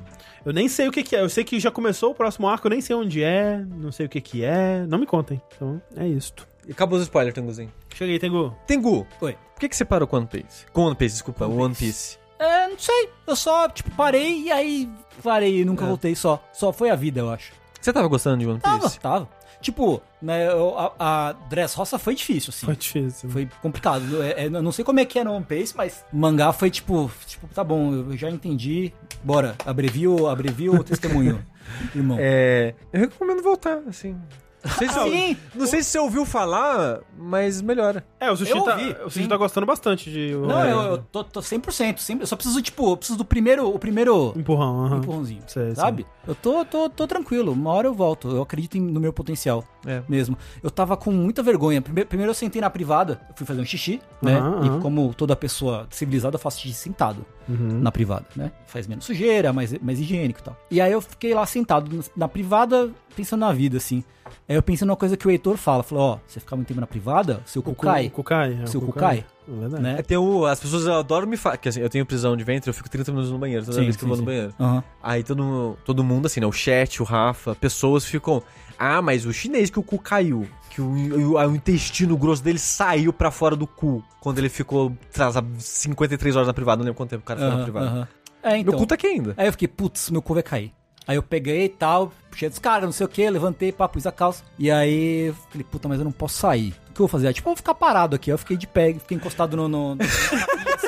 Eu nem sei o que, que é. Eu sei que já começou o próximo arco, eu nem sei onde é, não sei o que, que é. Não me contem. Então, é isto. Acabou os spoilers, Tenguzinho. Cheguei, Tengu. Tengu, Oi. por que, que você parou com One Piece? Com One Piece, desculpa, One Piece. É, não sei. Eu só, tipo, parei e aí parei e nunca voltei só. Só foi a vida, eu acho. Você tava gostando de One Tava, Piece? tava. Tipo, né, a, a Dress Roça foi difícil, assim. Foi difícil. Foi complicado. É, é, eu não sei como é que é no One Piece, mas mangá foi tipo, tipo, tá bom, eu já entendi. Bora, abrevio, abrevio o testemunho, irmão. É. Eu recomendo voltar, assim. Não sei, se, Sim. não sei se você ouviu falar, mas melhora. É, o Sushi, Eu tá, ouvi, o Sushi sim. tá gostando bastante de... Não, é, eu, eu tô, tô 100%, sempre, eu só preciso, tipo, eu preciso do primeiro, o primeiro Empurrão, aham. empurrãozinho, Sei, sabe? Eu tô, tô, tô tranquilo, uma hora eu volto, eu acredito em- no meu potencial É. mesmo. Eu tava com muita vergonha, primeiro, primeiro eu sentei na privada, eu fui fazer um xixi, né? Aham, E como toda pessoa civilizada, eu faço xixi sentado. Uhum. na privada, né? Faz menos sujeira, mais, mais higiênico e tal. E aí eu fiquei lá sentado na- privada, pensando na vida, assim. Aí eu pensei numa coisa que o Heitor fala, falou, ó, você ficar muito tempo na privada, seu cu O cu- cai, é, seu cu cai, É né? É, tem o, as pessoas adoram me falar. Que assim, eu tenho prisão de ventre, eu fico 30 minutos no banheiro toda Sim, vez que eu sim, vou no banheiro. Aham. Aí todo, todo mundo, assim, né? O chat, o Rafa, pessoas ficam. Ah, mas o chinês que o cu caiu. Que o, o, o intestino grosso dele saiu pra fora do cu. Quando ele ficou atrasado 53 horas na privada. Não lembro quanto tempo o cara ficou na privada. É, então. Meu cu tá aqui ainda. Aí eu fiquei, putz, meu cu vai cair. Aí eu peguei e tal, puxei a descarga, não sei o que, levantei, pá, pus a calça. E aí eu falei, puta, mas eu não posso sair. O que eu vou fazer? Aí, Tipo, eu vou ficar parado aqui. Aí eu fiquei de pé, fiquei encostado no. no, no assim,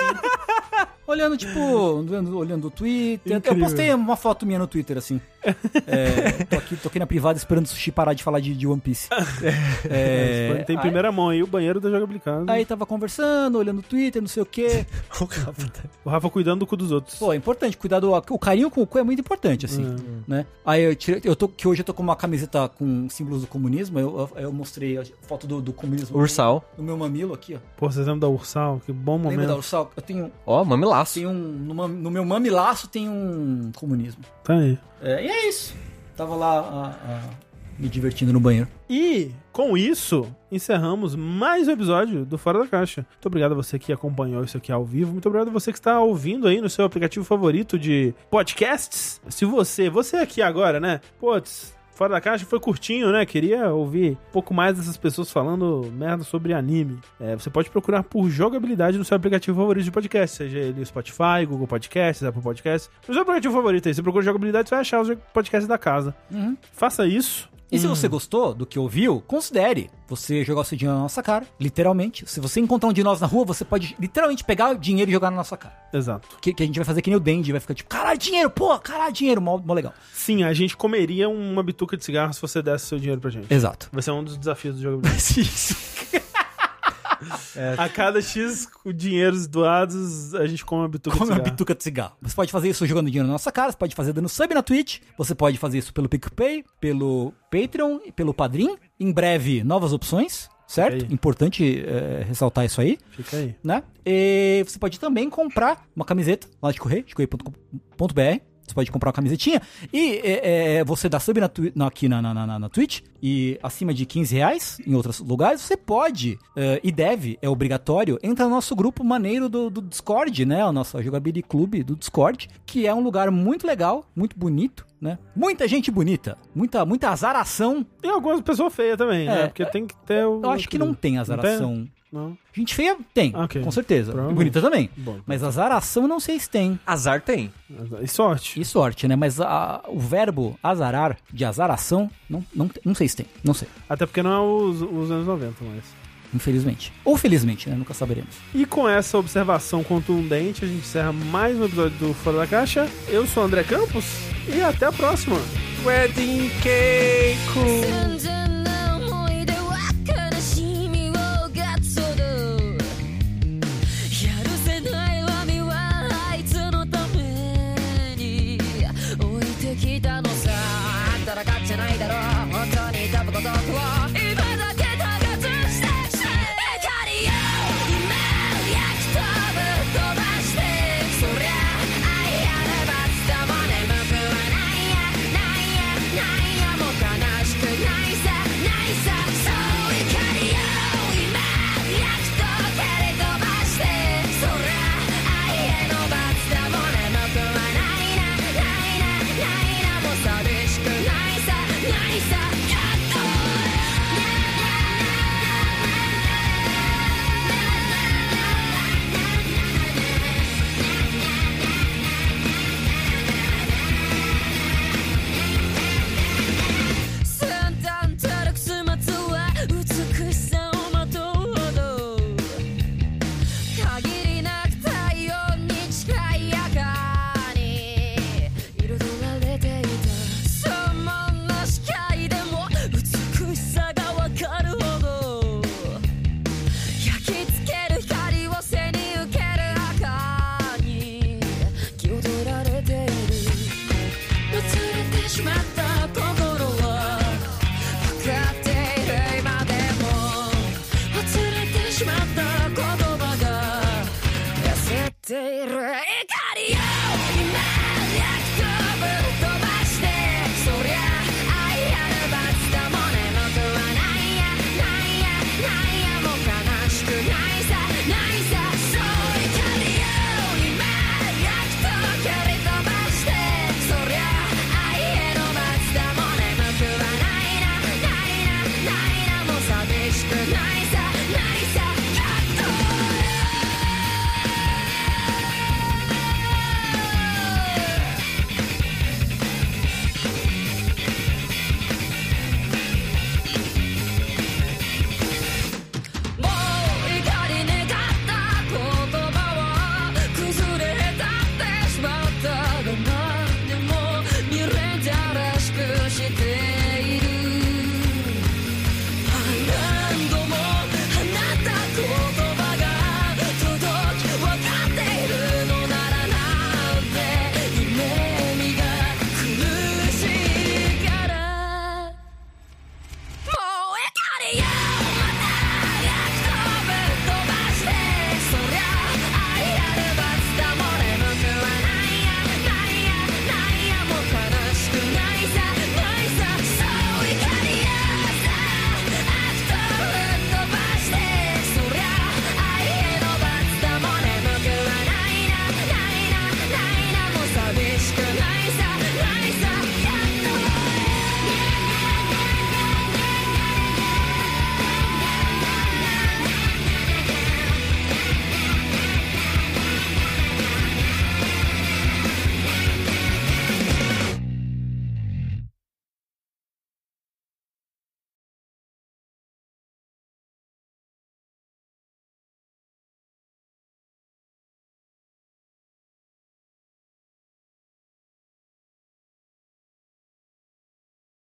olhando, tipo, olhando, olhando o Twitter. Eu Incrível. postei uma foto minha no Twitter, assim. É, tô, aqui, tô aqui na privada esperando o sushi parar de falar de, de One Piece. É, Tem aí- primeira mão aí, o banheiro da Jogabilicado. Aí tava conversando, olhando o Twitter, não sei o que. O Rafa cuidando do cu dos outros. Pô, é importante, cuidar do. O carinho com o cu é muito importante, assim. Hum. Né? Aí eu tirei. Eu tô, que hoje eu tô com uma camiseta com símbolos do comunismo. Eu, eu, mostrei a foto do, do comunismo Ursal. no meu mamilo aqui, ó. Pô, vocês lembram da Ursal? Que bom Lembra da momento. Ursal? Eu tenho. Ó, mamilaço. Tem um. No, no meu mamilaço tem um comunismo. Tá aí. É, e é isso. Tava lá a- a- me divertindo no banheiro. E com isso, encerramos mais um episódio do Fora da Caixa. Muito obrigado a você que acompanhou isso aqui ao vivo. Muito obrigado a você que está ouvindo aí no seu aplicativo favorito de podcasts. Se você, você aqui agora, né? Putz, Fora da Caixa foi curtinho, né? Queria ouvir um pouco mais dessas pessoas falando merda sobre anime. É, você pode procurar por jogabilidade no seu aplicativo favorito de podcast, seja ele o Spotify, Google Podcasts, Apple Podcasts. No seu aplicativo favorito aí, você procura jogabilidade, você vai achar os podcasts da casa. Faça isso. E se você gostou do que ouviu, considere você jogar o seu dinheiro na nossa cara, literalmente. Se você encontrar um de nós na rua, você pode literalmente pegar o dinheiro e jogar na nossa cara. Exato. Que, que a gente vai fazer que nem o Dandy, vai ficar tipo, caralho, dinheiro, pô, caralho, dinheiro, mó, mó legal. Sim, a gente comeria uma bituca de cigarro se você desse seu dinheiro pra gente. Exato. Vai ser um dos desafios do jogo. Isso. a cada X dinheiros doados, a gente come uma bituca Come de uma cigarro. bituca de cigarro. Você pode fazer isso jogando dinheiro na nossa cara, você pode fazer dando sub na Twitch, você pode fazer isso pelo PicPay, pelo Patreon e pelo Padrim. Em breve, novas opções, certo? Importante é, ressaltar isso aí. Fica aí. né? E você pode também comprar uma camiseta lá de correio, de correio.com.br. Você pode comprar uma camisetinha e é, é, você dá sub na, na- aqui na, na, na, na Twitch e acima de 15 reais em outros lugares, você pode é, e deve, é obrigatório, entrar no nosso grupo maneiro do, do Discord, né? O nosso Jogability Clube do Discord, que é um lugar muito legal, muito bonito, né? Muita gente bonita, muita, muita azaração. Tem algumas pessoas feias também, né? É, Porque tem que ter o. Eu acho que não tem azaração. Não. Gente feia tem, Ah, ok. com certeza. E bonita também. Bom. Mas azaração não sei se tem. Azar tem. E sorte. E sorte, né? Mas a- o verbo azarar, de azaração, não, não, não sei se tem. Não sei. Até porque não é os, os anos 90 mais. Infelizmente. Ou felizmente, né? Nunca saberemos. E com essa observação contundente, a gente encerra mais um episódio do Fora da Caixa. Eu sou o André Campos e até a próxima. Wedding cake.